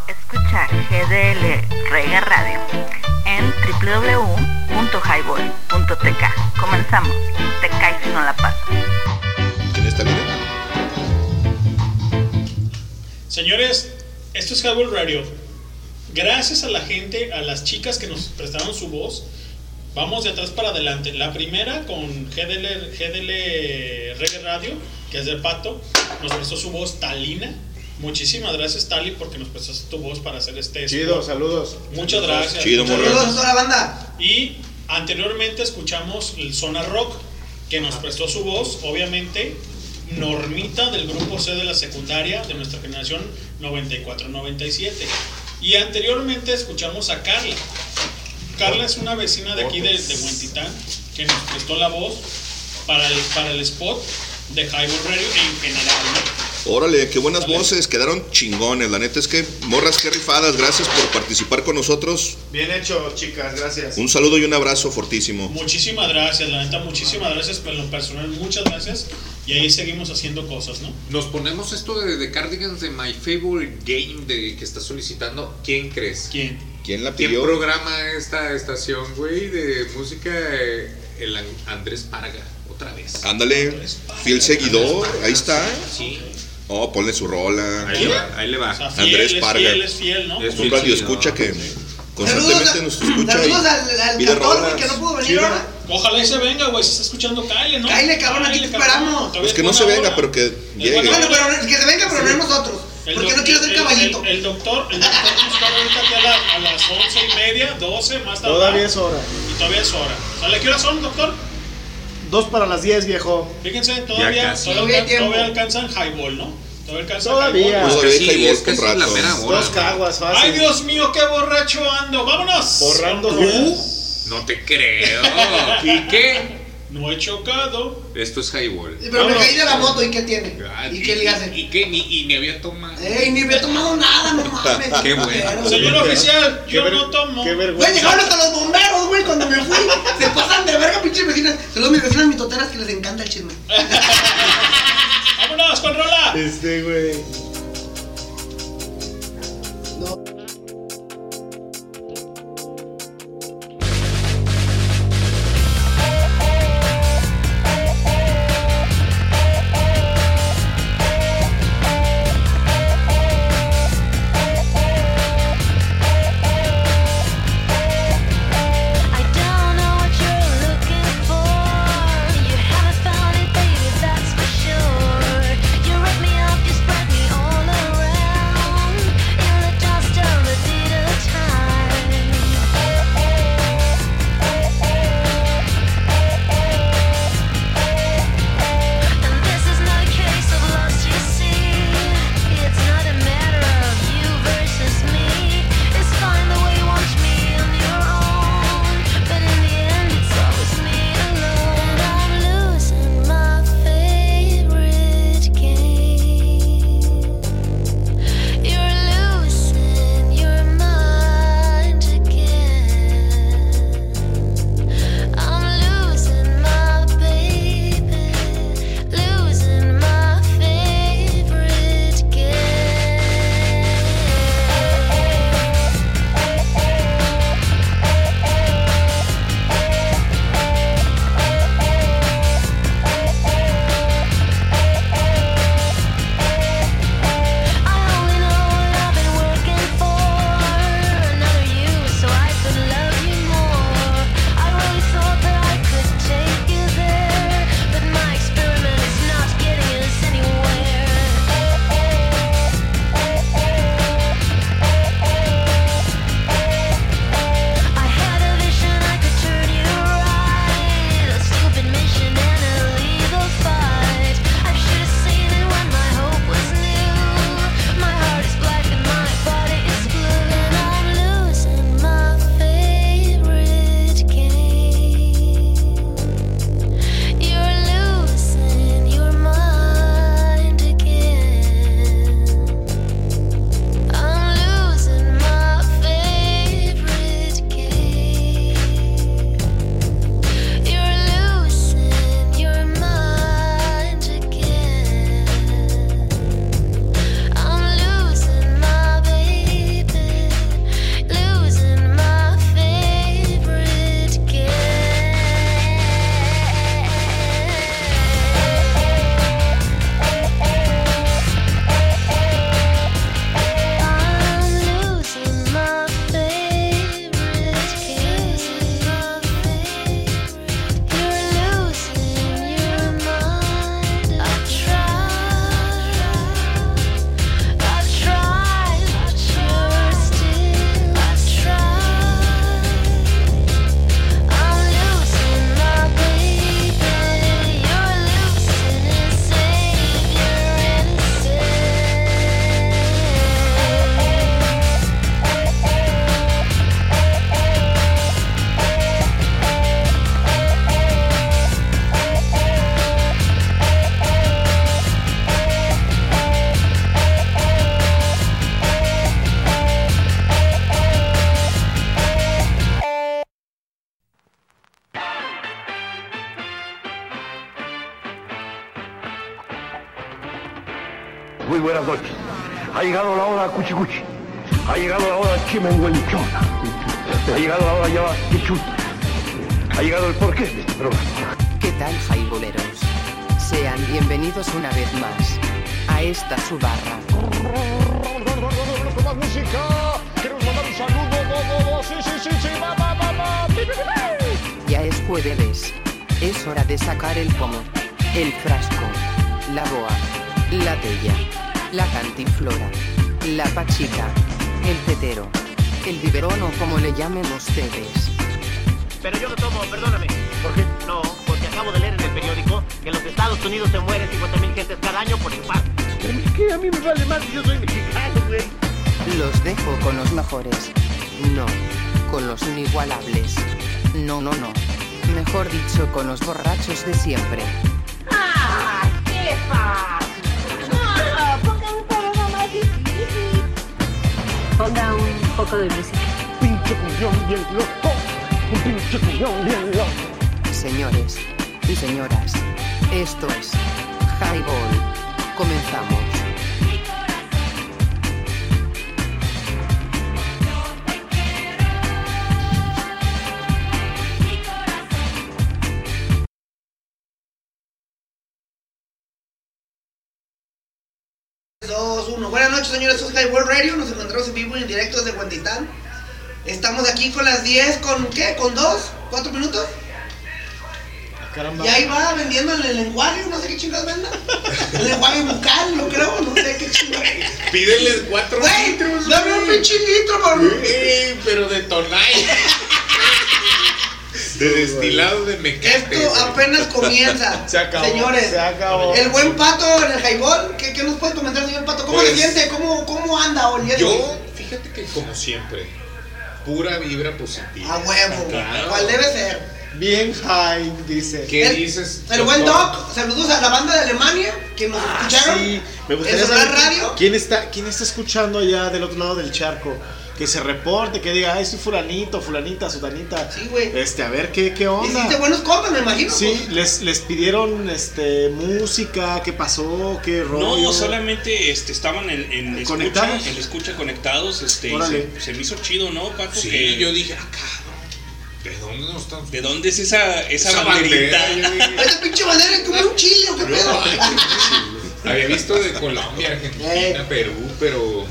Escucha GDL Rega Radio en www.highball.tk. Comenzamos. Te caes si no la pasas. ¿Quién está libre? Señores, esto es Highball Radio. Gracias a la gente, a las chicas que nos prestaron su voz, vamos de atrás para adelante. La primera con GDL, GDL Reggae Radio, que es de Pato, nos prestó su voz Talina. Muchísimas gracias, Tali, porque nos prestaste tu voz para hacer este. Chido, saludos. Muchas gracias. Chido, Muchas gracias. Saludos a toda la banda. Y anteriormente escuchamos el Zona Rock, que nos prestó su voz, obviamente, Normita del grupo C de la secundaria de nuestra generación 94-97. Y anteriormente escuchamos a Carla. Carla es una vecina de aquí de, de Huentitán que nos prestó la voz para el, para el spot de Highball Radio en general. Órale, qué buenas voces, quedaron chingones. La neta es que, morras, qué rifadas. Gracias por participar con nosotros. Bien hecho, chicas, gracias. Un saludo y un abrazo fortísimo. Muchísimas gracias, la neta, muchísimas gracias, pero en lo personal, muchas gracias. Y ahí seguimos haciendo cosas, ¿no? Nos ponemos esto de, de Cardigans de My Favorite Game de que está solicitando. ¿Quién crees? ¿Quién? ¿Quién la ¿Quién pidió? programa esta estación, güey, de música? Eh, El An- Andrés Parga, otra vez. Ándale, fiel seguidor, ahí está. Sí. Oh, ponle su rola. Ahí, va, ahí le va. O sea, fiel, Andrés Parga. Es fiel, es fiel, ¿no? Es un radio escucha que constantemente nos escucha. Saludos al, al cantor, güey, que no pudo venir ahora. Ojalá y se venga, güey, se está escuchando, Kyle, ¿no? Kyle, cabrón, aquí te esperamos. Pues que no se venga, hora. pero que llegue. Bueno, pero que se venga, pero sí. no nosotros. El porque no quiero ser caballito. El, el, el, doctor, el doctor nos está ahorita que a, la, a las once y media, doce, más tarde. Todavía es hora. Y todavía es hora. ¿Sale qué hora son, doctor? Dos para las 10, viejo. Fíjense, todavía, todavía, todavía alcanzan highball, ¿no? Todavía. Todavía. Pues que sí, es que ratos. es. Dos caguas fácil. Ay, Dios mío, qué borracho ando. Vámonos. Borrando. ¿Tú? No te creo. ¿Y qué? No he chocado. Esto es highball. Pero me caí de la moto, ¿y qué tiene? Ah, ¿Y, qué le hace? ¿Y qué? Y ni había tomado. ¡Ey, ni había tomado nada, no [LAUGHS] mames! ¡Qué bueno! Señor oficial, yo no tomo. ¡Qué vergüenza! Güey, llegaron hasta los bomberos, güey, cuando me fui. Se pasan de verga, pinche vecinas. Saludos mis vecinas mitoteras que les encanta el chisme. [LAUGHS] ¡Vámonos, con rola! Este, güey. No. Se acabó, Señores, se acabó. el buen pato en el highball, ¿qué, qué nos puede comentar, señor pato? ¿Cómo Pues, se siente? ¿Cómo, ¿Cómo anda hoy? día de hoy? Yo, fíjate que como siempre, pura vibra positiva. A huevo, Claro. ¿cuál debe ser? Bien high, dice. ¿Qué El- dices? El buen? Doc, saludos a la banda de Alemania que nos escucharon. Ah, Sí, me gustaría ¿En Sonar saber Radio? quién está, quién está escuchando allá del otro lado del charco. Que se reporte, que diga, ay, soy fulanito, fulanita, sutanita. Sí, güey. Este, a ver qué, qué onda. Hiciste buenos compas, me imagino. Sí, pues. les, les pidieron este música, qué pasó, qué rollo. No, solamente este, estaban en, en escucha, ¿Conectados? en escucha conectados, este, y Órale. se, se me hizo chido, ¿no, Paco? Sí, que, yo dije, ah, cabrón, ¿de dónde nos están? ¿De dónde es esa, esa, Esa banderita? [LAUGHS] pinche bandera come un chile o qué pedo. Había visto de Colombia, Argentina, Perú, pero.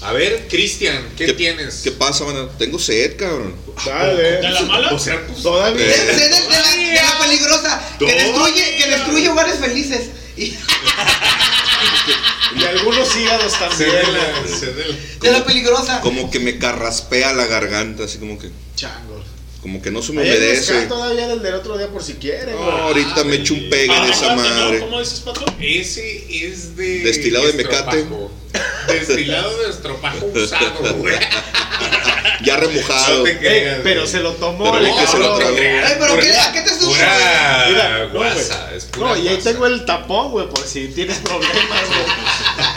A ver, Cristian, ¿qué, tienes? ¿Qué pasa, mano? Tengo sed, cabrón. Dale. ¿De la mala? O sea, pues. Todavía. De, de- de la, de la peligrosa, que destruye, que destruye hogares felices. Y Y algunos hígados también. la- de la peligrosa. Como que me carraspea la garganta, así como que. Changos. Como que no se me Hay humedece. mezcal todavía del del otro día por si quieren. No, güey. ahorita me echo un pegue Ah, de esa madre. ¿Cómo dices, Pato? Ese es de. Destilado de mecate. estropajo. Destilado de estropajo usado, güey. [LAUGHS] Ya remojado. No te Ey, creas, pero güey. se lo tomó Pero el ¿de qué se lo cabrón. tragó? Ay, pero ¿qué, ¿a qué te supo? Pura Mira, no, güey. guasa, es pura No, y ahí guasa. tengo el tapón, güey, por si tienes problemas, güey.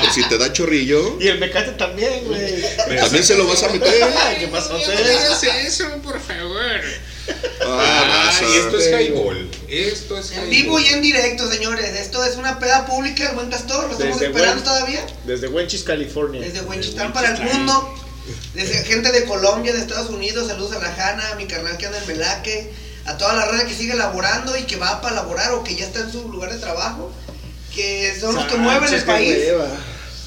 Por si te da chorrillo, Y el mecate también, güey. también se lo vas a meter. Ay, ¿Qué pasó? No digas eso, por favor. Ah, Ah, y esto es highball. Esto es En vivo y en directo, señores. Esto es una peda pública, el buen castor. Lo estamos Desde esperando todavía. Desde Wenchis, California. Desde Huenchistán para el mundo. Desde gente de Colombia, de Estados Unidos. Saludos a la Hanna, a mi carnal que anda en Velaque. A toda la raza que sigue laborando y que va para laborar o que ya está en su lugar de trabajo. Que son los que mueven el país. hueva.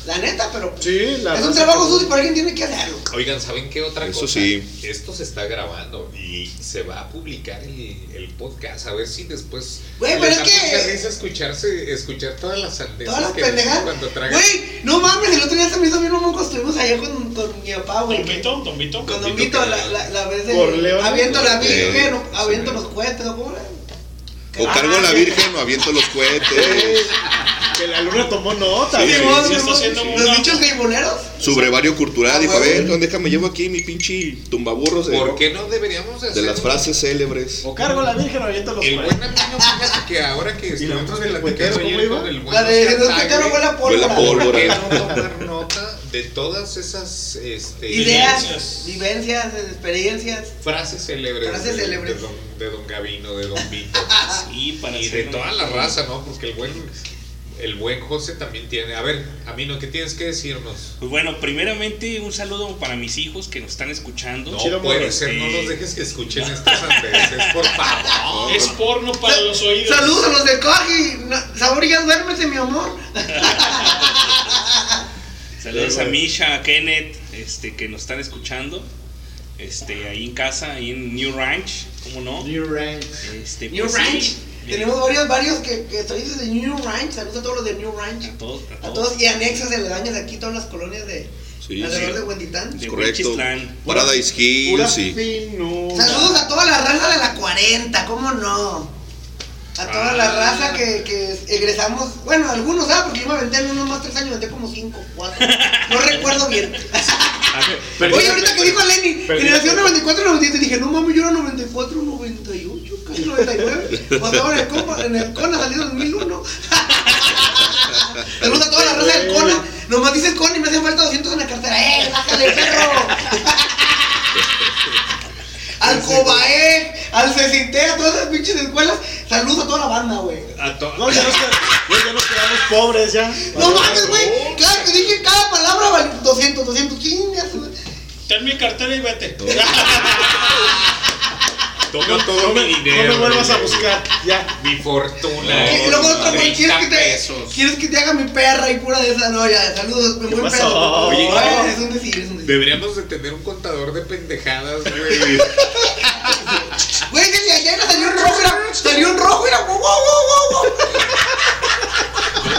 La neta, pero Sí, la es un trabajo sucio, pero alguien tiene que hacerlo. Oigan, ¿saben qué otra Eso cosa? sí. Esto se está grabando y se va a publicar el, el podcast. A ver si después. Güey, pero es que- escucharse, escuchar todas las sandeces Todas las pendejadas. cuando tragan. Güey, no mames, el otro día se me hizo bien un moco. Estuvimos allá con, con mi papá, güey. ¿Don Vito? ¿Don Vito? Con Don Vito, la, la, la vez de. Por León. Aviento la virgen, aviento los cohetes, ¿no? O cargo la virgen o aviento los cohetes. [LAUGHS] Que la luna tomó nota, Sí, güey. Sí, está Los bichos gaiboleros. Su brevario cultural. Dijo, a Ah, ver, déjame llevo aquí mi pinche tumbaburros de, ¿Por qué no deberíamos de de hacer las un- O frases célebres. cargo la virgen o aviento los El cohetes. buen amigo, fíjate que ahora que la estuvimos platicando cuetero, ¿cómo ayer iba? con el buen La de Oscar los Tagle, que huele a Huele a pólvora. pólvora. ¿Por qué no tomar nota de todas esas este, Ideas, Vivencias. vivencias, experiencias. frases célebres, Frases de, célebres. De, don, de don Gavino, de don Vito [LAUGHS] Sí, para y de toda la raza, ¿no? Porque el buen el buen José también tiene. A ver, Amino, ¿qué tienes que decirnos? Pues bueno, primeramente un saludo para mis hijos que nos están escuchando. No Chido, puede ser, no los dejes que escuchen estas sandeces, por favor. Es porno para los oídos. Saludos a los del Coji. No, Sabor, ya duérmete, mi amor. [LAUGHS] Saludos a Misha, a Kenneth, este, que nos están escuchando. Este, ahí en casa, ahí en New Ranch, ¿cómo no? New Rank. Este, New pues, Ranch. sí, Tenemos varios, varios que, que desde New Ranch. Saludos a todos los de New Ranch. A todos, a todos. Y anexos aledaños de aquí, todas las colonias de Sí, alrededor sí. de Huentitán. Es correcto. Paradise Hills y. Saludos a toda la raza de la 40, ¿cómo no? A toda la Ah. raza que, que egresamos, bueno, algunos, ¿sabes? Porque yo me aventé en unos más tres años, me aventé como cinco, cuatro. No [LAUGHS] recuerdo bien. Oye, ahorita que dijo Lenny, generación 94, 97, dije, no mames, yo era 94, 98, casi 99. Pues ahora en el, compa, en el Cona salió en 2001. Saludos a toda la raza del Cona. Nomás dices Cona y me hacen falta 200 en la cartera. ¡Eh, bájale, perro! Al Cobae, al Cecinte, a todas esas pinches escuelas. Saludos a toda la banda, güey. A to- No, ya nos, ya nos quedamos pobres ya. No mames, güey. Claro que dije cada palabra vale 200, 200, chingas. güey. Ten mi cartera y vete. [LAUGHS] Toma todo no me- mi dinero. no me vuelvas a buscar, ya. Mi fortuna. Y luego otro, güey, 30 ¿quieres que, te. ¿quieres que te haga mi perra y pura de esa? No, ya, saludos, muy buen pedo. Oye, Ay, es un decir, es un decir. Deberíamos de tener un contador de pendejadas, güey. [LAUGHS] Güey, desde ayer salió un rojo, era, salió un rojo, era wow, wow, wow, wow.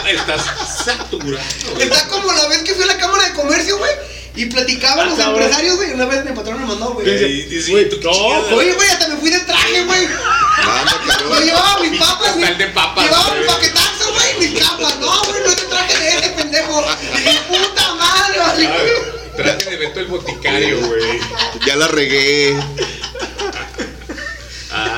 Estás saturado. Está como la vez que fui a la Cámara de Comercio, güey. Y platicaban los empresarios, güey. Una vez mi patrón me mandó, güey. Ey, dice, ¿tú? Oye, güey, hasta me fui de traje, güey. Yo llevaba mis papas, mi- Costal de papas, Llevaba güey. mi paquetazo, güey, mis capas. No, güey, no es de traje de ese pendejo. Dije, puta madre, vale. Traje de Beto el boticario, güey. Ya la regué.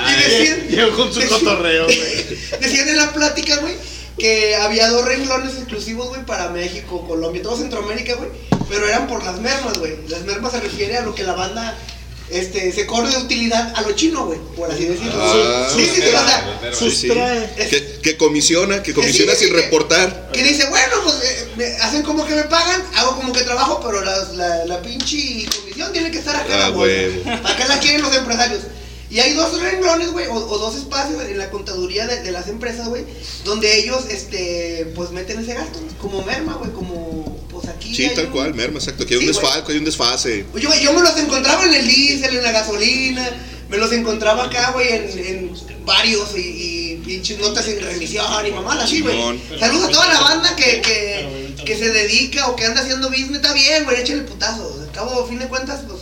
Y decían, Llegó con su cotorreo, güey. decían en la plática, güey, que había dos renglones exclusivos, güey, para México, Colombia, todo Centroamérica, güey. Pero eran por las mermas, güey. Las mermas se refiere a lo que la banda este, se corre de utilidad a lo chino, güey, por así decirlo. Ah, sí, sí, sí, o sea. Sustrae. Que, que comisiona, que comisiona Sí, sin reportar. que dice, bueno, pues eh, me hacen como que me pagan, hago como que trabajo, pero la, la, la pinche comisión tiene que estar acá Ah, la bolsa. huevo. Acá la quieren los empresarios. Y hay dos renglones, güey, o, o dos espacios en la contaduría de, de las empresas, güey, donde ellos, este, pues meten ese gasto, como merma, güey, como, pues aquí. Sí, tal un- cual, merma, exacto. Que hay un güey. desfalco, hay un desfase. Oye, güey, yo me los encontraba en el diésel, en la gasolina, me los encontraba acá, güey, en, en varios y, y pinches notas en remisión y mamá así, güey. Saludos a toda la banda que, que, que se dedica o que anda haciendo business, está bien, güey, échale putazo. Al cabo, a fin de cuentas, pues,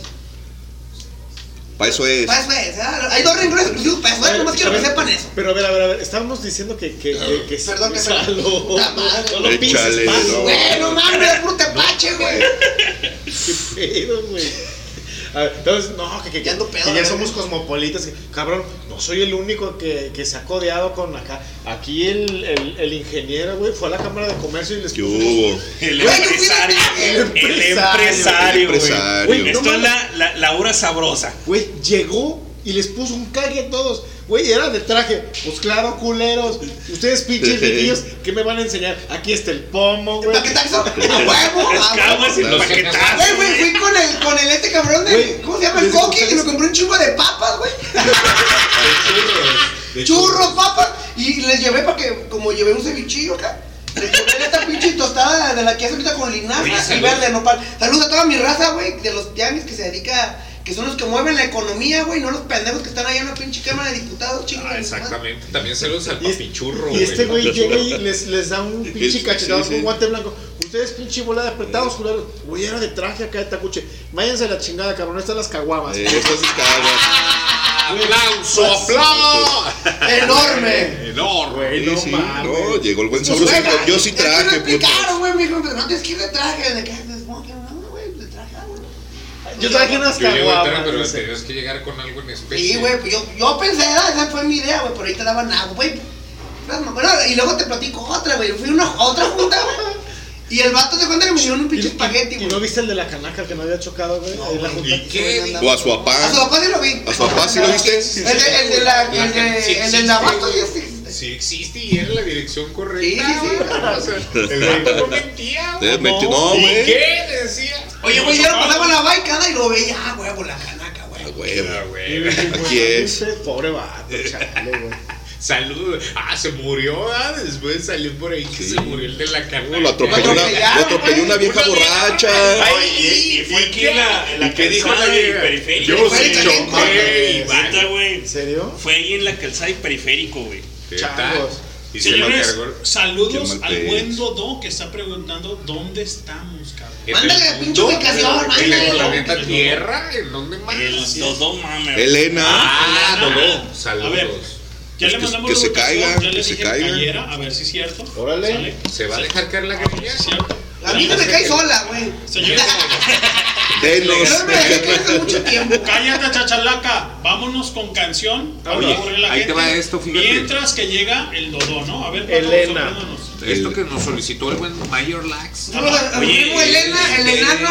Para eso es. para eso es, ¿ah? Hay dos renglones exclusivos para eso, ¿eh? nomás quiero que sepan eso. Pero a ver, a ver, a ver, estábamos diciendo que, que, que, que Perdón, que. Puta madre. No lo [LAUGHS] pises, Échale, palo. no. Güey, no mames, es puro tepache, güey. [LAUGHS] Qué pedo, güey. A ver, entonces, no, que, que, Ya ando pedo, que ya somos cosmopolitas. que- cabrón, no soy el único que, que se ha codeado con acá. Aquí el, el, el ingeniero, güey, fue a la Cámara de Comercio y les ¿Qué puso hubo? El de empresario. El empresario, güey. Güey, no Esto es la, la, la hora sabrosa. Güey, llegó y les puso un cague a todos. Güey, era de traje. Pues claro, culeros. Ustedes pinches viejillos, ¿qué me van a enseñar? Aquí está el pomo, güey. Paquetazo, a huevo, a Escamas y huevo. paquetazos. Güey, güey, fui con el, con el este cabrón de, ¿cómo se llama? El coqui, compré- que me compré un chingo de papas, güey. [LAUGHS] Churros, papas, y les llevé para que, como llevé un cevichillo acá, les llevé esta pinche tostada de la que hace ahorita con linaza y verde nopal. Saludos a toda mi raza, güey, de los tianguis que se dedica, que son los que mueven la economía, güey, no los pendejos que están allá en la pinche cámara de diputados, chingos. Ah, exactamente. También saludos al Y es- papichurro, Y este güey güey. llega y les, les da un [LAUGHS] pinche cachetado sí, con sí. guante blanco. Ustedes pinche bola de apretados, culeros. Güey, era de traje acá de tacuche. Váyanse a la chingada, cabrón. Están las caguamas. Eh, Eso sí caga. ¡Aplauso, aplauso! Enorme. Enorme. Güey, Sí, no sí, mames. no, llegó el buen Pues, güey, Yo sí es traje, puto. explicaron, güey, me dijo, pero no tienes que ir de traje, de que de smoking, no, güey, de traje, ah, güey. Yo traje unas Yo llego pero dice. tenías que llegar con algo en especie. Sí, güey, pues yo, yo pensé, ah, esa fue mi idea, güey, pero ahí te daban agua, güey. Bueno, y luego te platico otra, güey. Fui a una, otra junta, güey. Y el vato se cuenta que me dieron un pinche espagueti, ¿Y güey. no viste el de la canaca que no había chocado, güey? La junta. ¿Y qué? O a su papá. A su papá sí lo vi. ¿A su papá sí lo viste? El de, el de la, el La- de, sí güey. sí existe. Y era la dirección correcta. Sí, sí, sí. güey. O sea, el vato no [LAUGHS] mentía, güey. No, ¿Y güey. qué? Decía. Oye, güey, ya pasaba la baicada y lo veía, ah, güey, la canaca, güey. Ah, huevo. Ah, Y güey. Aquí es. "Viste, Pobre vato, [LAUGHS] chale, güey. Salud. Ah, se murió, ah. Después salió por ahí que Sí. se murió el de la carne. Lo atropelló una, lo atropelló una vieja borracha. Ay, y, y fue aquí en la, en la ¿Y qué dijo la vieja? periférico. Yo güey. sí choqué, Neta, güey. ¿En serio? Fue ahí en la calzada y periférico, güey. Changos. Señores, saludos al buen Dodo que está preguntando dónde estamos, cabrón. Mándale la pinche ubicación, ¿En el mándale. planeta Tierra? ¿En dónde más? El Dodó Mamer. Elena. Ah, Dodo. A ver, Saludos. Ya le que- mandamos que la se caiga, ya que le se dije caiga. a ver si es cierto. Órale. ¿Se va a dejar caer la grilla? Es cierto. A mí no me cae sola, güey. Señores, [LAUGHS] Denos. No me dejé caer hace mucho tiempo. cállate, chachalaca. Vámonos con canción. Oye, no a la ahí te gente. va esto, fíjate. Mientras que llega el Dodo, ¿no? A ver, Paco, Elena. Esto que nos solicitó el buen Mayor Lax. Mi Oye, primo Elena, el enano.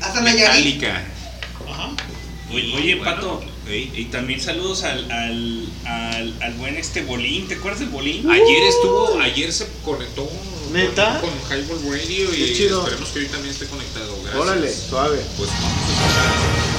hasta Nayarit. Metallica. Ajá. Oye, oye, Bueno, Pato. Y también saludos al, al, al, al buen este Bolín. ¿Te acuerdas del Bolín? Ayer estuvo, ayer se conectó ¿Neta? con, Highball Radio y esperemos que hoy también esté conectado. Gracias. Órale, suave. Pues vamos a escuchar.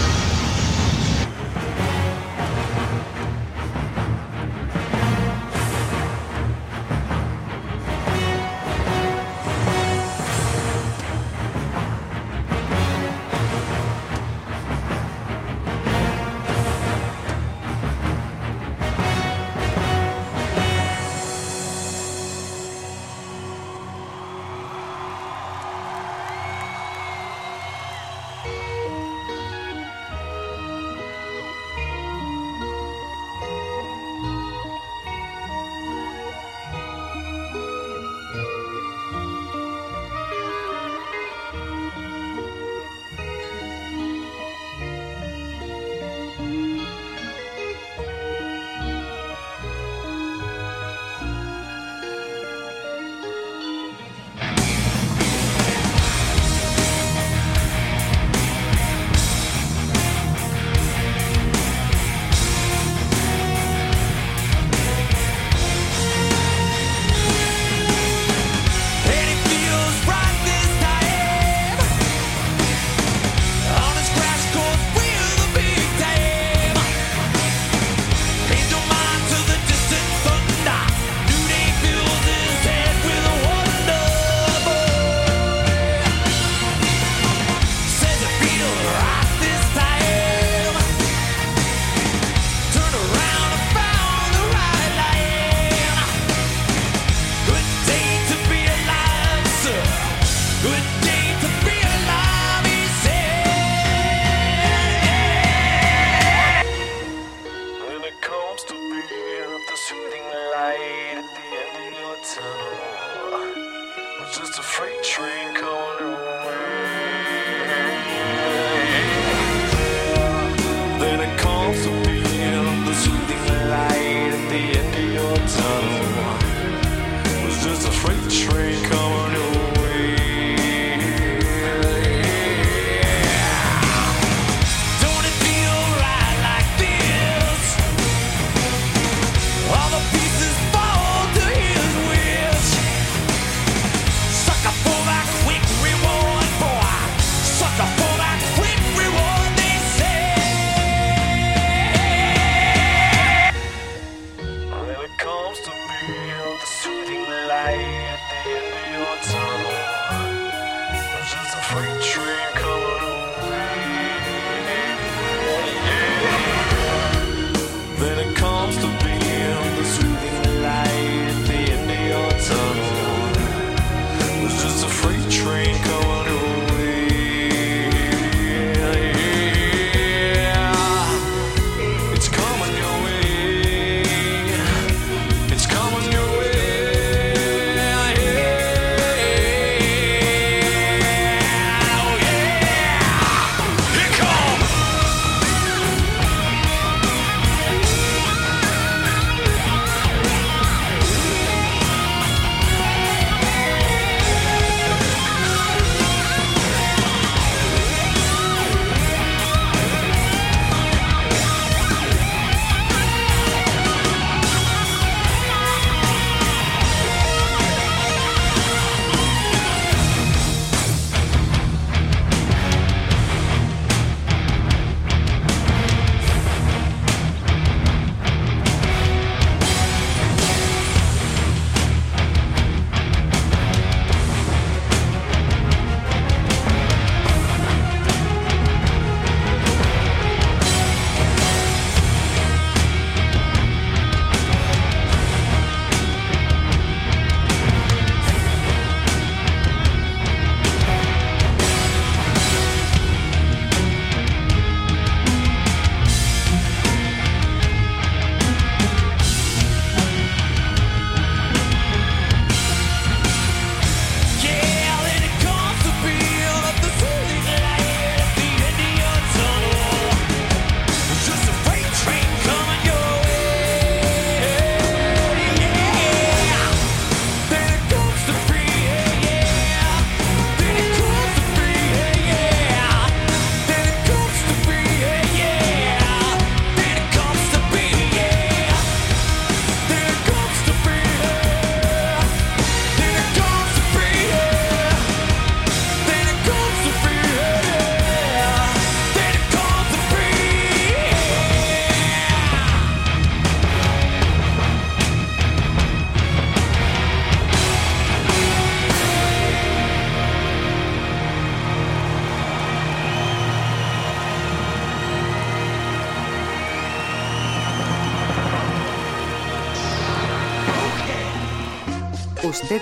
Just a freight train coming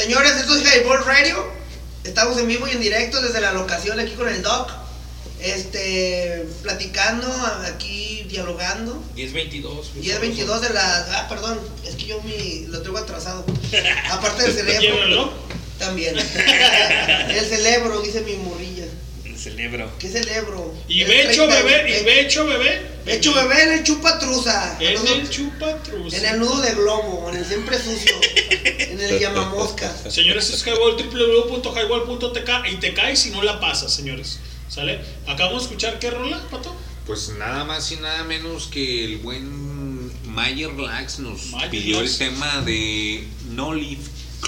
Señores, esto es Highball Radio. Estamos en vivo y en directo desde la locación aquí con el Doc. Este, platicando, aquí dialogando. 1022. 10.22 de la. Ah, perdón, es que yo mi, lo tengo atrasado. [LAUGHS] Aparte del cerebro. También. [LAUGHS] El cerebro, dice mi morrilla. El celebro. ¿Qué cerebro? Y Becho 30, bebé, y Becho bebé. Becho bebé en el chupa truza. En el chupatruza. En el nudo de globo, en el siempre sucio. en el llamamoscas. Señores, es Highball, www.highball.tk y te caes si no la pasas, señores. ¿Sale? Acabamos de escuchar qué rola, pato. Pues nada más y nada menos que el buen Mayer Lax nos Mayer pidió Lax. el tema de No Leaf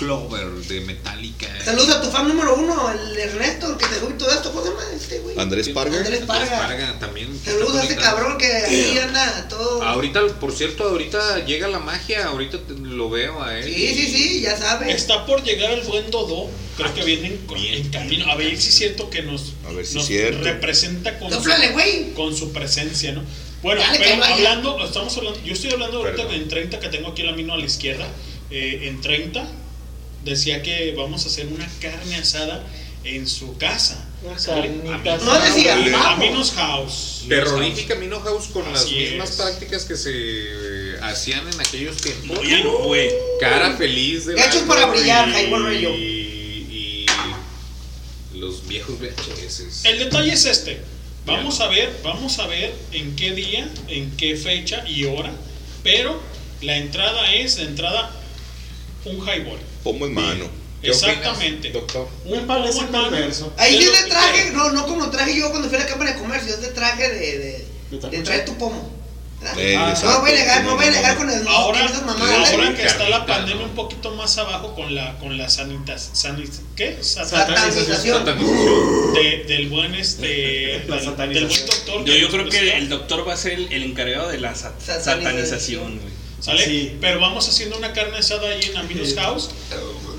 Clover de Metallica. Saludos a tu fan número uno, el Ernesto, el que te y todo esto. ¿Cómo se llama este güey? Andrés Parga. Andrés Parga. Parga también. Saludos a este cabrón que ahí anda todo. Ahorita, por cierto, ahorita llega la magia, ahorita te- lo veo a él. Sí, sí, sí, ya sabes. Está por llegar el buen Dodo. Creo que vienen con- en camino. A ver si es cierto que nos, A ver si nos es cierto. representa con Dóflale, su, güey. con su presencia, ¿no? Bueno, Dale, pero hablando, estamos hablando, yo estoy hablando ahorita Perdón. en 30 que tengo aquí el camino a la izquierda. eh, en 30 decía que vamos a hacer una carne asada en su casa. ¿sale? carnita Ami- No decía, vamos. Aminos House. Terrorífica Mino House con las mismas es. prácticas que se eh, hacían en aquellos tiempos. No, ya no, güey. Cara feliz de Hechos para brillar, Radio. y, y los viejos VHS. El detalle es este. Vamos a ver, vamos a ver en qué día, en qué fecha y hora, pero la entrada es de entrada un highball. Pomo en mano. ¿Qué opinas, Exactamente. doctor? Me Un parece mano. perverso. Ahí de que traje, no, no como traje yo cuando fui a la Cámara de Comercio, es de traje de, de, ¿De de tacucha? traer tu pomo. Eh, Ah, no voy a negar, no voy a negar con el no, Ahora, mamadas. ahora que está la pandemia un poquito más abajo con la con la sanitas, sanit- ¿qué? Sat- Satanización. De- del buen este [LAUGHS] La del, satanización. del buen doctor. Yo, yo creo que el doctor va a ser el, el encargado de la sa- Satanización. satanización, güey. ¿Sale? Sí. Pero vamos haciendo una carne asada ahí en Aminos Sí. House.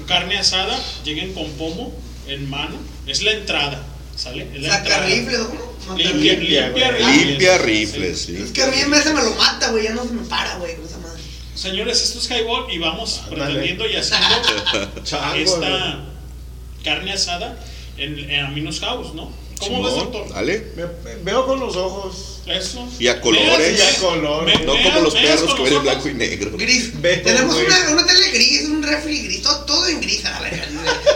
Carne asada, lleguen con pomo en mano. Es la entrada, ¿sale? Es la Saca entrada. rifles, ¿o ¿cómo? No, Limpia, Limpia, limpia, rifles. Limpia rifles, sí. Es que a mí en vez se me lo mata, güey, ya no se me para, güey, con esa madre. Señores, esto es Highball y vamos Ándale. pretendiendo y haciendo [LAUGHS] Chango, esta carne asada en, en Aminos House, ¿no? ¿Cómo ves, Simón, doctor? Dale. Me- me- veo con los ojos. Eso. Y a colores. Y a colores. ve- No veas, como los perros que ven en blanco y negro. Gris. Veo, Tenemos una, una tele gris, un refri gris, todo, todo en gris a la verga.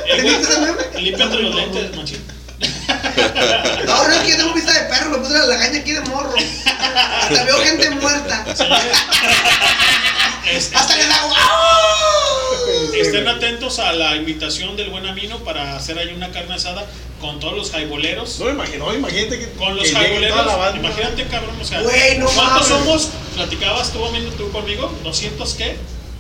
Eh. Límpiate los lentes, machín. No, no es que yo tengo vista de perro, me puse la lagaña aquí de morro. Hasta veo gente muerta. Hasta les hago. Estén atentos a la invitación del buen Amino para hacer ahí una carne asada con todos los jaiboleros. No me imagino, imagínate que, Con los que jaiboleros, imagínate cabrón, o sea, Güey, no ¿cuántos mames. somos? Platicabas tú, Amino, tú conmigo, ¿200 qué?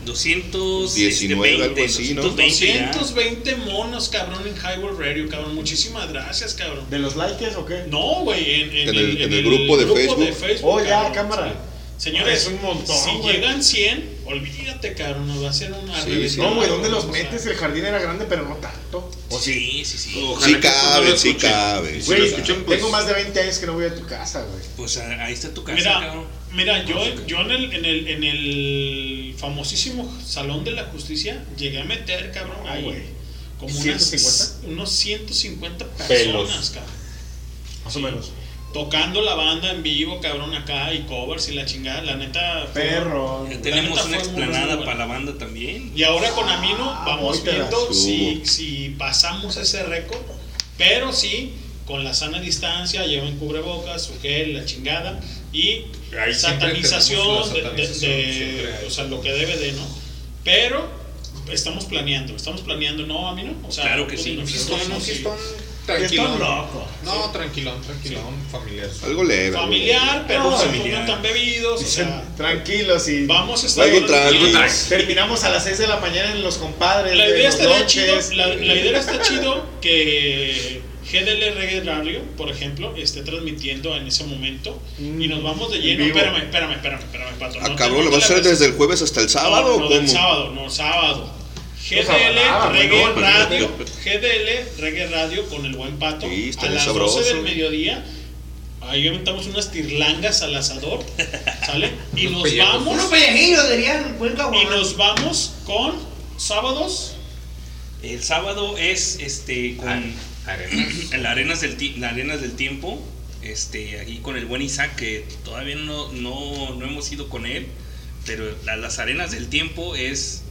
219, algo así, ¿no? 220 ya. 220 monos, cabrón, en Highball Radio, cabrón. Muchísimas gracias, cabrón. ¿De los likes o qué? No, güey, en, en En el- en el grupo de Facebook. Oh, ya, cabrón, cámara. sí. Señores, Es un montón, si güey. llegan 100, olvídate, cabrón, nos va a hacer una Sí, revisión. No, güey, ¿dónde los O metes? El jardín era grande, pero no tanto. Oh, sí, sí, sí. Ojalá Sí no cabe, sí cabe. Güey, pues, tengo más de 20 años que no voy a tu casa, güey. Pues ah, ahí está tu casa, Mira, cabrón. mira, yo, yo en, el, en, el, en el famosísimo Salón de la Justicia llegué a meter, cabrón, Ah, ahí güey. como unas, 150? unos 150 Pelos. personas, cabrón. Más o menos. Tocando la banda en vivo, cabrón, acá y covers y la chingada, la neta. fue- Perro. Tenemos neta una explanada para la banda también. Y ahora con Amino vamos hoy te viendo si, si pasamos ese récord, pero sí con la sana distancia, llevan cubrebocas, su gel, la chingada y Ahí satanización, de- o sea, lo que debe de, ¿no? Pero estamos planeando, estamos planeando, no, a mí no, o sea, Claro que sí. Fiestón, tú un dinos, sí. Tranquilón. Loco. No, tranquilón, tranquilón, familiar. Algo leve. Familiar, pero No, se familiar. tan bebidos, o sea, tranquilos y vamos a estar Algo terminamos a las 6 de la mañana en los compadres. La de idea estaría chido, la, la idea está chido que GDL Radio, por ejemplo, esté transmitiendo en ese momento y nos vamos de lleno. vivo. Espérame, espérame, espérame, espérame, Pato. Ah, no cabrón, ¿lo vas a hacer desde el jueves hasta el sábado no, o del sábado, no, sábado. GDL Reggae Radio, GDL Reggae Radio con el buen pato Sí, está a las sabroso. 12 del mediodía. Ahí aventamos unas tirlangas al asador, ¿sale? Y nos pellejos. vamos Unos pellejillos dirían, y nos vamos con sábados El sábado es este con Arenas. arenas del la arenas del tiempo, este aquí con el buen Isaac que todavía no, no, no hemos ido con él, pero la- las arenas del tiempo es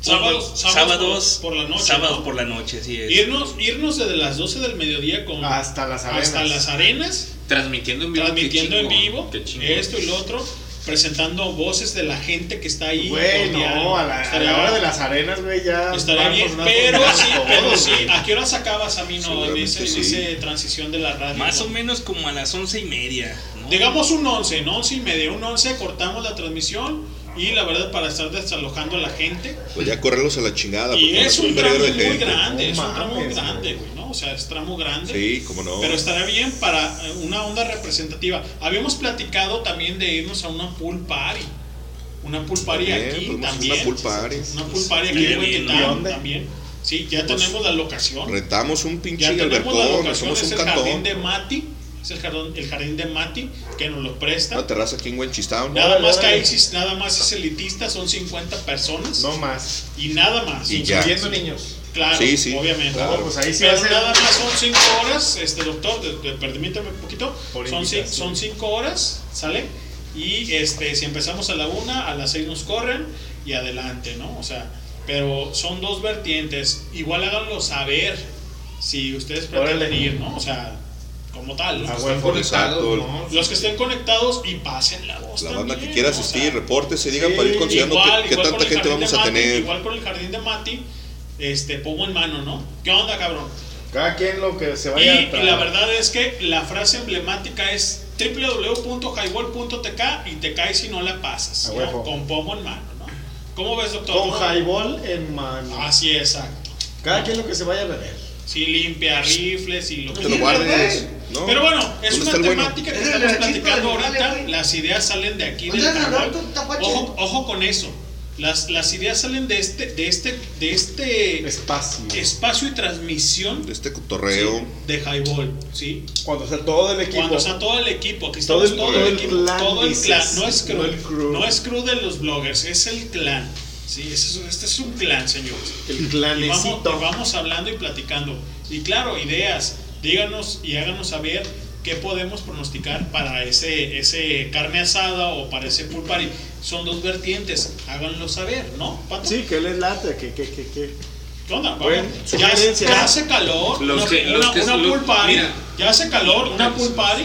Sábados, sábados sábados por- por la noche, sábados ¿no? por la noche, sí es. Irnos, irnos desde las 12 del mediodía con Hasta las arenas. hasta las arenas, Transmitiendo en vivo. qué transmitiendo en vivo esto y lo otro, presentando voces de la gente que está ahí. Güey, cordial. no, a la, a la hora de las arenas, güey, ya. Estaría bien, pero sí, pero sí. ¿a qué horas acabas a mí no? En en sí. transición de la radio. Más ¿no? o menos como a las once y media, ¿no? Digamos un 11, ¿no? 11 y media, un 11, cortamos la transmisión y la verdad para estar desalojando a la gente. Pues ya correrlos a la chingada. Y porque es un tramo muy gente. grande, No es un tramo muy mames, grande, güey, ¿no? O sea, es tramo grande. Sí, cómo no. Pero estará bien para eh, una onda representativa. Habíamos platicado también de irnos a una pool party. Una pool party También, aquí hacer también. una pool party. Una pool party aquí Estaría en también. Sí, ya Pues, tenemos la locación. Rentamos un pinche Ya tenemos la albercón, locación, hacemos es un el jardín cantón. de Mati. Es el jardín, el jardín de Mati que nos lo presta. Una terraza aquí en Wenchistown. Nada Órale, más que órale. ahí nada más es elitista, son 50 personas. No más. Y nada más. Y ya. Incluyendo niños. Claro, Sí, sí, obviamente. claro. No, pues ahí sí Pero va a ser. nada más son 5 horas, este doctor, de- de- permítame un poquito. Por Son, ci- invitación. son 5 horas, ¿sale? Y este, si empezamos a la 1, a las 6 nos corren y adelante, ¿no? O sea, pero son dos vertientes. Igual háganlo saber si ustedes pretenden Órale. ir, ¿no? O sea, como tal. Los, huevo. Exacto. ¿no? los que estén conectados y pasen la voz. La banda que quiera ¿no? O asistir, sea, repórtese, digan sí, para ir considerando igual, qué, igual tanta el gente jardín vamos de a Mati, tener. Igual con el jardín de Mati, este, pongo en mano, ¿no? ¿Qué onda, cabrón? Cada quien lo que se Y, vaya a y la verdad es que la frase emblemática es www.highball.tk y te caes si no la pasas. Con pomo en mano, ¿no? ¿Cómo ves, doctor? Con highball en mano. Así es, exacto. Cada quien lo que se vaya a beber. Sí, limpia rifles y lo que te lo guardes. ¿No? Pero bueno, es ¿Dónde una está bueno? temática que estamos platicando del ahorita. Las ideas salen de aquí del ¿Dónde está. Roberto Tapache? Ojo, ojo con eso. Las, las ideas salen de este, de este, de este Espacio. espacio y transmisión De este cotorreo. de Highball, ¿sí? Cuando sea todo el equipo. Cuando está todo el equipo, aquí Todo estamos el- todo, todo el equipo, clan, todo el clan, no es crew, no el crew. no es crew de los bloggers, es el clan, sí, este es, este es un clan, señores. El Y vamos, clanecito. y vamos hablando y platicando. Y claro, ideas, díganos y háganos saber qué podemos pronosticar para ese, ese carne asada o para ese pool party. Son dos vertientes, háganlo saber, ¿no? Pato? Sí, que les late, que, que, que, que. ¿Qué onda? Bueno, ya, ya hace calor. Los una, que- los una- que- una pool party. mira. ya hace calor. Una pool party.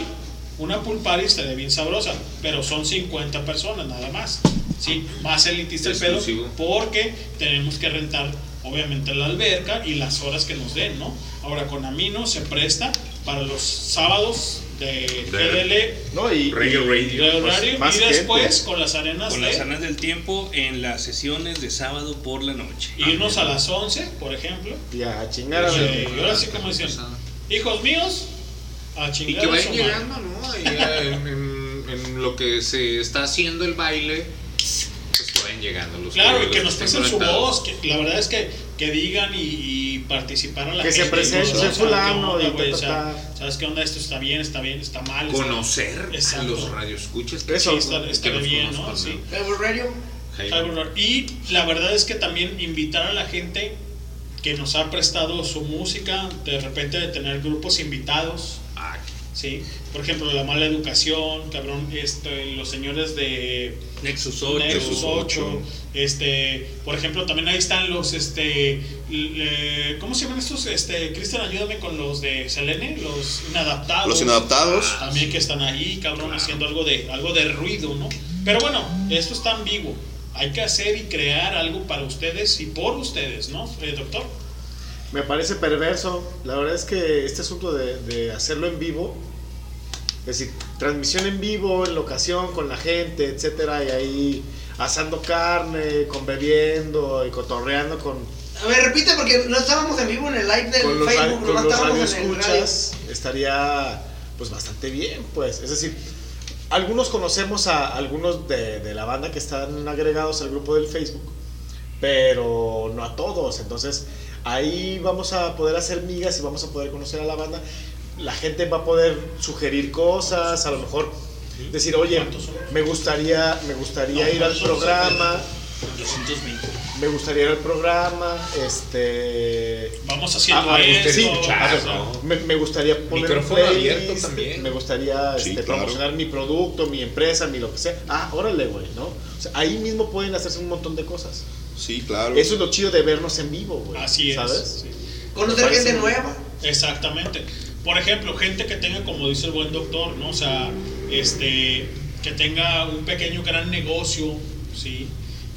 Una pool party estaría bien sabrosa. Pero son 50 personas nada más. Sí, más elitista el pedo. Porque tenemos que rentar, obviamente, la alberca y las horas que nos den, ¿no? Ahora, con Amino se presta para los sábados de GDL. No, y. Y- Radio. de pues, y después gente. con las arenas Con de las arenas del tiempo en las sesiones de sábado por la noche. irnos a las 11, por ejemplo. Ya, a chingar a Eh, y ahora sí como dicen, hijos míos, a Y chingar que a vayan llegando, ¿no? Ahí, eh, en, en- en lo que se está haciendo el baile, que llegando. Los Claro, y que nos presten su voz, que la verdad es que, que digan y, y participar a la Que se gente. presente, fulano, sea. ¿Sabes qué onda? Esto está bien, está bien, está mal. está- Conocer a los radioescuchas. que Eso, Sí, está, que los bien, ¿no? Sí. Radio. Y la verdad es que también invitar a la gente que nos ha prestado su música, de repente de tener grupos invitados, ¿sí? Por ejemplo, La Mala Educación, cabrón, este, los señores de Nexus 8. Nexus 8, este, por ejemplo, también ahí están los, este, le- ¿cómo se llaman estos? Este, Cristian, ayúdame con los de Selene, los inadaptados. Los inadaptados. También que están ahí, cabrón, haciendo algo de, algo de ruido, ¿no? Pero bueno, esto está ambiguo. hay que hacer y crear algo para ustedes y por ustedes, ¿no, eh, doctor? Me parece perverso. La verdad es que este asunto de, de hacerlo en vivo, es decir, transmisión en vivo, en locación, con la gente, etcétera, y ahí asando carne, con bebiendo y cotorreando con, A ver, repite porque no estábamos en vivo en el live del con los, Facebook, con no los estábamos radioescuchas, estaría pues bastante bien, pues. Es decir, algunos conocemos a algunos de, de la banda que están agregados al grupo del Facebook, pero no a todos. Entonces, ahí vamos a poder hacer migas y vamos a poder conocer a la banda. La gente va a poder sugerir cosas, a lo mejor decir, oye, me gustaría, me gustaría ir al programa. 220. Me gustaría ir al programa, este... Vamos haciendo Ah, ah, esto, sí, ah, ¿no? me, me gustaría poner un Micrófono playlist, abierto también. Me gustaría Sí, este, claro. promocionar mi producto, mi empresa, mi lo que sea. Ah, órale, güey, ¿no? O sea, ahí mismo pueden hacerse un montón de cosas. Sí, claro. Eso es lo chido de vernos en vivo, güey. Así es. ¿Sabes? sí. Conocer gente muy- nueva. Exactamente. Por ejemplo, gente que tenga, como dice el buen doctor, ¿no? O sea, este, que tenga un pequeño gran negocio, ¿sí?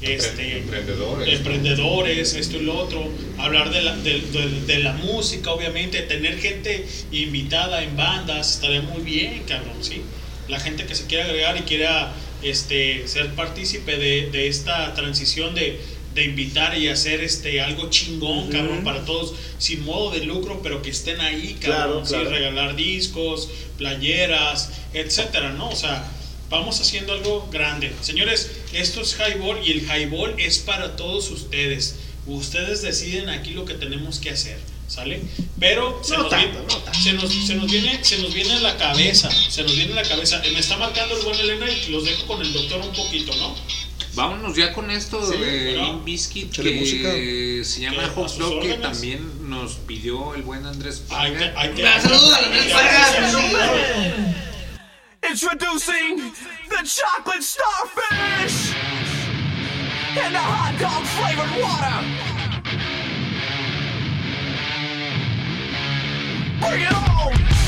Este, Emprendedores. emprendedores, esto y lo otro, hablar de la, de, de- de la música, obviamente, tener gente invitada en bandas, estaría muy bien, cabrón, ¿sí? La gente que se quiera agregar y quiera este, ser partícipe de, de esta transición de, de invitar y hacer este, algo chingón, Ujú. cabrón, para todos, sin modo de lucro, pero que estén ahí, cabrón, Claro, ¿sí? claro. regalar discos, playeras, etcétera, ¿no? O sea, vamos haciendo algo grande. Señores, esto es Highball y el Highball es para todos ustedes. Ustedes deciden aquí lo que tenemos que hacer, ¿sale? Pero se, No nos, tanto, viene, no se, nos, se nos viene se nos viene a la cabeza, se nos viene a la cabeza. Eh, Me está marcando el buen Elena y los dejo con el doctor un poquito, ¿no? Vámonos ya con esto Sí, de bueno. Échale que música. se llama Hot Dog que órdenes. también nos pidió el buen Andrés Saludos a. Introducing the chocolate starfish and the hot dog flavored water. Bring it on!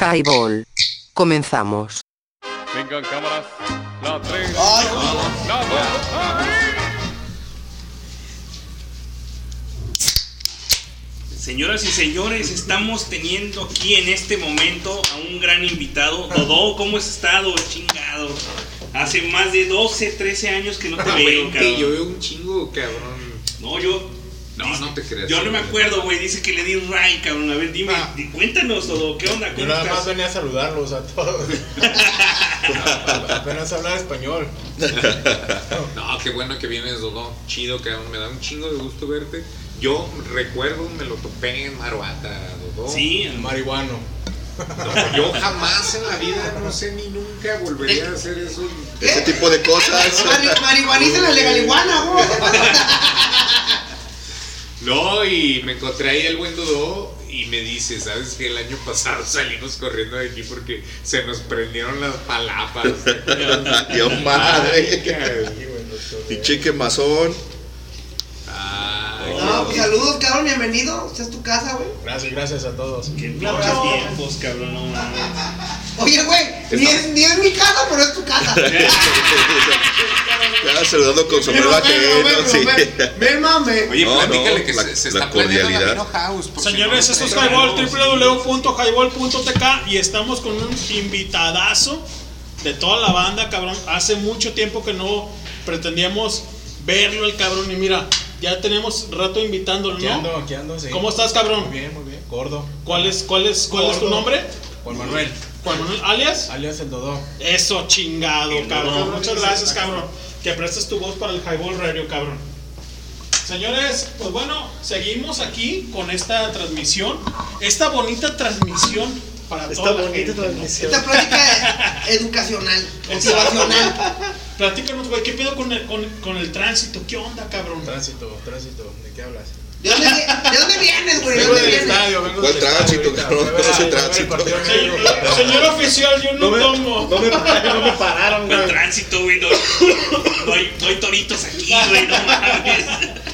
Highball. Comenzamos. Vengan cámaras. La 3. Ay, La 2. Señoras y señores, estamos teniendo aquí en este momento a un gran invitado. Dodó, ¿cómo has estado? Chingado. Hace más de 12, 13 años que no te veo, Veinte, cabrón. yo veo un chingo, cabrón. No, yo. No, no te creas. Yo no me acuerdo, güey. Dice que le di ray, cabrón. A ver, dime, di- cuéntanos, Dodó. ¿Qué onda? Yo ¿Cómo nada más venía a saludarlos a todos. [LAUGHS] Apenas hablaba español. No, qué bueno que vienes, Dodo. Chido, cabrón. Me da un chingo de gusto verte. Yo recuerdo, me lo topé en Maruata, Dodo. Sí, en Marihuano. No, yo jamás en la vida, no sé ni nunca volvería a hacer eso. Ese tipo de cosas. [LAUGHS] Mari- marihuaniza la legaliguana, güey. [LAUGHS] No, y me encontré ahí el buen Dodo y me dice, ¿sabes que El año pasado salimos corriendo de aquí porque se nos prendieron las palapas. [LAUGHS] Dios madre. Pinche quemazón. No, pues saludos, cabrón, bienvenido. Esta es tu casa, güey. Gracias, gracias a todos. Qué pinches tiempos, cabrón. [LAUGHS] Oye, güey, ni es, ni es mi casa, pero es tu casa. [LAUGHS] Ya saludando con sombrero ajeno. Sí. Me mame. Oye, No, platícale no, que la- se, se la está la cordialidad. Vino House. si Señores, no- esto es Highball, www.highball.tk y estamos con un invitadazo de toda la banda, cabrón. Hace mucho tiempo que no pretendíamos verlo el cabrón y mira, ya tenemos rato invitándolo, Aquí ando, ¿no? aquí ando, sí. ¿Cómo estás, cabrón? Muy bien, muy bien. Gordo. ¿Cuál es, cuál es, cuál es tu nombre? Juan Manuel. Juan Manuel, alias. Alias el Dodó. Eso, chingado, El cabrón. Dodó. Muchas gracias, cabrón. Que prestes tu voz para el Highball Radio, cabrón. Señores, pues bueno, seguimos aquí con esta transmisión. Esta bonita transmisión para Esta toda la bonita gente, ¿no? transmisión. Esta plática [LAUGHS] educacional, motivacional. Platícanos, güey, ¿qué pedo con el, con, con el tránsito? ¿Qué onda, cabrón? Tránsito, tránsito. ¿De qué hablas? ¿De dónde, vi- ¿De dónde vienes, güey? ¿De Vengo dónde del vienes? estadio, vengo ¿Cuál del tránsito, cabrón? Voy a ver- ¿Cuál es el a ver tránsito? de Señor, oficial, yo no, tomo. No me, no me pararon, El güey. tránsito, güey. No, no hay, no hay toritos aquí, güey. No mames.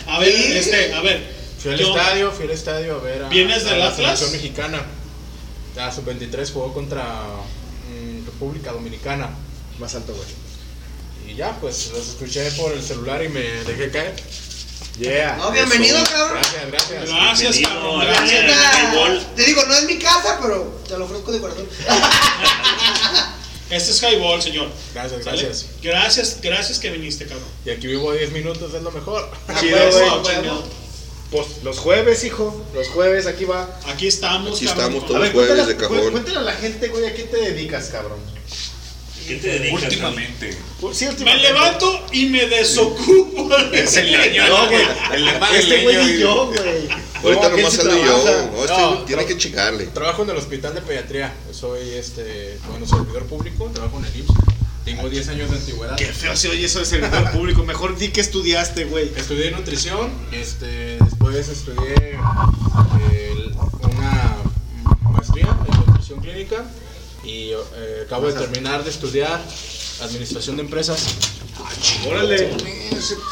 A ver, este, a ver. Fui al estadio, fui al estadio a ver a, ¿Vienes a del la selección mexicana. La sub-23 jugó contra mm, República Dominicana. Más alto, güey. Y ya, pues los escuché por el celular y me dejé caer. Yeah. No, bienvenido, Eso. cabrón. Gracias, gracias. Gracias, cabrón. Gracias. Te digo, no es mi casa, pero te lo ofrezco de corazón. Este es Highball, señor. Gracias, ¿Sale? gracias. Gracias, gracias que viniste, cabrón. Y aquí vivo 10 minutos, es lo mejor. Chido, Pues, güey. no, chingado. Pues los jueves, hijo. Los jueves, aquí va. Aquí estamos, Aquí cabrón. estamos todos ver, jueves cuéntale, de cajón. cuéntale a la gente, güey, ¿a qué te dedicas, cabrón? ¿Qué te dedicas? Últimamente. Sí, Me últimamente. levanto y me desocupo. [LAUGHS] Es el leño. No, güey. El Este güey y yo, güey. Ahorita No, nomás ¿quién ando sí yo. No, este No, tiene que chingarle. Trabajo en el hospital de pediatría. Soy, este, bueno, servidor público. Trabajo en el IMSS. Tengo 10 años de antigüedad. Qué feo se oye eso de servidor [LAUGHS] público. Mejor di que estudiaste, güey. Estudié nutrición. Este, después estudié eh, una maestría en nutrición clínica. Y eh, acabo de terminar de estudiar administración de empresas. Órale.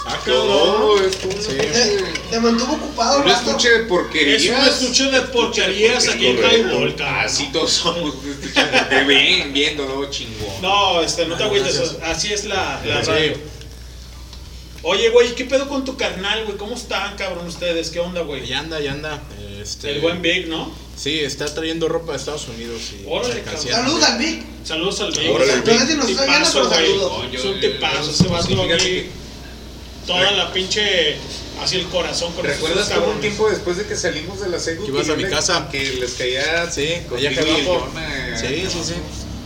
Ah, cabrón. Sí. Te, te mantuvo ocupado, Un estuche de porquerías. Es un estuche de porquerías aquí en cabrón. Así todos somos. un estuche de- Te ven viéndolo chingón. No, este, no te Ah, agüites. Así es la, radio. Oye, güey, ¿qué pedo con tu carnal, güey? ¿Cómo están, cabrón, ustedes? ¿Qué onda, güey? Ya anda, ya anda. Este, El buen Big, ¿no? Sí, está trayendo ropa de Estados Unidos. Y Órale. Saludos al Vic. Saludos al Big. Órale, Vic. Si nos está viendo, pero saludos. Es un tipazo ese vato Sí, fíjate aquí. que- Toda la pinche. Así el corazón con ¿Recuerdas un cabrones? tiempo después de que salimos de la secu Que ibas a mi casa. Que les caía Sí, allá sí, sí.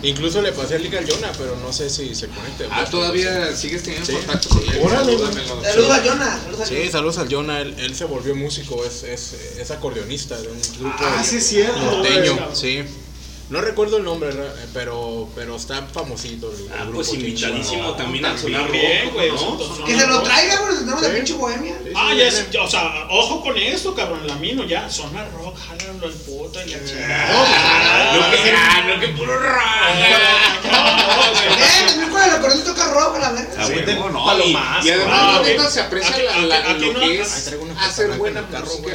Incluso le pasé el link al Jonah, pero no sé si se conecte. Ah, ¿todavía sigues teniendo Sí. contacto con él? Órale. Saludos a Jonah. Sí, saludos al Jonah. Él, él se volvió músico, es, es, es acordeonista de un grupo Ah, sí es cierto, norteño. Sí. No recuerdo el nombre, pero, pero está famosito. El, Ah, el pues invitadísimo también al sonar güey. ¿no? Que se lo traiga, güey. Tenemos la pinche bohemia. Ah, ya, es- ya, o sea, ojo con esto, cabrón. La mino ya. Zona rock, jálalo al puto y la chingada. Lo que, ah, lo que puro Eh, también con el acordeón toca rojo, la verga. Ah, Sí, no, palomazo, y, y además ¿no? la neta se aprecia lo no- que aquí es hacer buena música güey.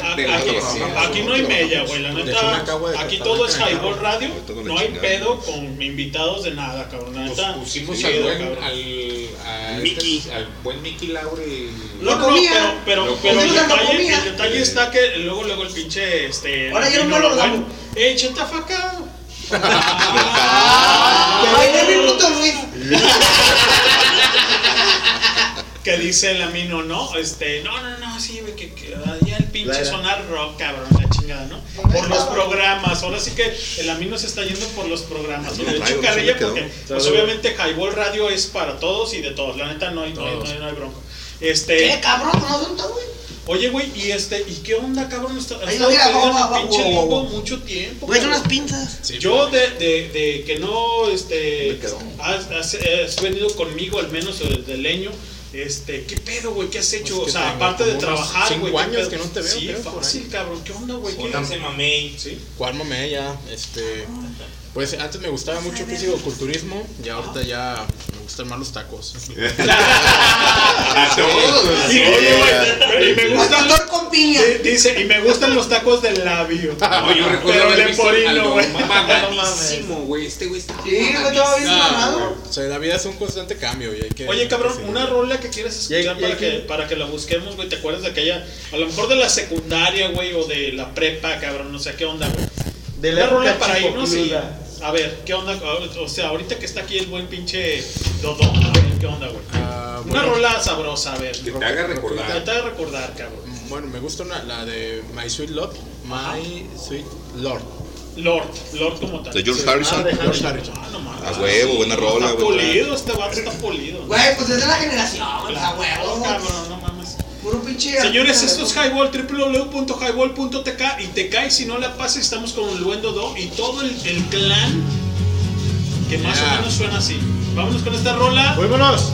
Aquí, no hay mella, güey. La neta, aquí todo es Highball. Radio. Todo No hay pedo con invitados de nada, cabrón. La Nos neta, pusimos sí, al, buen, cabrón. al, a Mickey. este- al buen Mickey Laure. No, comía. pero, pero, Lo pero el, detalle, el detalle está que luego, luego el pinche, este... Ahora ya no lo bueno. ¡Eh! [LAUGHS] Ay, puto Luis. [LAUGHS] que dice el amino, ¿no? Este, no, no, no, sí, que, que ah, el pinche sonar rock, cabrón, la chingada, ¿no? Por los programas, ahora sí que el amino se está yendo por los programas. Y No le lo echo traigo, se carrilla porque, pues obviamente, Highball Radio es para todos y de todos. La neta, no hay, no hay, no hay, no hay bronca. Este, ¿Qué, cabrón? ¿Cómo son todos, güey? oye, güey, y este, ¿y qué onda, cabrón? Está, lo mira, pinche va, va, limbo va. mucho tiempo. Güey, unas pinzas. Sí, Yo de, de, de que no este has, has- has venido conmigo al menos desde leño este qué pedo güey qué has hecho Pues o sea aparte de trabajar güey cinco ¿qué años que no te veo, sí creo, fácil cabrón qué onda güey ¿Qué- mamey. sí. ¿Cuál mamé ya? Este, pues antes me gustaba mucho físico-culturismo y ahorita ya me gustan más los tacos. [LAUGHS] A todos. Y, oye, güey, y me gustan Pastor con piña. di- dice y me gustan los tacos del labio No, yo recuerdo pero haber el visto leporino güey mamadísimo, güey. Este güey está Sí, güey, estaba bien No, mamado. O sea, la vida es un constante cambio y hay que... Oye, cabrón, una rola que quieres escuchar para que, para que la busquemos, güey. ¿Te acuerdas de aquella? A lo mejor de la secundaria, güey, o de la prepa, cabrón, no sé qué onda, güey. De Una la rola época para irnos y. A ver, ¿qué onda? O sea, ahorita que está aquí el buen pinche Dodo, a ver, ¿qué onda, güey? Ah, Una bueno, rola sabrosa, a ver. Que te haga Que recordar. te haga recordar, cabrón. Bueno, me gusta una, la de My Sweet Lord. My Sweet Lord. Lord, Lord como tal. De George Sí. Harrison. Ah, de George Harrison. Ah, no mames. A huevo, buena rola, Está güey. pulido, este vato está pulido. Güey, pues es de la generación, a huevo. cabrón, no mames. Puro pinche. Señores, esto es Highball, www.highball.tk y te cae si no la pasas. Estamos con el buen Dodo y todo el, el clan que más Yeah. o menos suena así. Vámonos con esta rola. ¡Vámonos!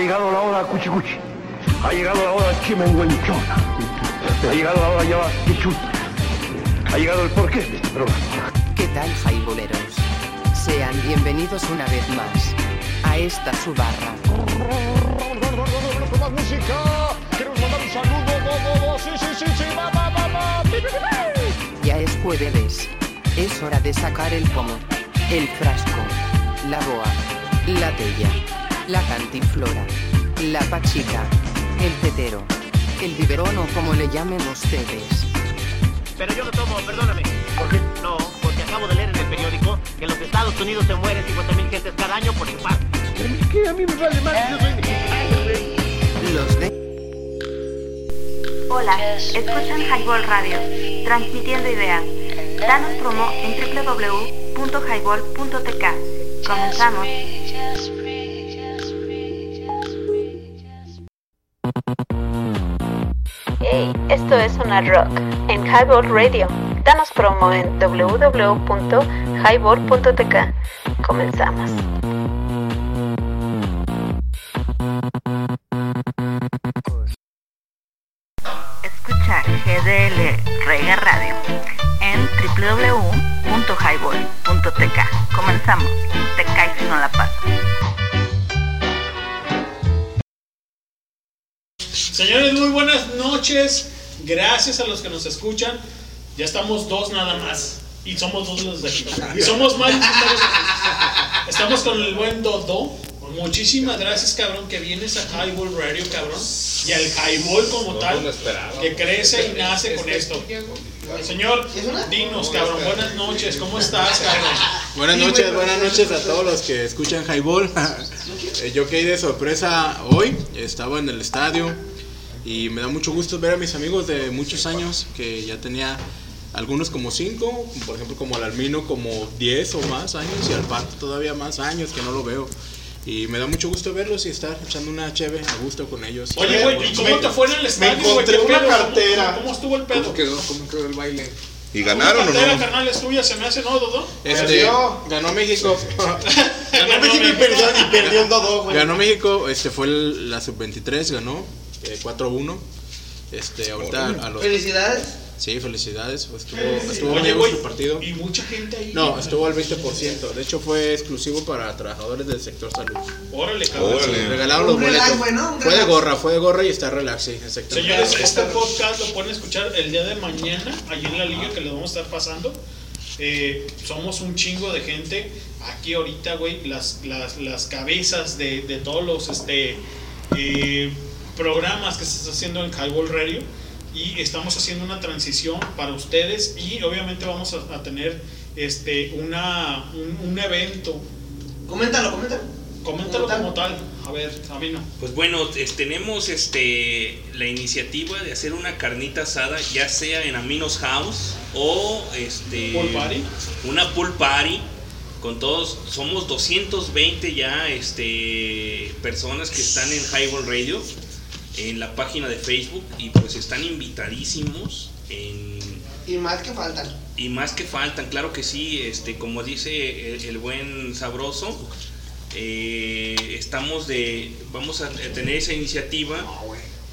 Llegado la hora cuchicuchi. Ha llegado la hora chimenguenchona. Ha llegado la hora ya quichuta. Ha llegado el porqué de este programa. ¿Qué tal, jaiboleros? Sean bienvenidos una vez más a esta su barra. Con más música. Queremos mandar un saludo. Bo, bo, bo. Sí, sí, sí, sí. Va, va, va, va. Pi, pi, pi, pi. Ya es jueves. Es hora de sacar el pomo, el frasco, la boa, la tella, la cantinflora, la pachica, el tetero, el biberón o como le llamen ustedes. Pero yo no tomo, perdóname. ¿Por qué? No, porque acabo de leer en el periódico que en los Estados Unidos se mueren 50.000 gentes cada año por infarto. ¿Qué? A mí me vale más, yo soy mexicano, güey. Los de... Hola, escuchan Highball Radio, transmitiendo ideas. Danos promo en www.highball.tk. Comenzamos. Sonar Rock en Highball Radio. Danos promo en www.highball.tk. Comenzamos. Los que nos escuchan. Ya estamos dos nada más. Y somos dos los de aquí. Y somos más. Estamos, estamos con el buen Dodo. Muchísimas gracias, cabrón, que vienes a Highball Radio, cabrón. Y al Highball como tal, que crece y nace con esto. Señor, dinos, cabrón, buenas noches. ¿Cómo estás, cabrón? Buenas noches, buenas noches a todos los que escuchan Highball. [LAUGHS] Eh, Yo caí de sorpresa hoy, estaba en el estadio y me da mucho gusto ver a mis amigos de muchos años que ya tenía algunos como 5, por ejemplo como al Almino como 10 o más años y al Pato todavía más años que no lo veo. Y me da mucho gusto verlos y estar echando una cheve a gusto con ellos. Oye, güey, ¿y cómo te fue en el estadio, güey? encontré ¿Qué una pedo? ¿Cómo- cartera. ¿Cómo estuvo el pedo? ¿Cómo quedó? ¿Cómo quedó el baile? ¿Y ganaron o La no? carnal es tuya, se me hace, ¿no, Dodo? Este, ganó México. [LAUGHS] Ganó México y perdió, y perdió el Dodo, güey. Ganó México, este fue el- la sub-23, ganó eh, 4-1. Este, ahorita a los Felicidades. Sí, felicidades. Estuvo, estuvo Oye, muy el partido. Y mucha gente ahí. No, estuvo al 20%. De hecho, fue exclusivo para trabajadores del sector salud. Órale, cabrón. Sí, regalaron los boletos. güey, ¿no? Un Fue de gorra, fue de gorra y está relax, sí, exactamente. Señores, este podcast lo pueden escuchar el día de mañana, allí en la liga que les vamos a estar pasando. Eh, somos un chingo de gente aquí ahorita, güey, las, las, las cabezas de, de todos los este, eh, programas que se está haciendo en Highball Radio y estamos haciendo una transición para ustedes y obviamente vamos a, a tener este, una, un, un evento. Coméntalo, coméntalo. Coméntalo como tal. A ver, a mí no. Pues bueno, es- tenemos este la iniciativa de hacer una carnita asada, ya sea en Aminos House o este Pool party. una pool party con todos, somos 220 ya este personas que están en Highball Radio en la página de Facebook y pues están invitadísimos en Y más que faltan. y más que faltan, claro que sí, este, como dice el, el buen sabroso, eh, estamos de, vamos a tener esa iniciativa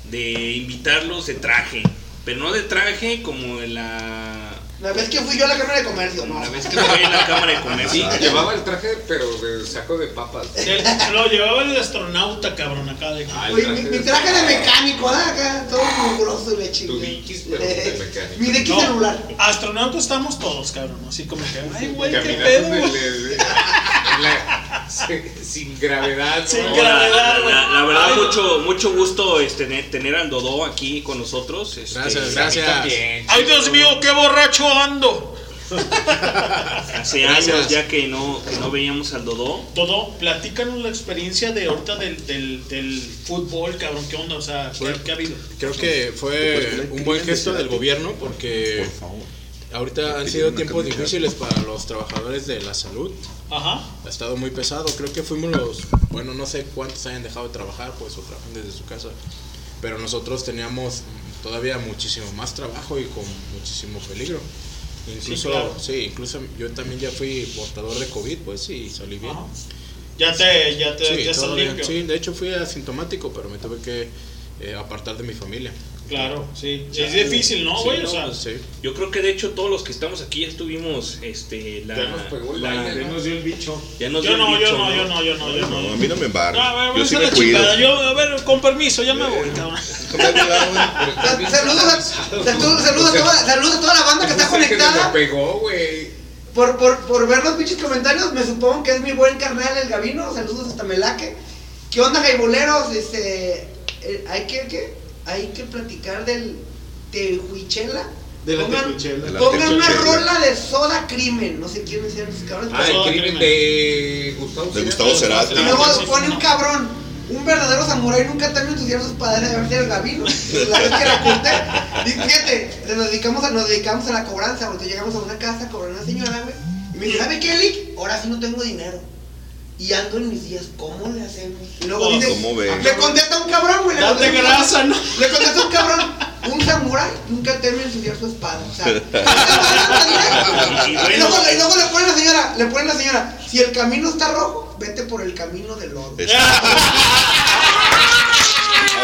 de invitarlos de traje, pero no de traje como en la, La vez que fui yo a la Cámara de Comercio, no. la vez que fue en la Cámara de Comercio. Sí, llevaba el traje, pero de saco de papas. El- lo llevaba el astronauta, cabrón, acá de Oye, mi, mi traje de mecánico, ¿ah? Acá, todo mugroso y le chingue. Tu pero de mecánico. Mi Dickies No, celular. Astronautas estamos todos, cabrón. Así como que, ay, güey, qué pedo. Sin- gravedad. Sin ¿no? gravedad. La, la- la verdad, Ay. mucho, mucho gusto es tener, tener al Dodó aquí con nosotros. este, Gracias, gracias. también. Ay, Dios mío, qué borracho ando. Hace Gracias. años ya que no, que no veíamos al Dodó. Todo, platícanos la experiencia de ahorita del, del, del fútbol, cabrón. ¿Qué onda? O sea, ¿qué, Bueno. qué ha habido? Creo que fue un buen gesto del gobierno porque ahorita han sido tiempos difíciles para los trabajadores de la salud. Ajá. Ha estado muy pesado. Creo que fuimos los, bueno, no sé cuántos hayan dejado de trabajar, pues o trabajan desde su casa. Pero nosotros teníamos todavía muchísimo más trabajo y con muchísimo peligro. Incluso, claro. sí, incluso yo también ya fui portador de COVID, pues sí, salí bien. Ajá. Ya te, ya te, Sí, ya bien. limpio. Sí, de hecho fui asintomático, pero me tuve que eh, apartar de mi familia. Claro, sí. Es difícil, ¿no, Sí, güey? no, o sea, pues, Yo creo que de hecho todos los que estamos aquí ya estuvimos, este, la, Ya nos pegó el la- baile, ¿no? ya nos dio el bicho. Ya nos Yo dio el no, yo bicho, no, yo no, yo no, yo no. No, a mí no me embargo. No, a ver, Yo sí me cuido. chingada. Yo, a ver, con permiso, ya me voy, cabrón. [LAUGHS] Saludos a, saludos, saludos, a toda, saludos a toda la banda que está conectada. pegó, güey. Por, por, por ver los pinches comentarios, me supongo que es mi buen carnal el Gavino. Saludos hasta Melaque. ¿Qué onda, jaiboleros? Este, eh, hay que, ¿qué? Hay que platicar del tehuichela. De la Pongan- tehuichela. De la Pongan una rola de soda crimen. No sé quiénes sean esos cabrones. Ah, el crimen de Gustavo De Gustavo Cerati. Y luego pone un cabrón, un verdadero samurái nunca termina de ensuciar sus padres de ver si el gavino. La vez que la oculté. Y fíjate, nos dedicamos, a, nos dedicamos a la cobranza, porque llegamos a una casa, cobró una señora, güey. Y me dice, ¿sabe qué, Lick? Ahora sí no tengo dinero. Y ando en mis días, ¿cómo le hacemos? Y luego dice, ¿cómo ve? le contesta un cabrón, güey. le Date contesta un grasa, cabrón, ¿no? Le contesta un cabrón, un samurái nunca termina de ensuciar su espada. O sea, [LAUGHS] Y luego, y luego le pone la señora, le pone la señora, si el camino está rojo, vete por el camino del lodo.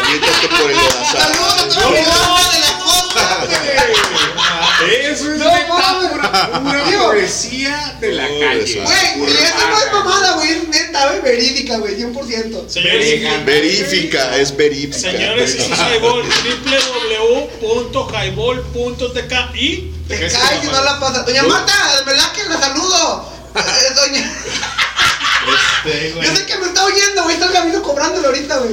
Aviéntate por el lodazal. Saludos a toda la banda de la costa, güey. Eso es No Digo, poesía de la calle. Güey, y esa no es mamada, güey, es neta, güey, verídica, güey, 100%. Señores, Verifica, es verífica. señores, es Highball, www.highball.tk y Te caes y no la pasas. Doña Marta, ¿verdad que la saludo? Eh, doña. [LAUGHS] Yo sé que me está oyendo, güey, está el camino cobrándole ahorita, güey.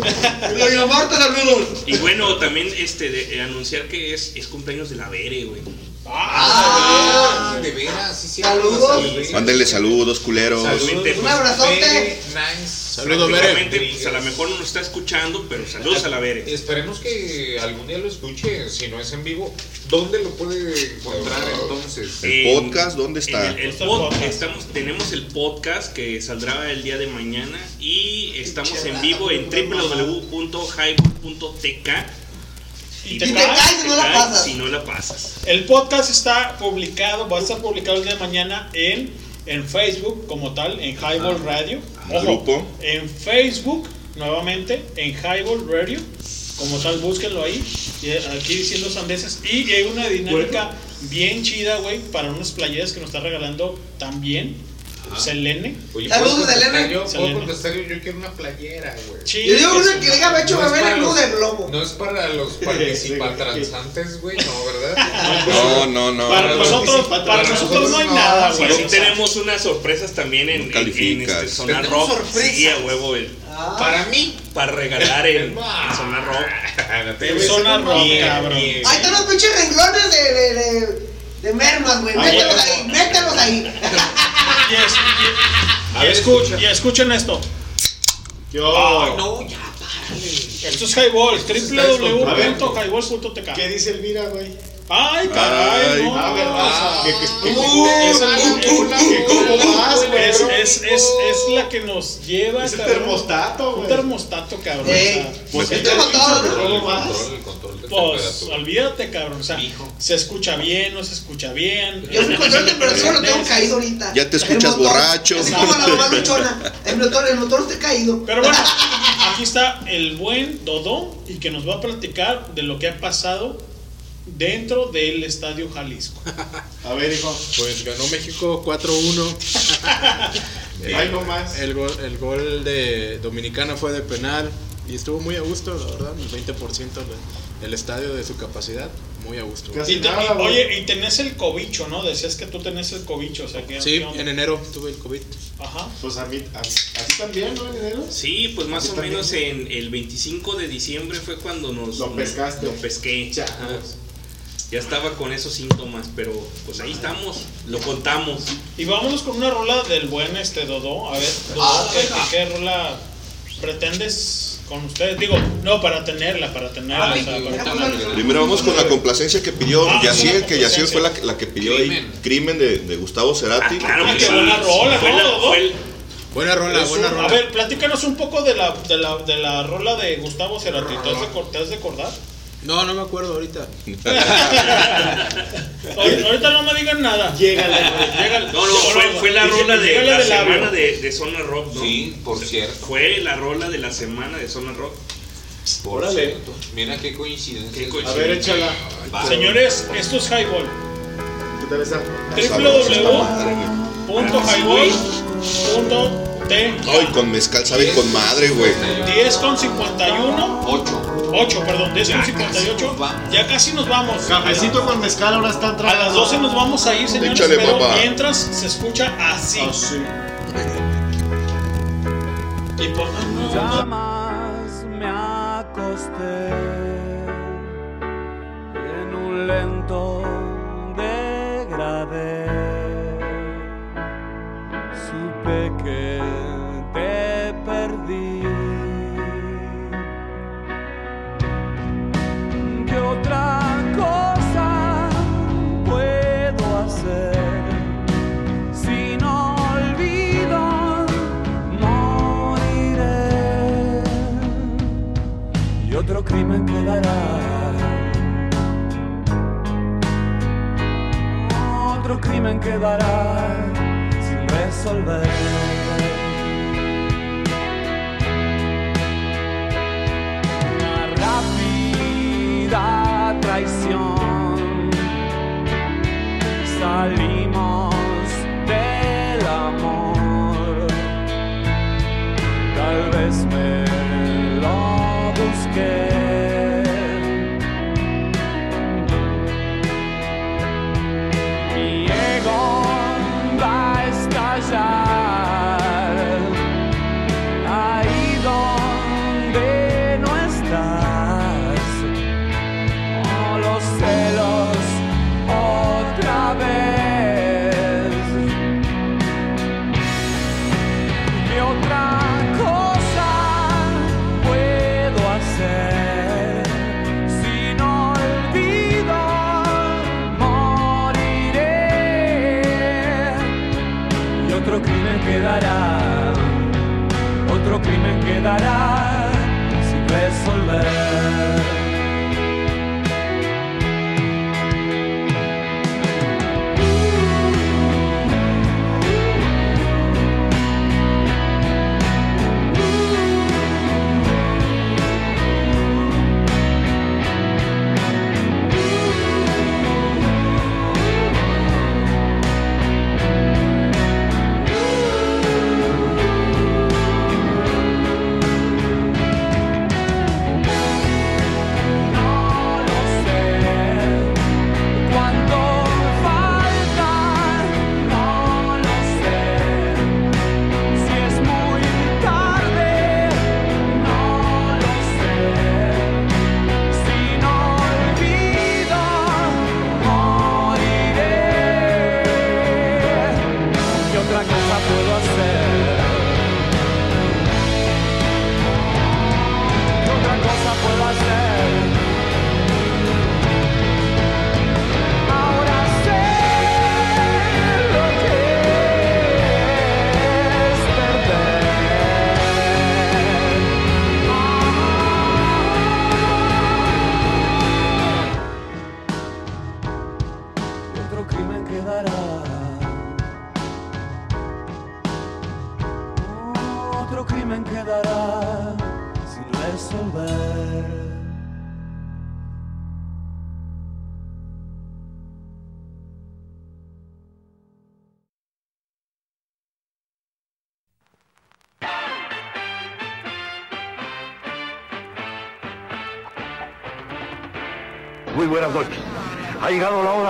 Doña Marta, saludos. y bueno, también este de, eh, anunciar que es, es cumpleaños de la Bere, güey. Ah, de veras, sí, sí. Saludos. Mándenle saludos, culeros. Un pues, abrazote. Nice. Saludos, prácticamente, Bere. pues, a lo mejor no nos está escuchando, pero saludos a la Bere. Esperemos que algún día lo escuche, si no es en vivo. ¿Dónde lo puede encontrar entonces? El En- podcast, ¿dónde está? en el- el pod- estamos, tenemos el podcast que saldrá el día de mañana y estamos en vivo en www.highball.tk Y Y te caes y no la pasas. si no la pasas. El podcast está publicado, va a estar publicado el día de mañana en, en Facebook como tal, en Highball Radio. Ojo, Grupo. en Facebook, nuevamente, en Highball Radio. Como tal, búsquenlo ahí. Y aquí diciendo sandeces. Y hay una dinámica bien chida, güey, para unas playeras que nos está regalando también Selene. Oye, Saludos, ¿puedo contestar Selene. Yo, puedo Selene. contestar yo, yo quiero una playera, güey. Sí, Yo digo una que diga Becho No es beber el club del globo. No es para los participatransantes, güey, no, ¿verdad? No, no, no. Para nosotros, para nosotros no hay nada, güey. sí tenemos unas sorpresas también en, No en- en, calificas. este, Sonar Tenemos Rock. Sí, a huevo, el- Ah. Para mí. para regalar en, [LAUGHS] en Sonar Rock. zona rock, cabrón. Ahí están los pinches renglones de, de, de, de mermas, güey. Ah, Mételos ahí, mételos ahí. [LAUGHS] Y, es- y- y escuchen, y escuchen esto. Yo. Ah, no, ya, párale. Esto es Highball, www.highball.tk. ¿Qué dice Elvira, güey? Ay, caray, Ay. no. Ah, ¿verdad? Uh, es la-. Es, es, es, es la que nos lleva, Es el cabrón. termostato, Un güey. termostato, cabrón. o sea, Pues Esto es todo, ¿no? ¿Cómo vas? Control, el control de pues, olvídate, cabrón. O sea, se escucha bien, no se escucha bien. Yo mi control de temperatura lo tengo caído ahorita. Ya te El escuchas motor, borracho. Así como la mamá luchona. El motor, el motor está caído. Pero bueno, aquí está el buen Dodo y que nos va a platicar de lo que ha pasado dentro del Estadio Jalisco. [LAUGHS] A ver, hijo. Pues ganó México 4-1. Eh, Ay, no más. El gol, el gol de Dominicana fue de penal y estuvo muy a gusto, la verdad, el 20% de- el estadio de su capacidad, muy a gusto. Casi Y te- nada, y- güey. oye, y tenés el cobicho, ¿no? Decías que tú tenés el cobicho, o sea que... Sí, en enero tuve el COVID. Ajá. Pues a mí, a, a ti también, ¿no, en enero? Sí, pues más o también. menos en el 25 de diciembre fue cuando nos Lo pescaste. Lo pesqué. Chale. Ajá. Ya estaba con esos síntomas, pero pues ahí estamos, lo contamos. Y vámonos con una rola del buen este Dodo. A ver, Dodo, Ah, ¿qué, venga. qué- rola pretendes con ustedes? Digo, no para tenerla, para tenerla. Ah, o sea, venga, para- Primero vamos con la complacencia que pidió Ah, Yaciel, sí, que Yaciel fue la, que- la que pidió ahí Crimen. Crimen de, de Gustavo Cerati. Ah, claro Ah, que qué sí. buena rola, Fue ¿no, la- Dodo? fue el- Buena rola, buena rola. A ver, platícanos un poco de la, de la, de la rola de Gustavo Cerati. ¿Te has de, te has de acordar? No, no me acuerdo ahorita. [LAUGHS] Ahor- Ahorita no me digan nada. Llégale, [LAUGHS] Llégale. No, no, fue, fue la rola de la de labio. semana de, de Zona Rock, ¿no? Sí, por cierto. Fue la rola de la semana de Zona Rock. Por Órale. cierto. Mira qué coincidencia. Qué coincidencia. A ver, échala. Va. Señores, esto es Highball. ¿Qué tal está? Ay, con mezcal sabe con madre, güey. 10 con 51 8 8 perdón 10 con 58 ya casi nos vamos. Cafecito con mezcal ahora está a entrando. las 12 nos vamos a ir señores Échale, pero papá. mientras se escucha así. Y por Jamás me acosté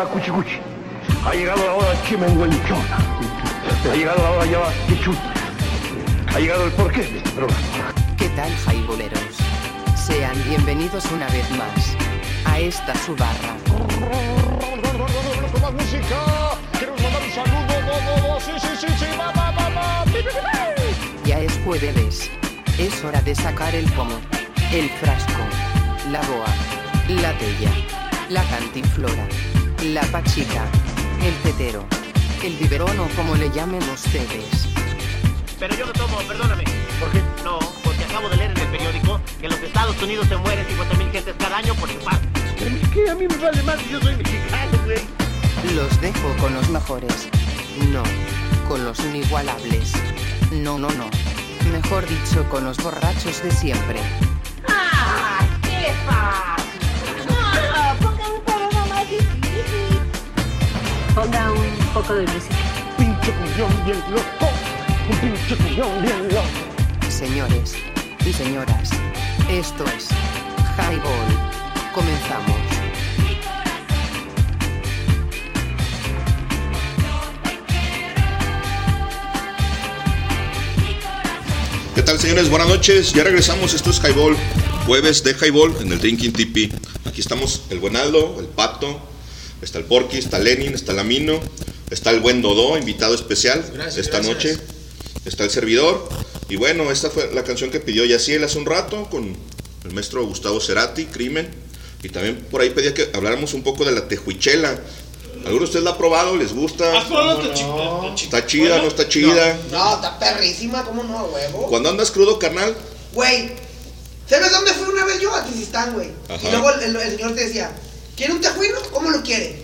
hora cuchicuchi. Ha llegado la hora chimenguenchona. Ha llegado la hora ya quichuta. Ha llegado el porqué de este programa. ¿Qué tal, jaiboleros? Sean bienvenidos una vez más a esta su barra. Con más música. Queremos mandar un saludo. Bo, bo, bo. Sí, sí, sí, sí. Va, va, va, va. Pi, pi, pi, pi. Ya es jueves. Es hora de sacar el pomo, el frasco, la boa, la tella, la cantinflora, la pachica, el tetero, el biberón o como le llamen ustedes. Pero yo no tomo, perdóname. ¿Por qué? No, porque acabo de leer en el periódico que en los Estados Unidos se mueren 50 mil gentes cada año por infarto. ¿Qué? A mí me vale más, yo soy mexicano, güey. Los dejo con los mejores. No, con los inigualables. No, no, no. Mejor dicho, con los borrachos de siempre. Poco de música. Pinche cumbión bien loco. Un pinche cumbión bien loco. Señores y señoras, esto es Highball. Comenzamos. ¿Qué tal, señores? Buenas noches. Ya regresamos. Esto es Highball. Jueves de Highball en el Drinking TP. Aquí estamos el Buenaldo, el Pato, está el Porky, está Lenin, está la Mino, está el buen Dodó, invitado especial Gracias, esta gracias. noche. Está el servidor. Y bueno, esta fue la canción que pidió Yaciel hace un rato con el maestro Gustavo Cerati, Crimen. Y también por ahí pedía que habláramos un poco de la tejuichela. ¿Alguno de ustedes la ha probado? ¿Les gusta? ¿Has probado chica? ¿Está chida? ¿No está chida? No, está perrísima, ¿cómo no, huevo? Cuando andas crudo, carnal, Güey, ¿sabes dónde fui una vez yo? A Tizistán, güey. Ajá. Y luego el, el- el señor te decía, ¿quiere un tejuino? ¿Cómo lo quiere?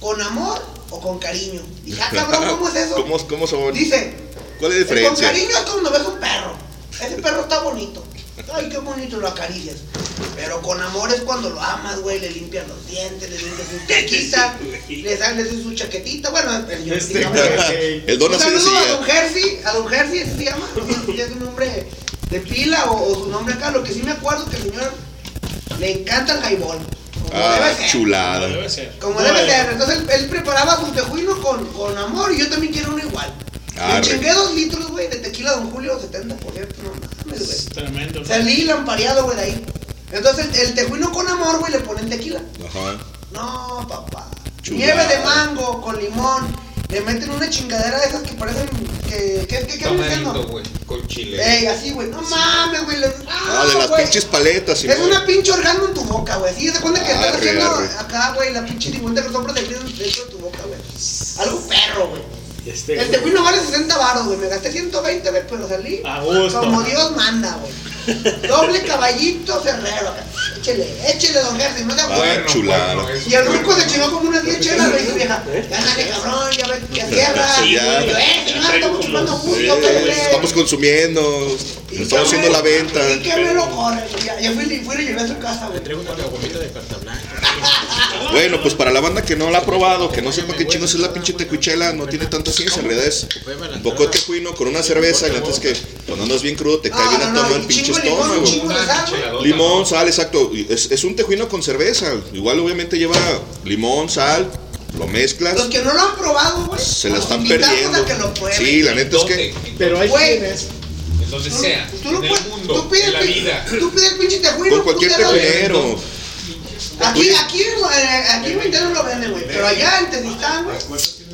¿Con amor o con cariño? Dije, ah, [LAUGHS] cabrón, ¿cómo es eso? ¿Cómo, cómo son? Dice, ¿Cuál es la con diferencia? cariño es cuando ves un perro. Ese perro está bonito. Ay, qué bonito, lo acaricias. Pero con amor es cuando lo amas, güey, le limpias los dientes, le limpias su chaquita, [LAUGHS] le sales su chaquetita. Bueno, el, Este, digamos, el don un así saludo a don Jersey, a don Jersey, se llama, [LAUGHS] si es un nombre de pila o, o su nombre acá. Lo que sí me acuerdo que el señor le encanta el highball. Como Ah, debe ser. chulada. Como debe ser. Entonces él, él preparaba su tejuino con, con amor y yo también quiero uno igual. Le Arre. chingué dos litros, güey, de tequila Don Julio 70, por cierto, no mames, güey. Tremendo. Salí lampareado, güey, de ahí. Entonces el, el tejuino con amor, güey, le ponen tequila. Ajá. No, papá. Chulada. Nieve de mango con limón. Le meten una chingadera de esas que parecen que... ¿Qué, qué, qué? Tamarito, güey, con chile. Ey, así, güey. No mames, güey. le- Ah, de las güey. pinches paletas, Es Simón. una pinche orgasmo en tu boca, güey. Sí, se cuenta que estás Arre, haciendo arre. acá, güey, la pinche limón de sombra de gris dentro de tu boca, güey. Algo perro, güey. Este, El tejuino vale 60 baros, güey. Me gasté 120, güey, pero salí A gusto. como Dios manda, güey. [LAUGHS] Doble caballito ferrero. acá. Échele, échele, don Gersi, no te Ah, acuerdas. chulada. Y el ruco se chingó como unas 10 chelas, le dijo vieja. Gánale, cabrón, ya ves, ya cierra. Sí, Y ya. yo, eh, estamos chupando Eh, que estamos consumiendo, estamos haciendo la venta. Y que me lo corre. Ya, ya fui, y fui y le llevé a su casa, güey. Traigo una caguamita de carta blanca. [LAUGHS] Bueno, pues para la banda que no la ha probado, que no sepa qué chingos es la pinche tecuichela, no tiene tanta ciencia, en realidad es un poco de tejuino con una cerveza, y la neta es que cuando andas bien crudo te cae bien a todo el pinche estómago. Limón, sal, exacto. Es, es un tejuino con cerveza. Igual obviamente lleva limón, sal, lo mezclas. Los que no lo han probado, güey. Se la están perdiendo. a que lo. Sí, la neta es que. Pero hay Güey. quienes. Donde sea, Tú en el mundo, tú pides en la vida. Tú pides el pinche tejuino. Con cualquier tú te lo- tejunero. Aquí, aquí, eh, aquí en Ventana lo venden, güey. Pero allá en Tezistán, güey.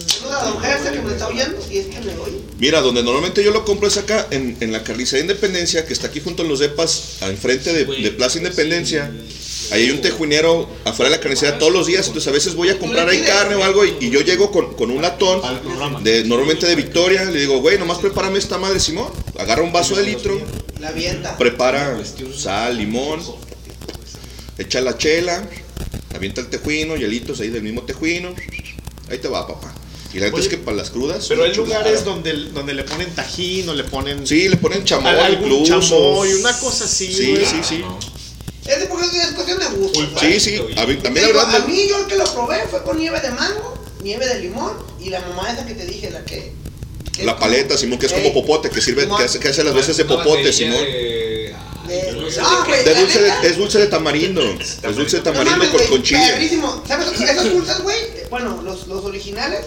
Saluda a don Gersa que me está oyendo. Y es que me oye. Mira, donde normalmente yo lo compro es acá, en, en la carnicería Independencia, que está aquí junto a los depas, enfrente de, de Plaza Independencia. Ahí hay un tejuinero afuera de la carnicería todos los días, entonces a veces voy a comprar ahí carne o algo y, y yo llego con, con un latón, de, normalmente de Victoria, le digo, güey, nomás prepárame esta madre, Simón. Agarra un vaso de litro, La avienta. prepara sal, limón, echa la chela, avienta el tejuino, hielitos ahí del mismo tejuino. Ahí te va, papá. Y la neta es que para las crudas. Pero hay lugares donde, donde le ponen tajín o le ponen. Sí, le ponen chamoy algún incluso. chamoy, una cosa así. Sí, güey. sí, sí. Es de porque es cuestión de gusto. Sí, sí. A mí, también la verdad. a mí yo el que lo probé fue con nieve de mango, nieve de limón y la mamá esa que te dije, la que. que La paleta, Simón, que es como popote, que sirve, que hace, que hace las veces de popote, Simón. De, no, güey, De la dulce de, es dulce de tamarindo. [LAUGHS] Es dulce de no tamarindo mames, con, con chile. perrísimo. ¿Sabes? Esos dulces, güey, bueno, los, los originales,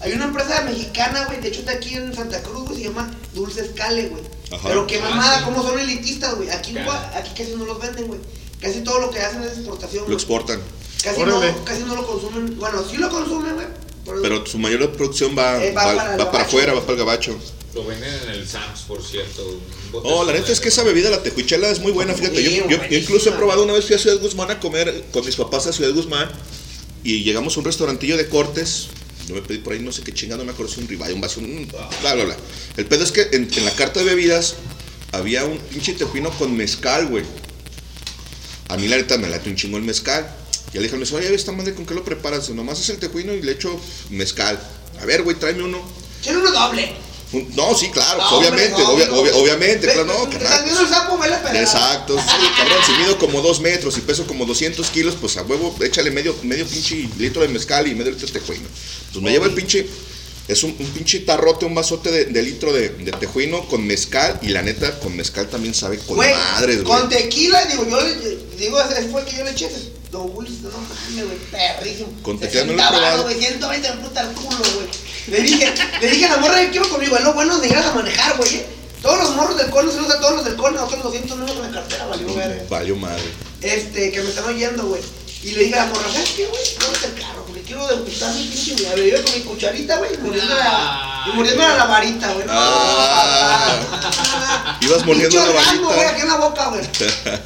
hay una empresa mexicana, güey, de hecho está aquí en Santa Cruz, güey, se llama Dulces Cale, güey. Ajá. Pero qué Ah, mamada, sí. como son elitistas, güey. Aquí, aquí casi no los venden, güey. Casi todo lo que hacen es exportación, Lo exportan. Casi Órale. no, casi no lo consumen. Bueno, sí lo consumen, güey. Pero, Pero su mayor producción va, Eh, va va, para va afuera, va para el gabacho. Lo venden en el Sams, por cierto. Oh, la neta es que esa bebida, la tejuichela, es muy buena. Fíjate, yo, yo- yo incluso he probado una vez fui a Ciudad Guzmán a comer con mis papás a Ciudad Guzmán y llegamos a un restaurantillo de cortes. Yo me pedí por ahí no sé qué chingado, no me acuerdo si un ribeye, un vaso, un- bla, bla, bla. El pedo es que en, la carta de bebidas había un pinche tejuino con mezcal, güey. A mí la neta me late un chingo el mezcal. Y le dije, oye, esta madre, ¿con qué lo preparas? Nomás es el tejuino y le echo mezcal. A ver, güey, tráeme uno. Quiero uno doble. No, sí, claro, No, pues, hombre, obviamente, no, obvia- no. obvia- obviamente, claro, no, el sapo. Exacto, sí, cabrón, si mido como dos metros y peso como 200 kilos, pues a huevo, échale medio, medio pinche litro de mezcal y medio litro de tejuino. Pues me llevo el pinche, es un, un pinche tarrote, un vasote de, de litro de, de tejuino con mezcal y la neta, con mezcal también sabe con Güey, madres, güey. Con tequila, digo, yo digo, el que yo le eché. Doble, no mames, güey, perrísimo. Con tequila no lo he 60 varos, probado. güey, 120 de puta al culo, güey. Le dije, le dije a la morra que quiero conmigo, es lo bueno de llegar a manejar, güey. ¿eh? Todos los morros del cono se los a todos los del cono, otros 200 no en la cartera, valió verga. Valió madre. Este, que me están oyendo, güey. Y le dije a la morra, ¿sabes qué, güey? No el carro, porque quiero degustar mi pinche, güey. Le iba con mi cucharita, güey, y mordiendo la, y mordiendo la varita, güey. No, Ah, ibas mordiendo la orgasmo, güey, aquí varita. en la boca, güey.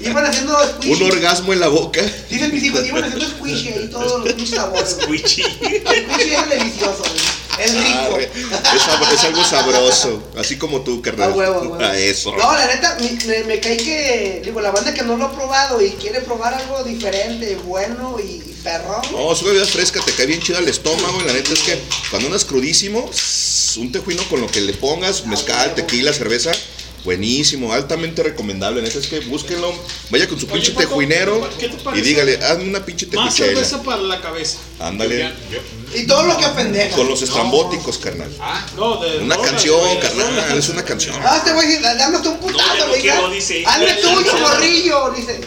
[LAUGHS] Iban haciendo squishy. Un orgasmo en la boca. Dicen mis hijos, iban haciendo squishy ahí todos los pinches sabores. Squishy. Squishy es delicioso, güey. Es Ah, rico. güey, es, algo sabroso, así como tú, carnal. A huevo, a huevo. A eso. No, la neta, me, me, cae que, digo, la banda que no lo ha probado y quiere probar algo diferente, bueno y, y perrón. No, es una bebida fresca, te cae bien chida al estómago y la neta es que cuando andas crudísimo, un tejuino con lo que le pongas, mezcal, tequila, cerveza, buenísimo, altamente recomendable. Neta es que búsquenlo, vaya con su pinche Paco, tejuinero ¿qué te y parece? dígale, hazme una pinche Más tejuchela. cerveza para la cabeza. Ándale. Y todo lo que apendeja. Con los estrambóticos, carnal. No, de Una rolas, canción, güey, de carnal, es una canción. Ah, te voy a decir, dame tú un putazo, ya no güey. quiero, dice. Hazme tuyo, morrillo, dice.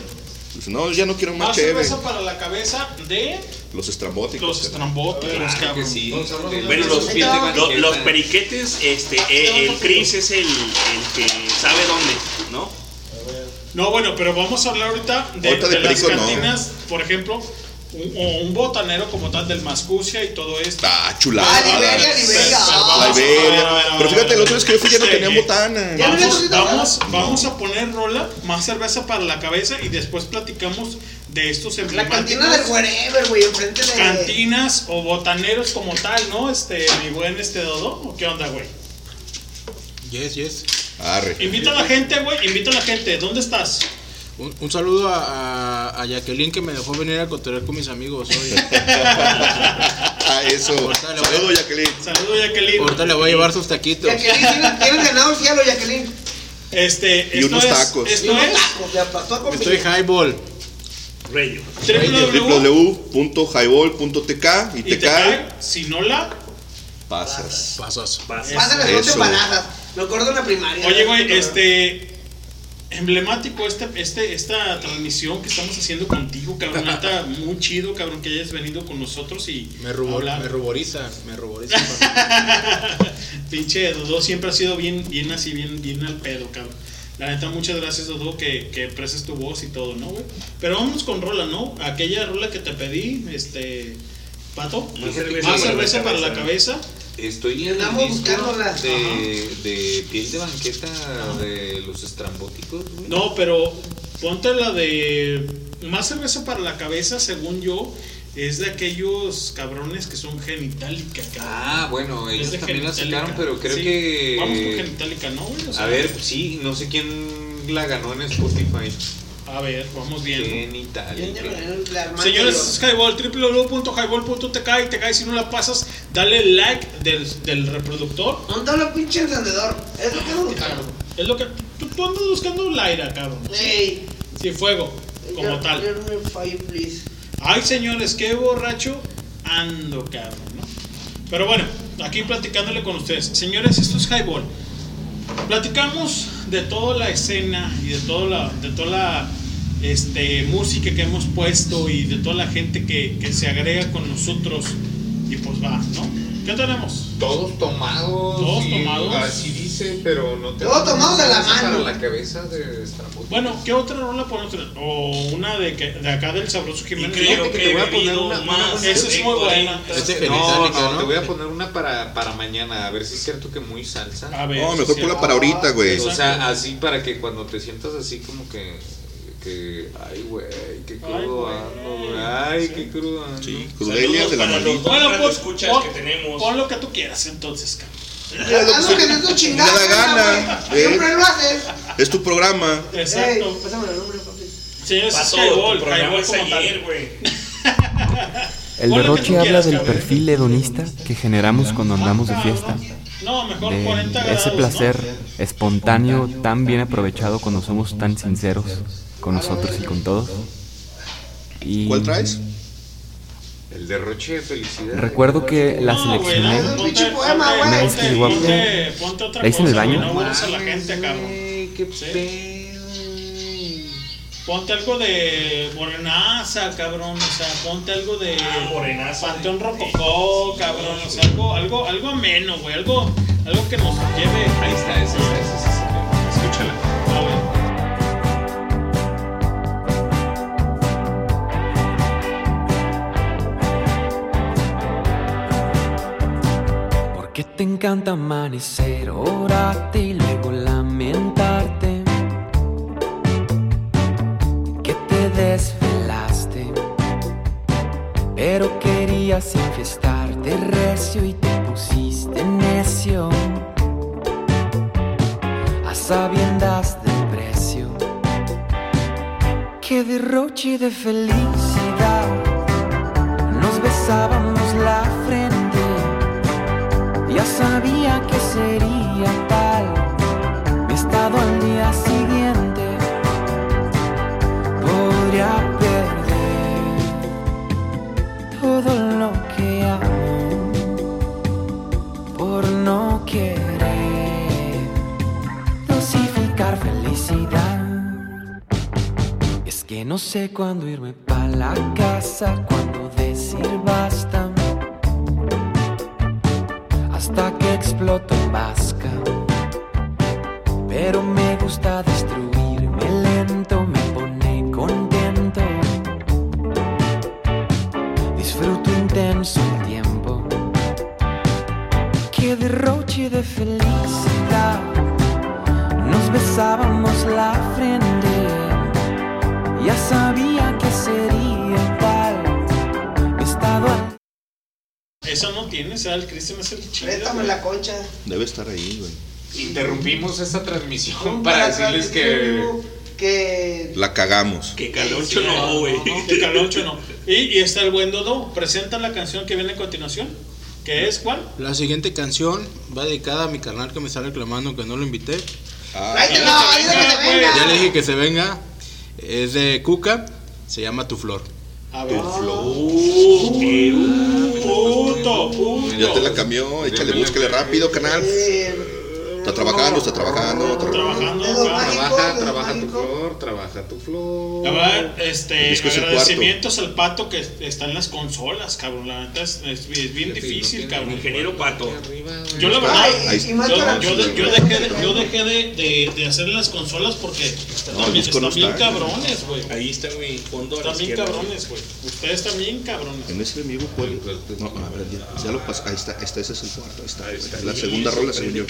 Pues, No, ya no quiero más chévere. cerveza para la cabeza de Los estrambóticos. los estrambóticos, cabrón. Bueno, los, lo- los periquetes, este, eh, el Chris es el, el que sabe dónde, ¿no? No, bueno, pero vamos a hablar ahorita de, Ahorita de de las perico, no. cantinas, por ejemplo, o un botanero como tal del Mascucia y todo esto. Ah, chulada. Ah, Liberia, Liberia. La Iberia. Pero fíjate, la otra vez que yo fui ya no Sí. tenían botana. Vamos, vamos, vamos a poner rola, más cerveza para la cabeza y después platicamos de estos La emblemáticos cantina del wherever, güey, enfrente de. cantinas o botaneros como tal, ¿no? Este, mi buen este Dodo, ¿o qué onda, güey? Yes, yes. Arre. Invita a la gente, güey, invita a la gente. ¿Dónde estás? Un, un saludo a, a, a Jacqueline que me dejó venir a cotorrear con mis amigos hoy. [LAUGHS] Ah, eso. Ahorita le voy a- Saludos, Jacqueline. Saludos, Jacqueline. Ahorita le voy a llevar sus taquitos. Jacqueline, tienes- ganado el cielo, Jacqueline. Este, Y esto unos es, tacos. Esto unos es tacos, ya pasó a Estoy highball. Rayo. www. www.highball.tk y Y te cae, si no la. pasas. Pásale dos Eso. empanadas. Me acuerdo en la primaria. Oye, güey, este. Emblemático este, este, esta transmisión que estamos haciendo contigo, cabrón. Neta, [LAUGHS] muy chido, cabrón, que hayas venido con nosotros y. Me, rubor, me ruboriza, me ruboriza. [LAUGHS] Pinche Dodo siempre ha sido bien, bien así, bien, bien al pedo, cabrón. La neta, muchas gracias, Dodo, que, que prestes tu voz y todo, ¿no, güey? Pero vámonos con rola, ¿no? Aquella rola que te pedí, este. Pato, Más cerveza más para la cerveza para la cabeza. Estoy en el Andamos disco buscándola. de, de piel de banqueta de los estrambóticos, güey. No, pero ponte la de más cerveza para la cabeza, según yo, es de aquellos cabrones que son genitalica, cabrón. Ah, bueno, Es ellos de también la Genitalica. sacaron, pero creo Sí, que... Vamos con genitalica, ¿no? güey? O sea, A ver, sí, no sé quién la ganó en Spotify. A ver, vamos viendo. Genitalica. Señores, es Highball, www.highball.tk y te cae si no la pasas, dale like del, del reproductor. ¿Dónde está el pinche encendedor? Es lo que no buscando. Es lo que. Tú, tú andas buscando un aire, cabrón. Ey. Sí, fuego, como tal. Me. Ay, señores, qué borracho ando, cabrón, ¿no? Pero bueno, aquí platicándole con ustedes. Señores, esto es Highball. Platicamos de toda la escena y de toda la, de toda la este, música que hemos puesto y de toda la gente que, que se agrega con nosotros. Y pues va, ¿no? ¿Qué tenemos? Todos tomados. Todos y tomados. Así dice, pero no te Todos tomados de la mano. la cabeza de estrambóticos. Bueno, ¿qué otra rola podemos tener? O una de, que, de acá del Sabroso Jiménez. creo ¿no? que te voy a poner una- más. una- Esa es muy buena. Este No, no, ¿no? te voy a poner una para, para mañana, a ver si es cierto que muy salsa. A ver, No, mejor ponla para ahorita, güey. O sea, así para que cuando te sientas así como que, que ay, güey, qué crudo güey. ando, güey, ay, qué crudo ando. Sí, crudelia de la para los maldita. dos Bueno, grandes pues escuchas pon, que tenemos. pon lo que tú quieras entonces, cabrón. Haz lo que te Me chingada, da gana. Eh, Siempre lo haces. Es tu programa. Exacto. Pásame el número, papi. Señores, es tu Highball es como ayer, güey. [LAUGHS] El derroche habla del cabrón. perfil hedonista que generamos cuando andamos de fiesta. No, mejor De 40 grados. ese placer espontáneo tan bien aprovechado cuando somos tan sinceros con nosotros y con todos. Y ¿Cuál traes? El derroche de felicidad. Recuerdo que la seleccioné. no, ponte- poema, ponte- güey. Una vez que llegó a- ponte- ponte otra ¿La hice en el cosa, baño? No a la gente, cabrón. qué Sí. Ponte algo de morenaza, cabrón. O sea, ponte algo de morenaza. Panteón Rococó, cabrón. O sea, algo, algo, algo ameno, güey. Algo, algo que nos lleve. Ahí está, ese, ese, ese, ese, ese. Escúchala. Te encanta amanecer, orarte y luego lamentarte. Que te desvelaste, pero querías infestarte recio y te pusiste necio. A sabiendas del precio. Qué derroche de felicidad. Nos besábamos la frente. Ya sabía que sería tal mi estado al día siguiente. Podría perder todo lo que amo por no querer dosificar felicidad. Es que no sé cuándo irme pa' la casa, cuándo decir basta que exploto en vasca. Pero me gusta destruirme lento, me pone contento. Disfruto intenso el tiempo. Qué derroche de felicidad. Nos besábamos la frente. Ya sabía que sería Eso no tiene, o sea, el Cristian es el chido. Préstame la concha. Debe estar ahí, güey. Interrumpimos esta transmisión Un para decirles que. Que. La cagamos. Que caloncho no, güey. Que caloncho no. Y, y está el buen Dodo. Presenta la canción que viene a continuación. ¿Qué es cuál? La siguiente canción va dedicada a mi carnal que me está reclamando que no lo invité. Que se venga. Ya le dije que se venga. Es de Cuca. Se llama Tu Flor. A ver. Uh, qué Puto, puto. Ya te la cambió, échale, búsquele rápido, canal. Está trabajando, está trabajando. está trabajando. Trabaja, trabaja tu flor, trabaja tu flor. La verdad, este, El disco es el agradecimientos al pato que está en las consolas, cabrón. La neta es, es- es bien difícil, cabrón. Ingeniero Pato. Yo la verdad, yo, dejé, de, yo dejé de, de, de hacer las consolas porque están, bien- están bien está. cabrones, güey. Ahí está mi fondo Están bien cabrones, güey. Ustedes también cabrones. En ese enemigo, ¿cuál? No, a ver, ya, ya lo pasé. Ahí está, esta, ese es el cuarto. Ahí está, la segunda rola, según yo.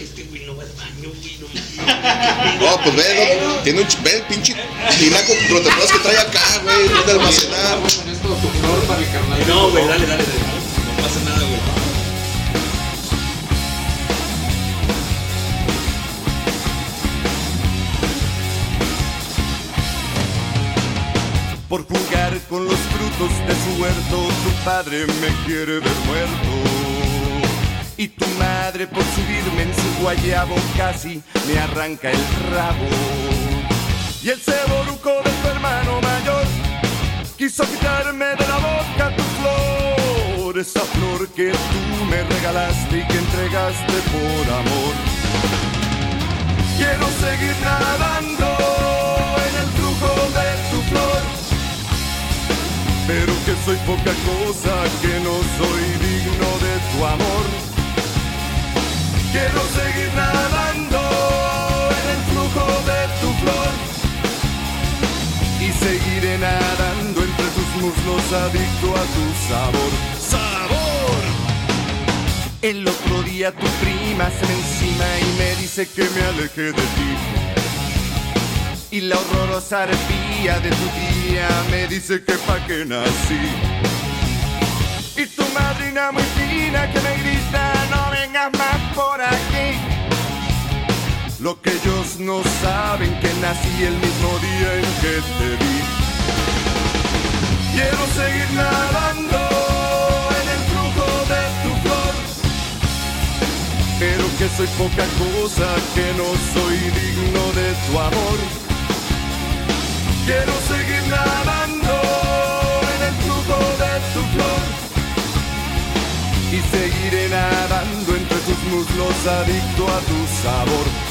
No va al baño, güey, no mames. No, pues ve, no, tiene un ch- ve el pinche tinaco que trae acá, güey. No de almacenar. Con esto, tu flor para el carnal. de No, güey, dale, dale, dale. No pasa nada, güey. Por jugar con los frutos de su huerto, tu padre me quiere ver muerto. Y tu madre por subirme en su guayabo casi me arranca el rabo. Y el ceboruco de tu hermano mayor quiso quitarme de la boca tu flor, esa flor que tú me regalaste y que entregaste por amor. Quiero seguir nadando en el flujo de tu flor, pero que soy poca cosa, que no soy digno de tu amor. Quiero seguir nadando en el flujo de tu flor y seguiré nadando entre tus muslos adicto a tu sabor. ¡Sabor! El otro día tu prima se me encima y me dice que me aleje de ti. Y la horrorosa arpía de tu tía me dice que pa' qué nací. Y tu madrina muy fina que me grita por aquí. Lo que ellos no saben que nací el mismo día en que te vi. Quiero seguir nadando en el flujo de tu flor, pero que soy poca cosa, que no soy digno de tu amor. Quiero seguir nadando seguiré nadando entre tus muslos adicto a tu sabor.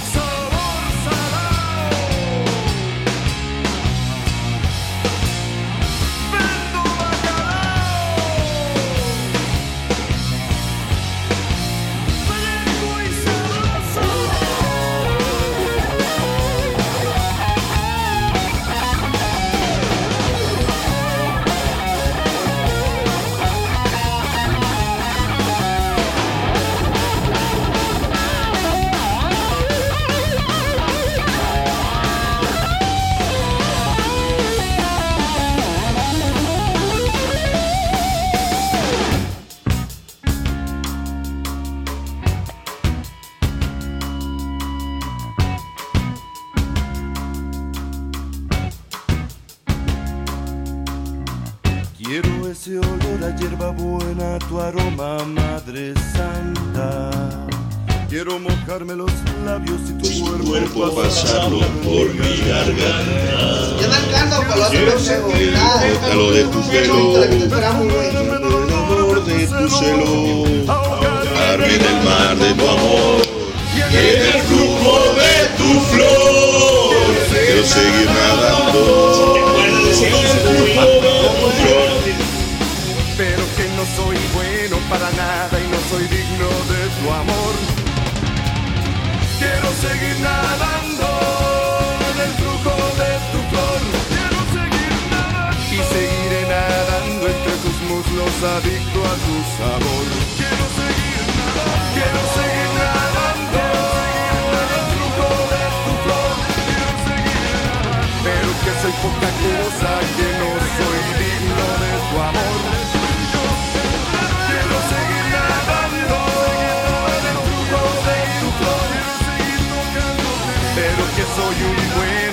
Quiero ese olor a hierba buena, tu aroma, Madre Santa. Quiero mojarme los labios y tu cuerpo, pasarlo por mi garganta. Ya me alcanza para. Pétalo de tu pelo, el amor de tu celo, ahogarme en el mar de tu amor, y en el flujo de tu flor. Quiero seguir nadando. Soy bueno para nada y no soy digno de tu amor. Quiero seguir nadando en el flujo de tu flor. Quiero seguir nadando y seguiré nadando entre tus muslos adicto a tu sabor. Quiero seguir nadando. Quiero seguir nadando en el flujo de tu flor. Quiero seguir nadando. Pero que soy poca cosa que no soy digno de tu amor. Pero que soy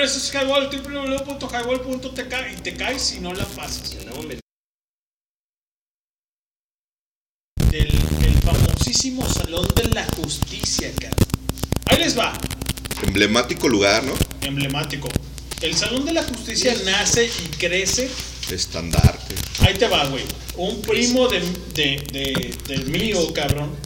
Señores, esto es Highball, www.highball.tk y te caes si no la pasas. Del el famosísimo Salón de la Justicia, cara. Ahí les va, Emblemático lugar, ¿no? emblemático. El Salón de la Justicia nace y crece. Estandarte. Ahí te va, güey. Un primo de, de, de- del mío, cabrón.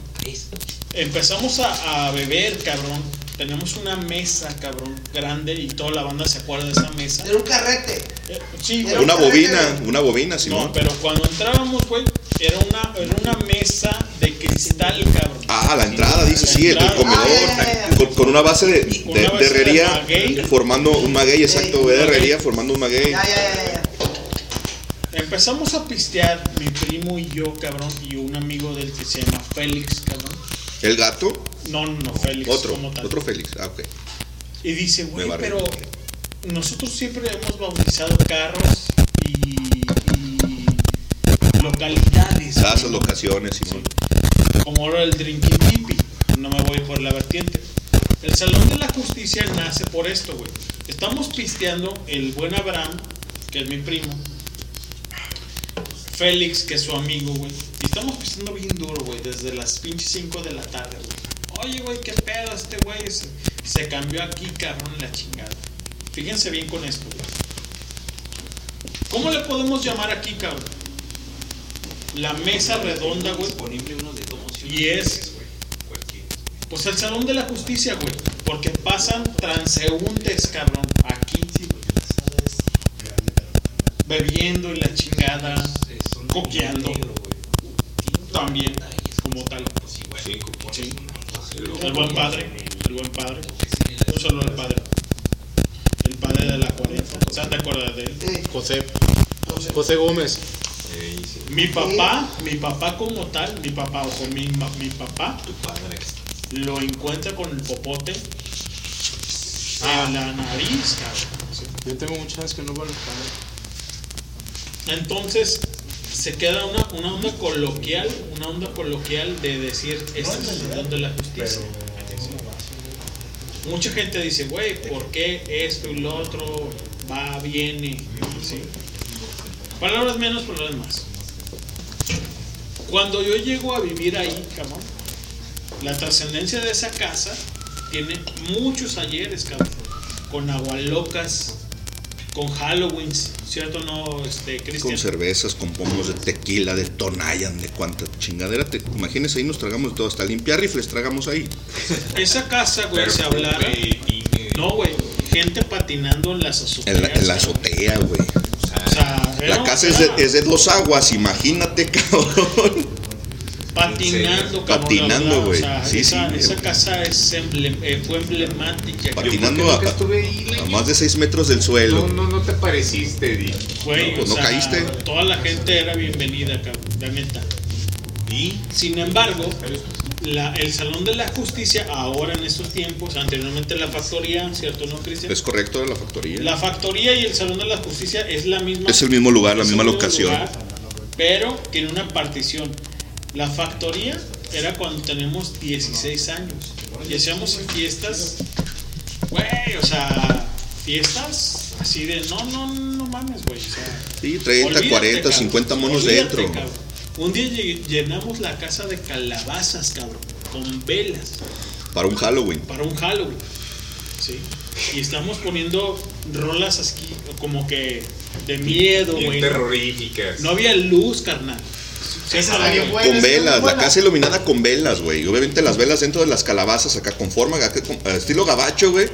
Empezamos a, a beber, cabrón. Tenemos una mesa, cabrón, grande y toda la banda se acuerda de esa mesa. Era un carrete. Eh, sí, güey. Una bobina, una bobina, Simón. No, pero cuando entrábamos, güey, era una, era una mesa de cristal, cabrón. Ah, la entrada, dice, sí, el, comedor. Con, con una base de, de- Una base de herrería de maguey. formando un maguey, exacto, güey, de herrería formando un maguey. Empezamos a pistear, mi primo y yo, cabrón, y un amigo del que se llama Félix, cabrón. El gato, No, no, Félix. otro, como tal. otro Félix. Ah, ok. Y dice, güey, pero nosotros siempre hemos bautizado carros y, y localidades. Esas locaciones, Simón. como ahora el Drinking Tipi. No me voy por la vertiente. El Salón de la Justicia nace por esto, güey. Estamos pisteando el buen Abraham, que es mi primo. Félix, que es su amigo, güey. Y estamos pisteando bien duro, güey, desde las pinches 5 de la tarde, güey. Oye, güey, qué pedo este güey. Se, cambió aquí, cabrón, la chingada. Fíjense bien con esto, güey. ¿Cómo le podemos llamar aquí, cabrón? La mesa redonda, güey. Y es. Pues el salón de la justicia, güey. Porque pasan transeúntes, cabrón. Aquí. Bebiendo y la chingada. Coqueando. También, como tal. Sí. El buen padre. El buen padre. Un saludo al padre. El padre de la 40. O sea, ¿te acuerdas de él? José. José Gómez. Mi papá, mi papá como tal, mi papá, ojo, mi, ma- mi papá, lo encuentra con el popote a la nariz, cabrón. Yo tengo muchas veces que no veo el padre. Entonces, se queda una, una onda coloquial, una onda coloquial de decir, este es el de la justicia. Mucha gente dice, güey, ¿por qué esto y lo otro va, viene? Palabras menos, palabras más. Cuando yo llego a vivir ahí, cabrón, la trascendencia de esa casa tiene muchos ayeres, cabrón, con agualocas, con Halloween, ¿cierto? No, este, Cristian. Con cervezas, con pomos de tequila, de Tonayan, de cuánta chingadera. Te, imagínense, ahí nos tragamos de todo. Hasta limpiar rifles tragamos ahí. [LAUGHS] Esa casa, güey, se hablara. No, güey, gente patinando en las azoteas. En la, en la cabrón. azotea, güey. O sea, La casa es de, es de dos aguas, imagínate, [LAUGHS] cabrón. Patinando, cabrón. Patinando, güey. O sea, Sí, esa, sí, esa güey. casa es emble- eh, fue emblemática. Patinando a, a más de 6 metros del suelo. No, no, no te pareciste, Di. Güey, No, pues no sea, caíste. Toda la gente era bienvenida, cabrón, la neta. Y, sin embargo, la- el Salón de la Justicia, ahora en estos tiempos, anteriormente la factoría, ¿cierto, no, Cristian? Es correcto, la factoría. La factoría y el Salón de la Justicia es la misma. Es el mismo lugar, la misma locación. lugar, pero tiene una partición. La factoría era cuando tenemos 16 años. Y hacíamos fiestas, güey, o sea, fiestas así de, no, no, no mames, güey. O sea, Sí, 30, olvídate, 40, cabrón. 50 monos dentro. cabrón. Un día llenamos la casa de calabazas, cabrón, con velas Para un Halloween. para un Halloween. ¿sí? Y estamos poniendo rolas así como que de miedo, güey. terroríficas. No había luz, carnal. Sí, Esa carnal. la bien buena. Con velas, la casa iluminada con velas, güey. Obviamente las velas dentro de las calabazas acá con forma, acá con- estilo gabacho, güey.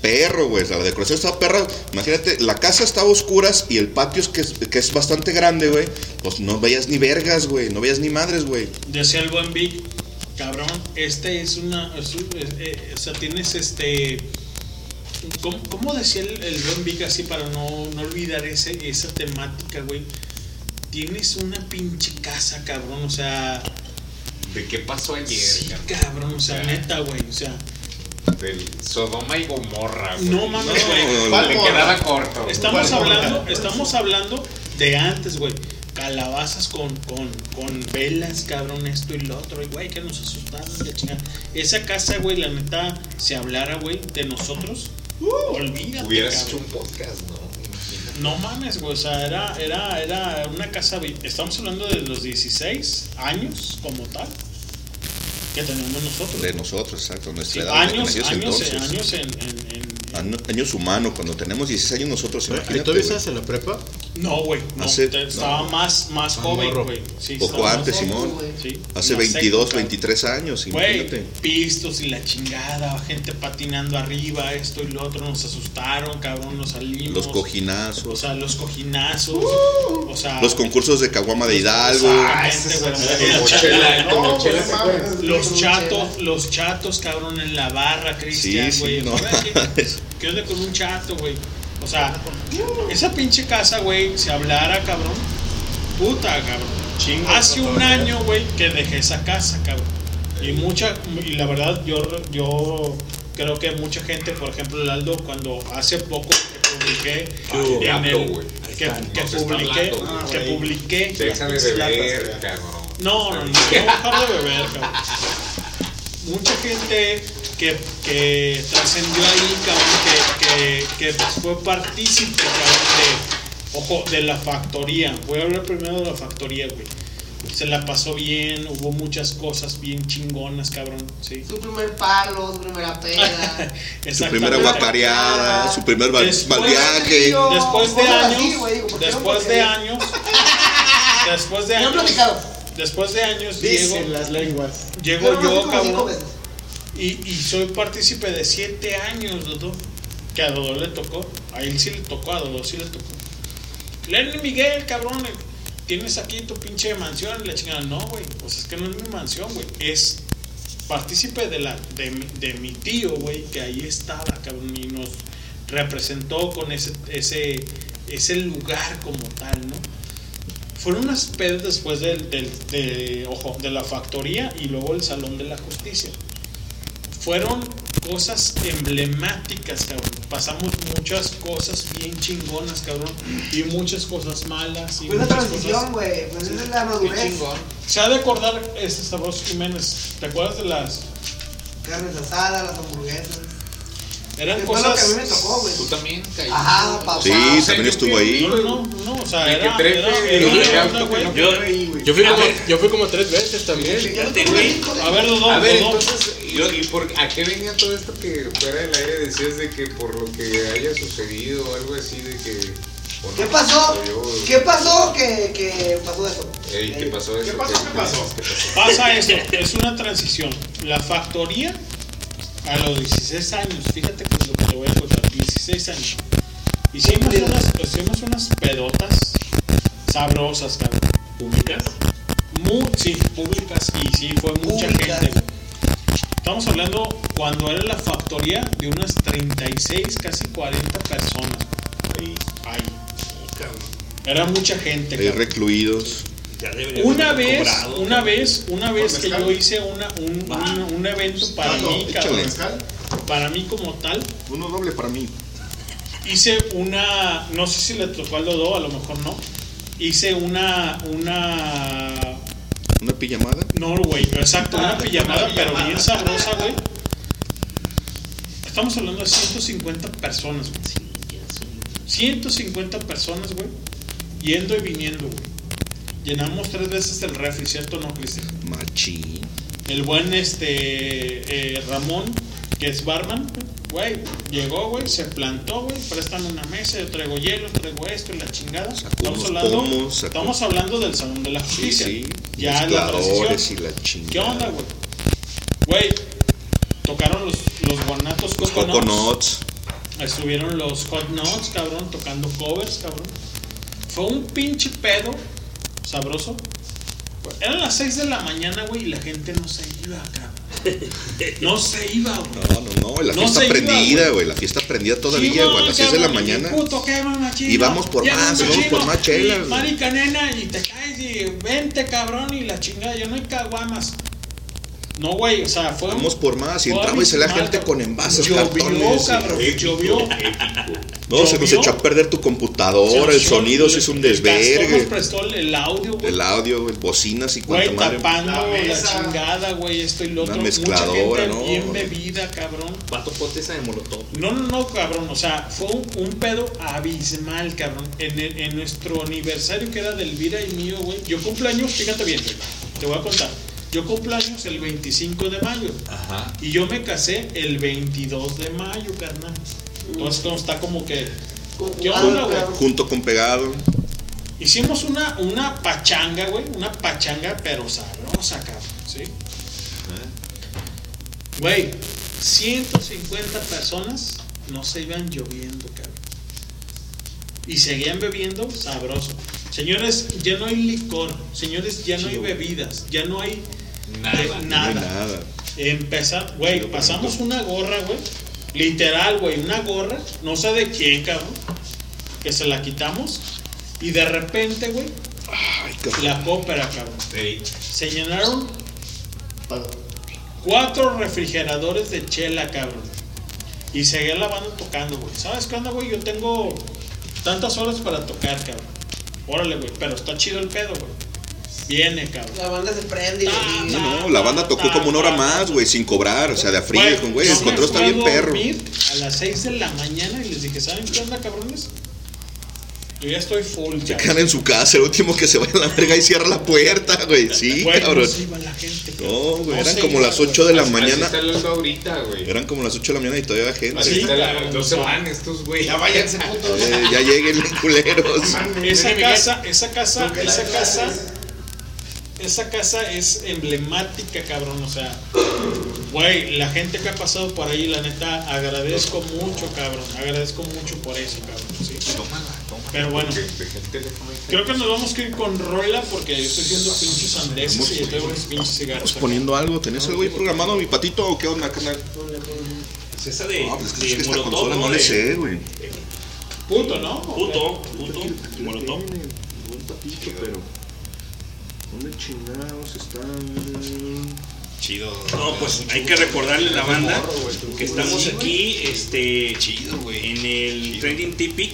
Perro, güey. La decoración está perra. Imagínate, la casa estaba a oscuras y el patio es que, es que es bastante grande, güey. Pues no veías ni vergas, güey. No veías ni madres, güey. Decía el buen Vic, cabrón, este es una. es un- es- eh, o sea, tienes este. ¿Cómo, cómo decía el, el buen Vic así para no, no olvidar ese, esa temática, güey? Tienes una pinche casa, cabrón, o sea. ¿De qué pasó ayer? Sí, cabrón? cabrón, o sea, neta, güey, o sea. Del Sodoma y Gomorra, güey. No mames, güey. No, le quedaba corto. güey. Estamos ¿Cuál hablando, morra? estamos hablando de antes, güey. Calabazas con, con, con velas, cabrón, esto y lo otro, y güey, que nos asustaron de chingada. Esa casa, güey, la neta, si hablara, güey, de nosotros, olvídate. Hubieras cabrón. hecho un podcast, ¿no? No mames, güey, o sea, era, era, era una casa, estamos hablando de los 16 años como tal, que tenemos nosotros. De nosotros, exacto. Nuestra Sí, edad. años, en años, entonces. años en, en- en- Año- Años humanos, cuando tenemos 16 años nosotros, ¿Y imagínate. güey. estás en la prepa? No, güey, no, Hace- estaba no. más, más Ah, joven, güey. Sí, Poco antes, Simón. sí. Hace En la 22, secu, 23 años, Güey, imagínate. pistos y la chingada, gente patinando arriba, esto y lo otro, nos asustaron, cabrón, nos salimos. Los O cojinazos. sea, los cojinazos. o sea, Los concursos de Caguama de Hidalgo. Güey. Como La chela, chela, como no, chela, pues, ¿se acuerdan? Los chatos, los chatos, cabrón, en la barra, Cristian, Sí, sí, güey. no. [LAUGHS] ¿qué, onda con un chato, güey? O sea, esa pinche casa, güey, si hablara, cabrón. Puta, cabrón. Hace un año, güey, que dejé esa casa, cabrón. Y mucha, y la verdad, yo, yo creo que mucha gente, por ejemplo, el Aldo, cuando hace poco que publiqué Ay, en diablo, el, güey. que, que publiqué, hablando, que güey. publiqué. Déjame las beber, cabrón. No, no, no, [LAUGHS] no dejar de beber, cabrón. Mucha gente que, que trascendió ahí, cabrón, que, que, que fue partícipe, cabrón, de, ojo, de la factoría. Voy a hablar primero de la factoría, güey. Se la pasó bien, hubo muchas cosas bien chingonas, cabrón, sí. Su primer palo, su primera peda. [LAUGHS] Su primera guacareada, su primer mal, Después- mal viaje. Después de así, años, después de años, después de años, platicado. Después de años Dicen llego, las lenguas. llego no, yo, cabrón, y, y soy partícipe de siete años, Dodo, que a Dodo le tocó, a él sí le tocó, a Dodo sí le tocó. Lenny Miguel, cabrón, tienes aquí tu pinche mansión, y la chingada, no, güey, pues es que no es mi mansión, güey, es partícipe de la de mi tío, güey, que ahí estaba, cabrón, y nos representó con ese ese ese lugar como tal, ¿no? Fueron unas pedas después del, del- de, ojo, de la factoría y luego el salón de la justicia. Fueron cosas emblemáticas, cabrón. Pasamos muchas cosas bien chingonas, cabrón. Y muchas cosas malas. Y Fue muchas transición, güey. Pues esa es la madurez. Se ha de acordar este Sabroso Jiménez. ¿Te acuerdas de las Carnes asadas, las hamburguesas. Eran lo que a mí me cosas. tocó, güey. Tú también caíste. Ajá, papá. Sí, también estuvo ahí. No, no, no, o sea, El que era, era, era una Yo, Yo fui, A como, yo fui como tres veces también. A ver, Dodo, A ver, entonces, ¿y, y por, ¿a qué venía todo esto que fuera del aire decías de que por lo que haya sucedido o algo así de que... o no, ¿Qué pasó? o ¿Qué pasó que, que pasó eso? Ey, ¿Qué pasó eso? ¿Qué pasó? ¿Qué pasó? ¿Qué pasó? Pasa esto, es una transición. La factoría a los 16 años, fíjate que es lo que te voy a contar, 16 años. Hicimos unas, hicimos unas pedotas sabrosas, cabrón. ¿Públicas? Muy, sí, públicas y sí, fue mucha Públicas. gente. Estamos hablando cuando era la factoría de unas 36, casi 40 personas. Ahí, ahí. Era mucha gente, Ahí recluidos. Ya debería Una haber vez, cobrado. una vez, una vez que yo hice una, un, un, un evento para Tato, mí, cabrón, para mí como tal, Uno doble para mí. hice una, no sé si le tocó al Dodo, a lo mejor no, hice una, una, Una pijamada. no, güey, exacto, una pijamada, Una pero bien sabrosa, güey. Estamos hablando de 150 personas, güey. 150 personas, güey, yendo y viniendo, güey. Llenamos tres veces el refri, ¿cierto o no, Cristian? Machín. El buen este eh, Ramón, que es barman, güey, llegó, güey, se plantó, güey, prestan una mesa, yo traigo hielo, traigo esto y la chingada. Sacó Estamos hablando, pomos, estamos hablando del salón de la Sí, justicia. sí. Ya en la transición. y la chingada. ¿Qué onda, güey? Güey, tocaron los, los guanatos Los Coconuts. coconuts. Estuvieron los Hot Nuts, cabrón, tocando covers, cabrón. Fue un pinche pedo sabroso. Eran las 6 de la mañana, güey, y la gente no se iba, cabrón. [LAUGHS] No se iba, güey. No, no, no. La No fiesta prendida, güey. La fiesta prendida todavía, güey. A las 6 de la mañana. Puto, qué mamachino. Y vamos por más, vamos por más chelas, y güey. Marica nena, y te caes y vente, cabrón, y la chingada. Ya no hay caguamas. No, güey, o sea, fue. Vamos por más. Y entraba y salía abismal, gente con envases, Llovió, cartones. cabrón, llovió. No, se nos Llovió. echó a perder tu computadora, el Se- sonido se hizo un Gastón nos desvergue. prestó el- el audio, güey. El audio, güey, bocinas y cuanta Güey, madre. tapando La la, chingada, güey, esto y lo Una otro. mezcladora, Mucha gente ¿no? bien bebida, cabrón. Vato ponte esa de molotov. No, no, no, cabrón. O sea, fue un, un pedo abismal, cabrón. En, el- en nuestro aniversario que era del Elvira y mío, güey. Yo cumpleaños, fíjate bien, güey. Te voy a contar. Yo cumpleaños el 25 de mayo. Ajá. Y yo me casé el 22 de mayo, carnal. Entonces, como está como que. ¿Qué onda, güey? Junto con pegado. Hicimos una, una pachanga, güey. Una pachanga, pero sabrosa, cabrón. ¿Sí? Güey, 150 personas no se iban lloviendo, cabrón. Y seguían bebiendo sabroso. Señores, ya no hay licor. Señores, ya no hay bebidas. Ya no hay Nada. eh, nada. nada. Empezar, güey, pasamos una gorra, güey. Literal, güey, una gorra, no sé de quién, cabrón. Que se la quitamos. Y de repente, güey, la cópera, cabrón. Se llenaron cuatro refrigeradores de chela, cabrón. Y seguía la banda tocando, güey. ¿Sabes qué onda, güey? Yo tengo tantas horas para tocar, cabrón. Órale, güey. Pero está chido el pedo, güey. Viene, cabrón. La banda se prende y No, la banda tocó como una hora más, güey, sin cobrar, o sea, de a frío, con güey, el yo me control está bien perro. A las 6 de la mañana y les dije, ¿saben qué onda, cabrones? Yo ya estoy full, Se quedan en su casa, el último que se vaya a la verga y cierra la puerta, güey. Sí, Güey, cabrón. no se iba la gente, cabrón. No, güey, No eran como iba, las güey. 8 de la Así mañana. está hablando ahorita, güey. Eran como las 8 de la mañana y todavía había gente. Así está, cabrón, no se van estos güey. Ya váyanse, putos. Eh, ya lleguen los culeros. Esa casa, esa casa, esa casa, esa casa es emblemática, cabrón. O sea, güey, la gente que ha pasado por ahí, la neta, agradezco mucho, cabrón. Agradezco mucho por eso, cabrón. ¿sí? Pero bueno, creo que nos vamos a ir con Rola porque yo estoy haciendo pinches andeses y yo tengo unos pinches cigarros. Poniendo algo. ¿Tenés algo ahí programado, mi patito, o qué onda, carnal? Es esa de, No, pues es que esta consola no le sé, güey. Puto, ¿no? Puto, puto, molotov. Buen patito, pero. ¿Dónde chingados están? Chido. No, pues hay que recordarle a la banda que estamos aquí este, en el Trading Tipic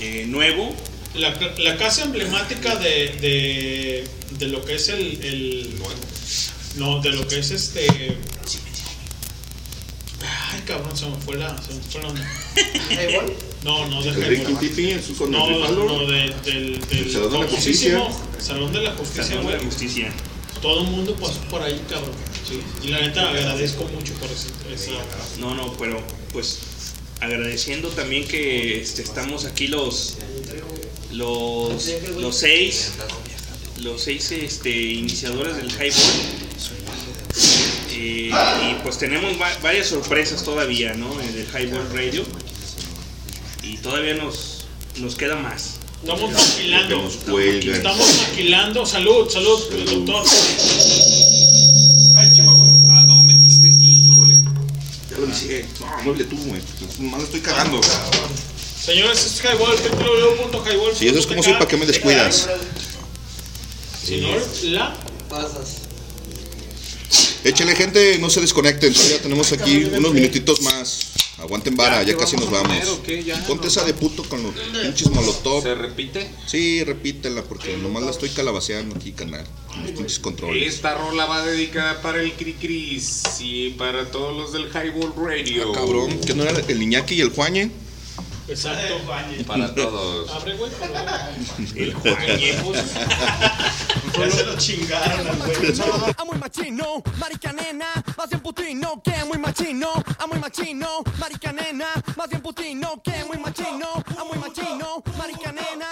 eh, nuevo. La, la casa emblemática de, de, de lo que es el, el. No, de lo que es este. Ay, cabrón, se me fue la. Se me fue la onda. No, no, de El Ricky Highball. Tipi en su con No, no, de- del, del El Salón de la Justicia. Salón de la Justicia, Salón de la güey. Justicia. Todo el mundo pasó por ahí, cabrón. Sí. Y la neta agradezco mucho por ese, esa. No, no, pero pues agradeciendo también que este, estamos aquí los los los seis los seis este, iniciadores del highball Eh, y pues tenemos va- varias sorpresas todavía no en el highball radio todavía nos nos queda más Estamos maquilando. Que nos. Estamos maquilando. Salud, salud, doctor. Ah, no, metiste. Híjole. Ya lo dije. No, mueble tú, güey. Más lo estoy cagando. Señores, este es Highball, www.highball. Si eso es como soy, ¿para qué me descuidas? Señor, la Pasas. Échale, gente, no se desconecten. Todavía tenemos aquí unos minutitos más. Aguanten vara, ya casi nos vamos. Ponte esa de puto con los pinches molotov. ¿Se repite? Sí, repítela, porque nomás la estoy calabaceando aquí, canal. Con los pinches controles. Esta rola va dedicada para el Cricris y para todos los del Highball Radio. Ah, cabrón, que no era el Iñaki y el Juañe. Exacto. Para todos. Abre, el Juañe. Ya se lo chingaron al güey. I'm muy machino, marica nena, más bien putino que muy machino. I'm muy machino, marica nena, más bien putino que muy machino. I'm muy machino, marica nena,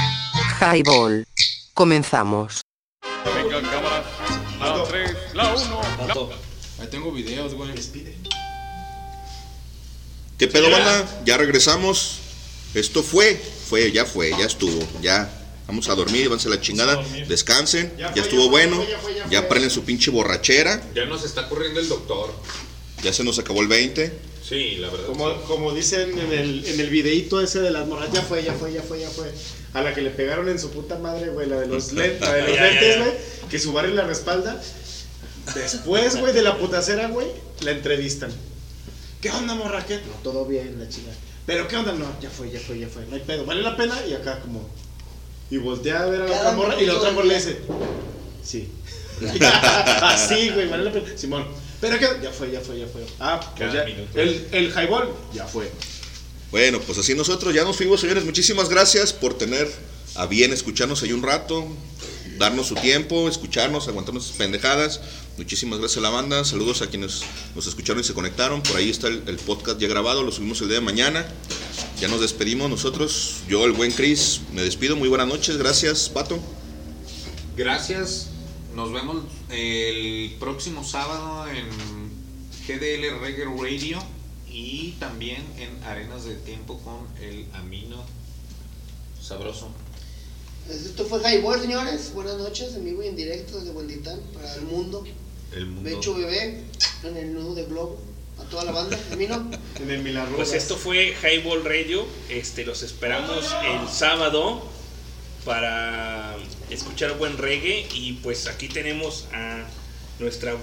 Highball. Comenzamos. Venga, cámara. La 3, la 1. Ahí tengo videos, güey. ¿Qué pedo, banda? Ya regresamos. Esto fue, fue, ya fue, ya estuvo, ya. Vamos a dormir, váyanse a la chingada, descansen, ya, estuvo bueno, ya prenden su pinche borrachera, Ya nos está corriendo el doctor. ya se nos acabó el 20. Sí, la verdad. Como, como dicen en el, en el videíto ese de las morras, ya fue, ya fue, ya fue, ya fue. A la que le pegaron en su puta madre, güey, la de los, [LAUGHS] len- la de los [LAUGHS] Ya, lentes, güey, que su barrio la respalda. Después, güey, de la putacera, güey, la entrevistan. ¿Qué onda, morra? ¿Qué? No, todo bien, la chica. ¿Pero qué onda? No, ya fue, ya fue, ya fue. No hay pedo. ¿Vale la pena? Y acá como... Y voltea a ver a la otra morra y la otra morra le dice... [LAUGHS] Sí. Así, güey, vale la pena. Simón. ¿Pero qué? Ya fue, ya fue, ya fue. Ah, pues ya. El, el highball, ya fue. Bueno, pues así nosotros ya nos fuimos, señores. Muchísimas gracias por tener a bien escucharnos ahí un rato, darnos su tiempo, escucharnos, aguantarnos sus pendejadas. Muchísimas gracias a la banda. Saludos a quienes nos escucharon y se conectaron. Por ahí está el, el podcast ya grabado, lo subimos el día de mañana. Ya nos despedimos nosotros. Yo, el buen Chris, me despido. Muy buenas noches. Gracias, Pato. Gracias. Nos vemos el próximo sábado en GDL Reggae Radio y también en Arenas del Tiempo con el Amino Sabroso. Esto fue Highball, señores. Buenas noches, en vivo y en directo desde Huenditán para el mundo. El mundo. Becho bebé en el nudo de globo. A toda la banda. Termino. [LAUGHS] En el milagro. Pues esto fue Highball Radio. Este, los esperamos el sábado para escuchar buen reggae. Y pues aquí tenemos a nuestra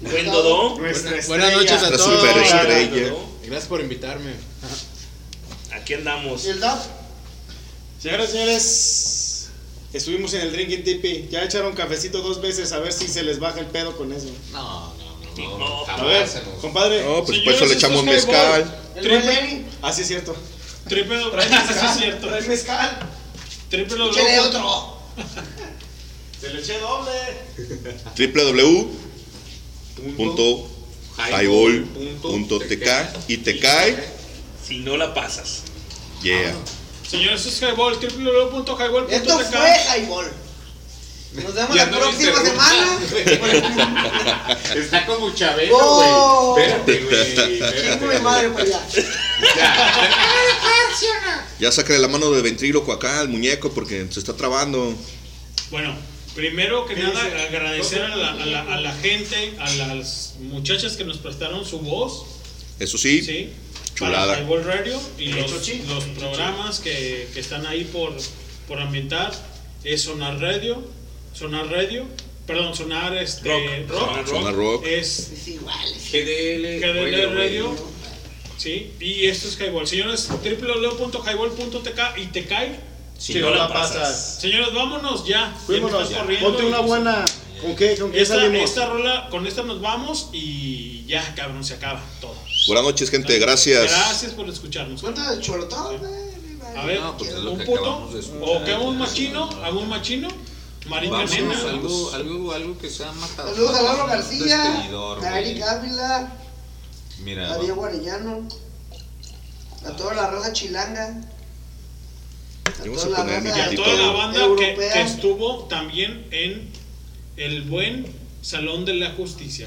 buen Dodó. Nuestra Buenas noches a La todos. Gracias por invitarme. Aquí andamos. ¿Y el Doc? Señoras y señores, estuvimos en el Drinking Tipi. Ya echaron cafecito dos veces a ver si se les baja el pedo con eso. No, no, no. no, A ver, compadre. No, pues por eso le echamos mezcal. ¿El buen Lenny? Ah, sí, es cierto. Triple, es cierto. Trae mezcal. Triple Échale otro. [LAUGHS] Se le eché doble. www.highball.tk y te cae. Si no la pasas. Yeah. Señores, es Highball, www.highball.tk. Esto fue Highball. Nos vemos Ya la no próxima semana. [LAUGHS] Está como Chabelo, Oh. güey. Espérate, güey. Mi madre para allá. Ya sácale la mano de ventríloco acá al muñeco porque se está trabando. Bueno, primero que ¿Qué nada, dice? agradecer a la, a, la, a la gente, a las muchachas que nos prestaron su voz. Eso sí, Sí. chulada. Para Highball Radio y los, los programas que, que están ahí por, por ambientar es Sonar Radio, Sonar Radio, perdón, Sonar este, rock, Sonar Sonar Rock. es Es igual. es- GDL GDL Radio, sí, y esto es Highball. Señores, www.highball.tk y te cae. Si no la pasas. Señores, vámonos ya. Fuímonos. Ya Ponte una pues- buena. ¿Con qué? ¿Con qué Esta, salimos? esta rola, con esta nos vamos y ya, cabrón, se acaba todo. Buenas noches, gente. Gracias. Gracias por escucharnos. ¿Cuánto de cholotón, güey? A ver, No, pues es un puto, o que hago un machino, hago un machino, Marín Vamos, algo, algo, algo que sea matado. Saludos a Lalo García, a. Eric Ávila, Mira, a Diego Arellano, a toda la raza chilanga. A toda a la Y a raza toda la banda que, estuvo también en el buen Salón de la Justicia.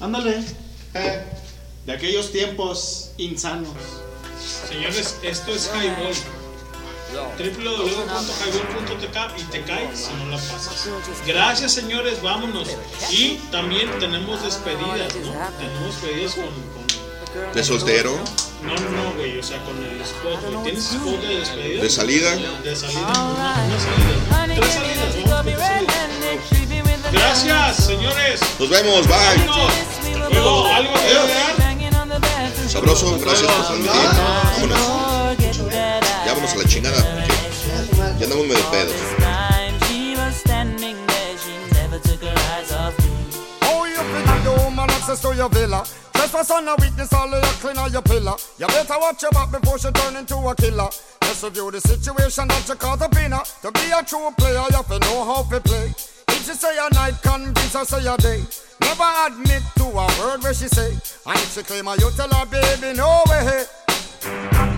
Ándale. Eh, de aquellos tiempos insanos. Señores, esto es Highball. www.highball.tk y te caes si no la pasas. Gracias, señores, vámonos. Y también tenemos despedidas, ¿no? Tenemos despedidas con. con- De soltero. No, no, no, güey, o sea, con el spot, güey. ¿Tienes spot de despedida? De salida. De salida, una, salida. Tres salidas, vamos, tres salidas. Gracias, señores. Nos vemos, bye. Vámonos. Luego, algo que agregar. Sabroso, gracias por transmitir. Vámonos. Ya vámonos a la chingada. porque Ya andamos medio pedos. Oh, you feel the woman access to your on a witness, all of your clean on your pillar. You better watch your back before she turn into a killer. Just review the situation that you caught up in. To be a true player, you have to know how to play. If she say a night, convince her say a day. Never admit to a word where she say. And if she claim her, you tell her, baby, no way.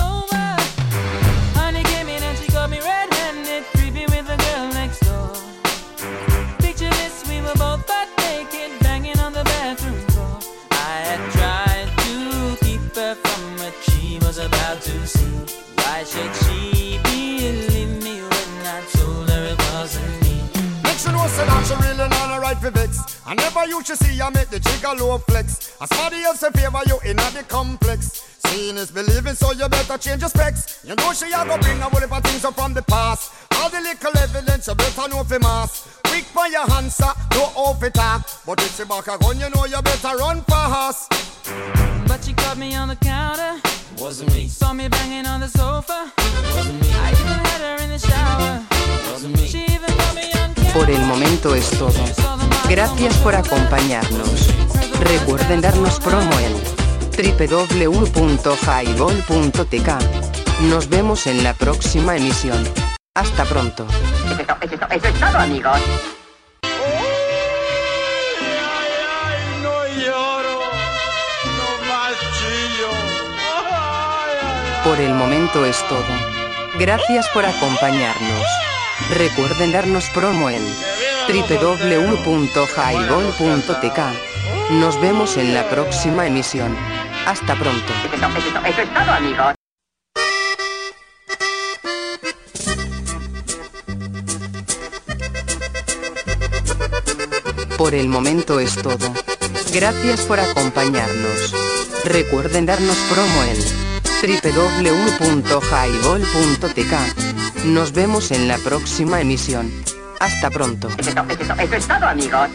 I never you to see I make the jigger low flex. As somebody else in favor you in the complex. Seeing is believing, so you better change your specs. You know she a go bring a whole heap of things up from the past. All the little evidence you better know for mass. Quick for your answer, no off it talk. But if she back a gun, you know you better run fast. But she caught me on the counter. Wasn't me. Saw me banging on the sofa. Wasn't me. I even had her in the shower. Wasn't me. She even caught me on Por el momento es todo. Gracias por acompañarnos. Recuerden darnos promo en www.highball.tk. Nos vemos en la próxima emisión. Hasta pronto. Eso es todo, amigos. Por el momento es todo. Gracias por acompañarnos. Recuerden darnos promo en www.highball.tk. Nos vemos en la próxima emisión. Hasta pronto. Eso es todo, amigos. Por el momento es todo. Gracias por acompañarnos. Recuerden darnos promo en www.highball.tk. Nos vemos en la próxima emisión. Hasta pronto. Eso es todo, amigos.